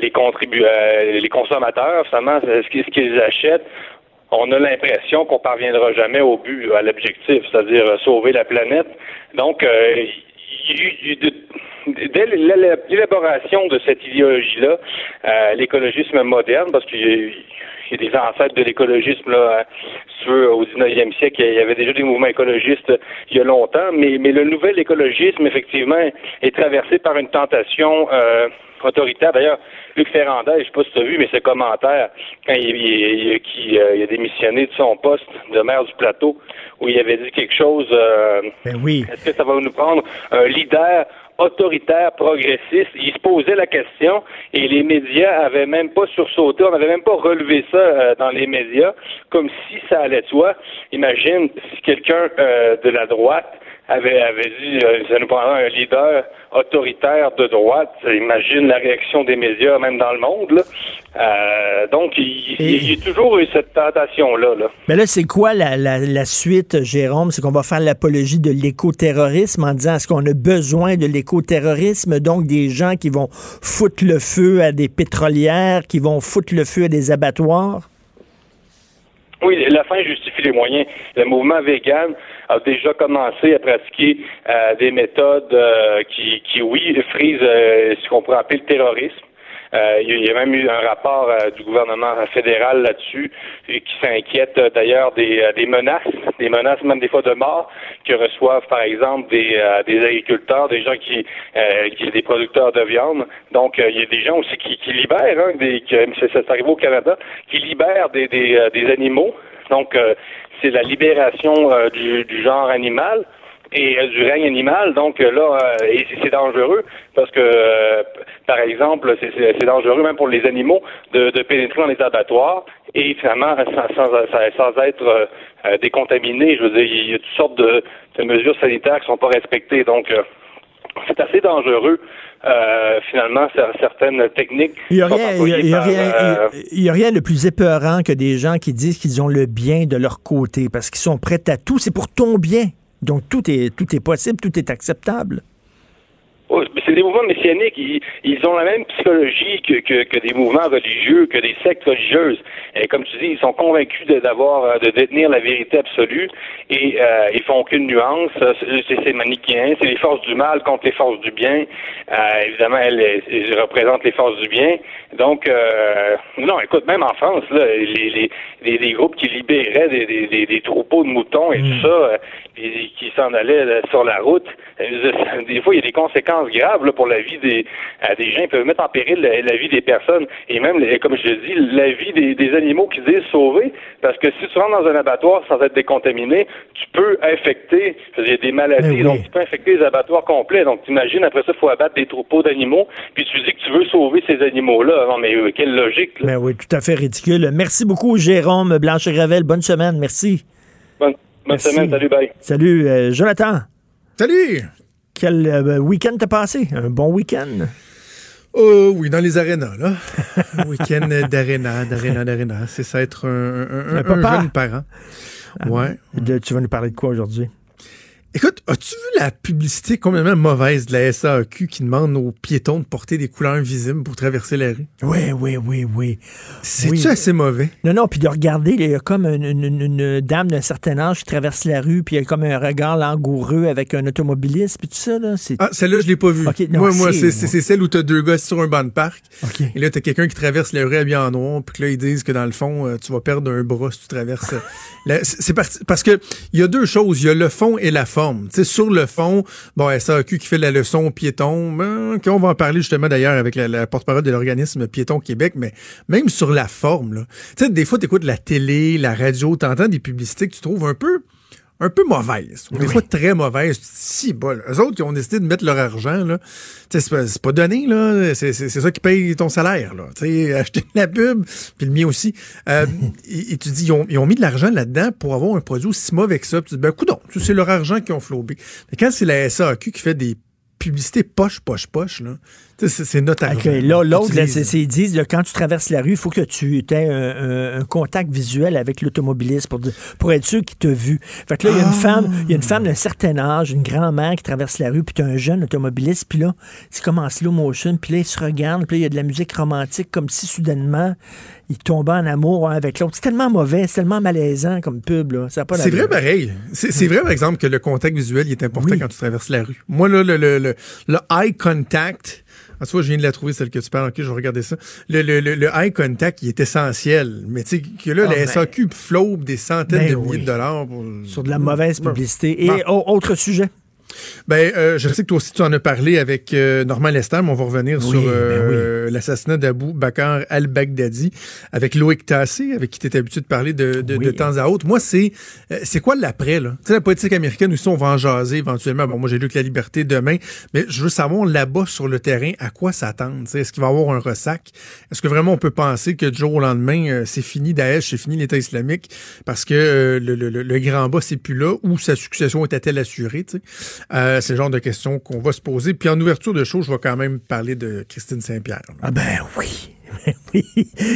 les contribu les consommateurs, finalement, ce qu'ils achètent, on a l'impression qu'on parviendra jamais au but, à l'objectif, c'est-à-dire sauver la planète. Donc, dès l'élab- l'élaboration de cette idéologie-là, euh, l'écologisme moderne, parce qu'il y a, des ancêtres de l'écologisme, là, hein, au 19e siècle, il y avait déjà des mouvements écologistes il y a longtemps, mais, mais le nouvel écologisme, effectivement, est traversé par une tentation euh, autoritaire. D'ailleurs, Luc Ferrandez, je ne sais pas si tu as vu, mais ses commentaires, quand il, il- il- qui, euh, il a démissionné de son poste de maire du plateau, où il avait dit quelque chose. euh, Ben oui. Est-ce que ça va nous prendre un leader autoritaire, progressiste? Il se posait la question et les médias avaient même pas sursauté, on n'avait même pas relevé ça euh, dans les médias, comme si ça allait de. Imagine si quelqu'un euh, de la droite avait, avait dit euh, ça nous un leader autoritaire de droite. Imagine la réaction des médias, même dans le monde. Là. Euh, donc, il, il- il y a toujours eu cette tentation-là. Là. Mais là, c'est quoi la, la- la suite, Jérôme? C'est qu'on va faire l'apologie de l'écoterrorisme en disant est-ce qu'on a besoin de l'écoterrorisme? Donc, des gens qui vont foutre le feu à des pétrolières, qui vont foutre le feu à des abattoirs? Oui, la fin justifie les moyens. Le mouvement vegan a déjà commencé à pratiquer euh, des méthodes euh, qui, qui, oui, frisent euh, ce qu'on pourrait appeler le terrorisme. Euh, il y a même eu un rapport euh, du gouvernement fédéral là-dessus qui s'inquiète euh, d'ailleurs des, euh, des menaces, des menaces même des fois de mort que reçoivent par exemple des, des agriculteurs, des gens qui, qui des producteurs de viande. Donc il y a des gens aussi qui, qui libèrent, hein, des, qui, c'est c'est arrivé au Canada, qui libèrent des, des, des animaux. Donc euh, c'est la libération euh, du, du genre animal et euh, du règne animal. Donc euh, là, euh, c'est- dangereux parce que, par exemple, c'est- dangereux même pour les animaux de, pénétrer dans les abattoirs et finalement sans, être décontaminés. Je veux dire, il y a toutes sortes de, mesures sanitaires qui sont pas respectées. Donc c'est assez dangereux euh, finalement cer- certaines techniques. Il n'y a, a rien de plus épeurant que des gens qui disent qu'ils ont le bien de leur côté parce qu'ils sont prêts à tout. C'est pour ton bien. Donc, tout est, tout est possible, tout est acceptable. Oui, mais c'est des mouvements messianiques. Ils, ils ont la même psychologie que, que, que des mouvements religieux, que des sectes religieuses. Et comme tu dis, ils sont convaincus de, d'avoir, euh, de détenir la vérité absolue et euh, ils font aucune nuance. Euh, C'est, manichéen. C'est les forces du mal contre les forces du bien. Euh, évidemment, elles, elles- représentent les forces du bien. Donc, euh, non, écoute, même en France, là, les, les, les, les groupes qui libéraient des, des, des, des troupeaux de moutons et tout ça, euh, et qui s'en allaient là, sur la route, euh, des fois, il y a des conséquences graves là, pour la vie des, euh, des gens. Ils peuvent mettre en péril la, la vie des personnes et même, comme je le dis, la vie des, des animaux qui disent sauver. Parce que si tu rentres dans un abattoir sans être décontaminé, tu peux infecter, il y a des maladies, Mais oui. donc tu peux infecter les abattoirs complets. Donc, t'imagines, après ça, il faut abattre des troupeaux d'animaux, puis tu dis que tu veux sauver ces animaux-là. Non, mais euh, quelle logique, là. Ben oui, tout à fait ridicule. Merci beaucoup, Jérôme Blanchet-Gravel. Bonne semaine. Merci. Bonne, bonne Merci. semaine, salut, bye. Salut, euh, Jonathan. Salut! Quel euh, week-end t'as passé? Un bon week-end? Oh oui, dans les arénas, là. Un Week-end d'aréna, d'aréna, d'aréna. C'est ça être un, un- un- Un jeune parent. Ouais. De- tu vas nous parler de quoi aujourd'hui? Écoute, as-tu vu la publicité complètement mauvaise de la SAQ qui demande aux piétons de porter des couleurs visibles pour traverser la rue? Oui, oui, oui, oui. C'est-tu Oui. assez mauvais? Non, non, puis de regarder, il y a comme une, une- une- une dame d'un certain âge qui traverse la rue, puis il y a comme un regard langoureux avec un automobiliste, puis tout ça, là. Ah, celle-là, je l'ai pas vue. Ok, non, moi, moi, c'est- celle où t'as deux gars sur un banc de parc. Et là, t'as quelqu'un qui traverse la rue habillé en noir, puis là, ils disent que dans le fond, euh, tu vas perdre un bras si tu traverses. euh, la- c'est parce que il y a deux choses. Il y a le fond et la forme. Tu sur le fond, bon, SAQ qui fait la leçon aux piétons, ben, on va en parler justement d'ailleurs avec la, porte-parole de l'organisme Piéton Québec, mais même sur la forme, là. Tu sais, des fois, t'écoutes la télé, la radio, t'entends des publicités que tu trouves un peu un peu mauvaises, ou des fois très mauvaises. Si, bol. Eux autres qui ont décidé de mettre leur argent, là, tu sais, c'est pas, donné, là. C'est, c'est, c'est ça qui paye ton salaire, là. Tu sais, acheter de la pub, puis le mien aussi. Euh, et, et tu dis, ils ont, ils ont mis de l'argent là-dedans pour avoir un produit aussi mauvais que ça. Puis tu dis, ben, coudon, c'est leur argent qui ont flobé. Mais quand c'est la SAQ qui fait des publicités poche, poche, poche, là, c'est, notre argent. Ok, là, l'autre, ils disent, là, quand tu traverses la rue, il faut que tu aies un, un- un contact visuel avec l'automobiliste pour, pour être sûr qu'il t'a vu. Fait que là, il y a une femme, il y a une femme d'un certain âge, une grand-mère qui traverse la rue, puis tu un jeune automobiliste, puis là, c'est comme en slow motion, puis là, ils se regardent, puis là, il y a de la musique romantique, comme si soudainement, ils tombaient en amour un avec l'autre. C'est tellement mauvais, c'est tellement malaisant comme pub, là. C'est vrai pareil. C'est c'est vrai, par exemple, que le contact visuel il est important quand tu traverses la rue. Moi, là, le, le, le, le eye contact, tu vois, je viens de la trouver, celle que tu parles. OK, je vais regarder ça. Le, le, le, le eye contact, il est essentiel. Mais tu sais, que là, Ah, la ben- SAQ flobe des centaines Ben de milliers oui. de dollars. Pour... Sur de la mauvaise Bon. publicité. Et Bon. autre sujet. Ben, euh, je sais que toi aussi, tu en as parlé avec euh, Normand Lester, mais on va revenir Oui, sur ben euh, l'assassinat d'Abou Bakar al-Baghdadi avec Loïc Tassé, avec qui tu es habitué de parler de, de, de temps à autre. Moi, c'est euh, c'est quoi l'après, là? Tu sais, la politique américaine, aussi, on va en jaser éventuellement. Bon, moi, j'ai lu que la liberté demain, mais je veux savoir là-bas, sur le terrain, à quoi s'attendre? Est-ce qu'il va y avoir un ressac? Est-ce que vraiment on peut penser que du jour au lendemain, euh, c'est fini Daesh, c'est fini l'État islamique, parce que euh, le, le- le- grand bas, c'est plus là, ou sa succession était-elle assurée? tu sais? Euh, c'est le genre de questions qu'on va se poser. Puis en ouverture de show, je vais quand même parler de Christine Saint-Pierre. Ah ben oui. oui.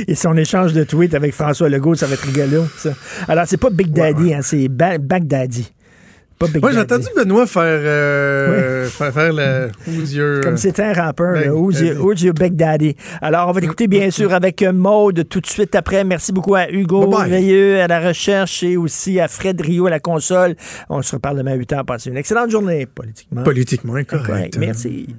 Et son échange de tweets avec François Legault, ça va être rigolo, ça. Alors, c'est pas Big Daddy, hein, c'est ba Bagdaddy. Pas Big Moi, j'ai entendu Benoît faire, euh, faire, faire le Who's your- Comme c'était un rappeur, là, Who's, your, Who's your Big Daddy? Alors, on va l'écouter bien sûr avec euh, Maude tout de suite après. Merci beaucoup à Hugo Bye bye. Veilleux à la recherche et aussi à Fred Rio à la console. On se reparle demain à 8 h. Passez une excellente journée, politiquement. Politiquement. Correct. Merci.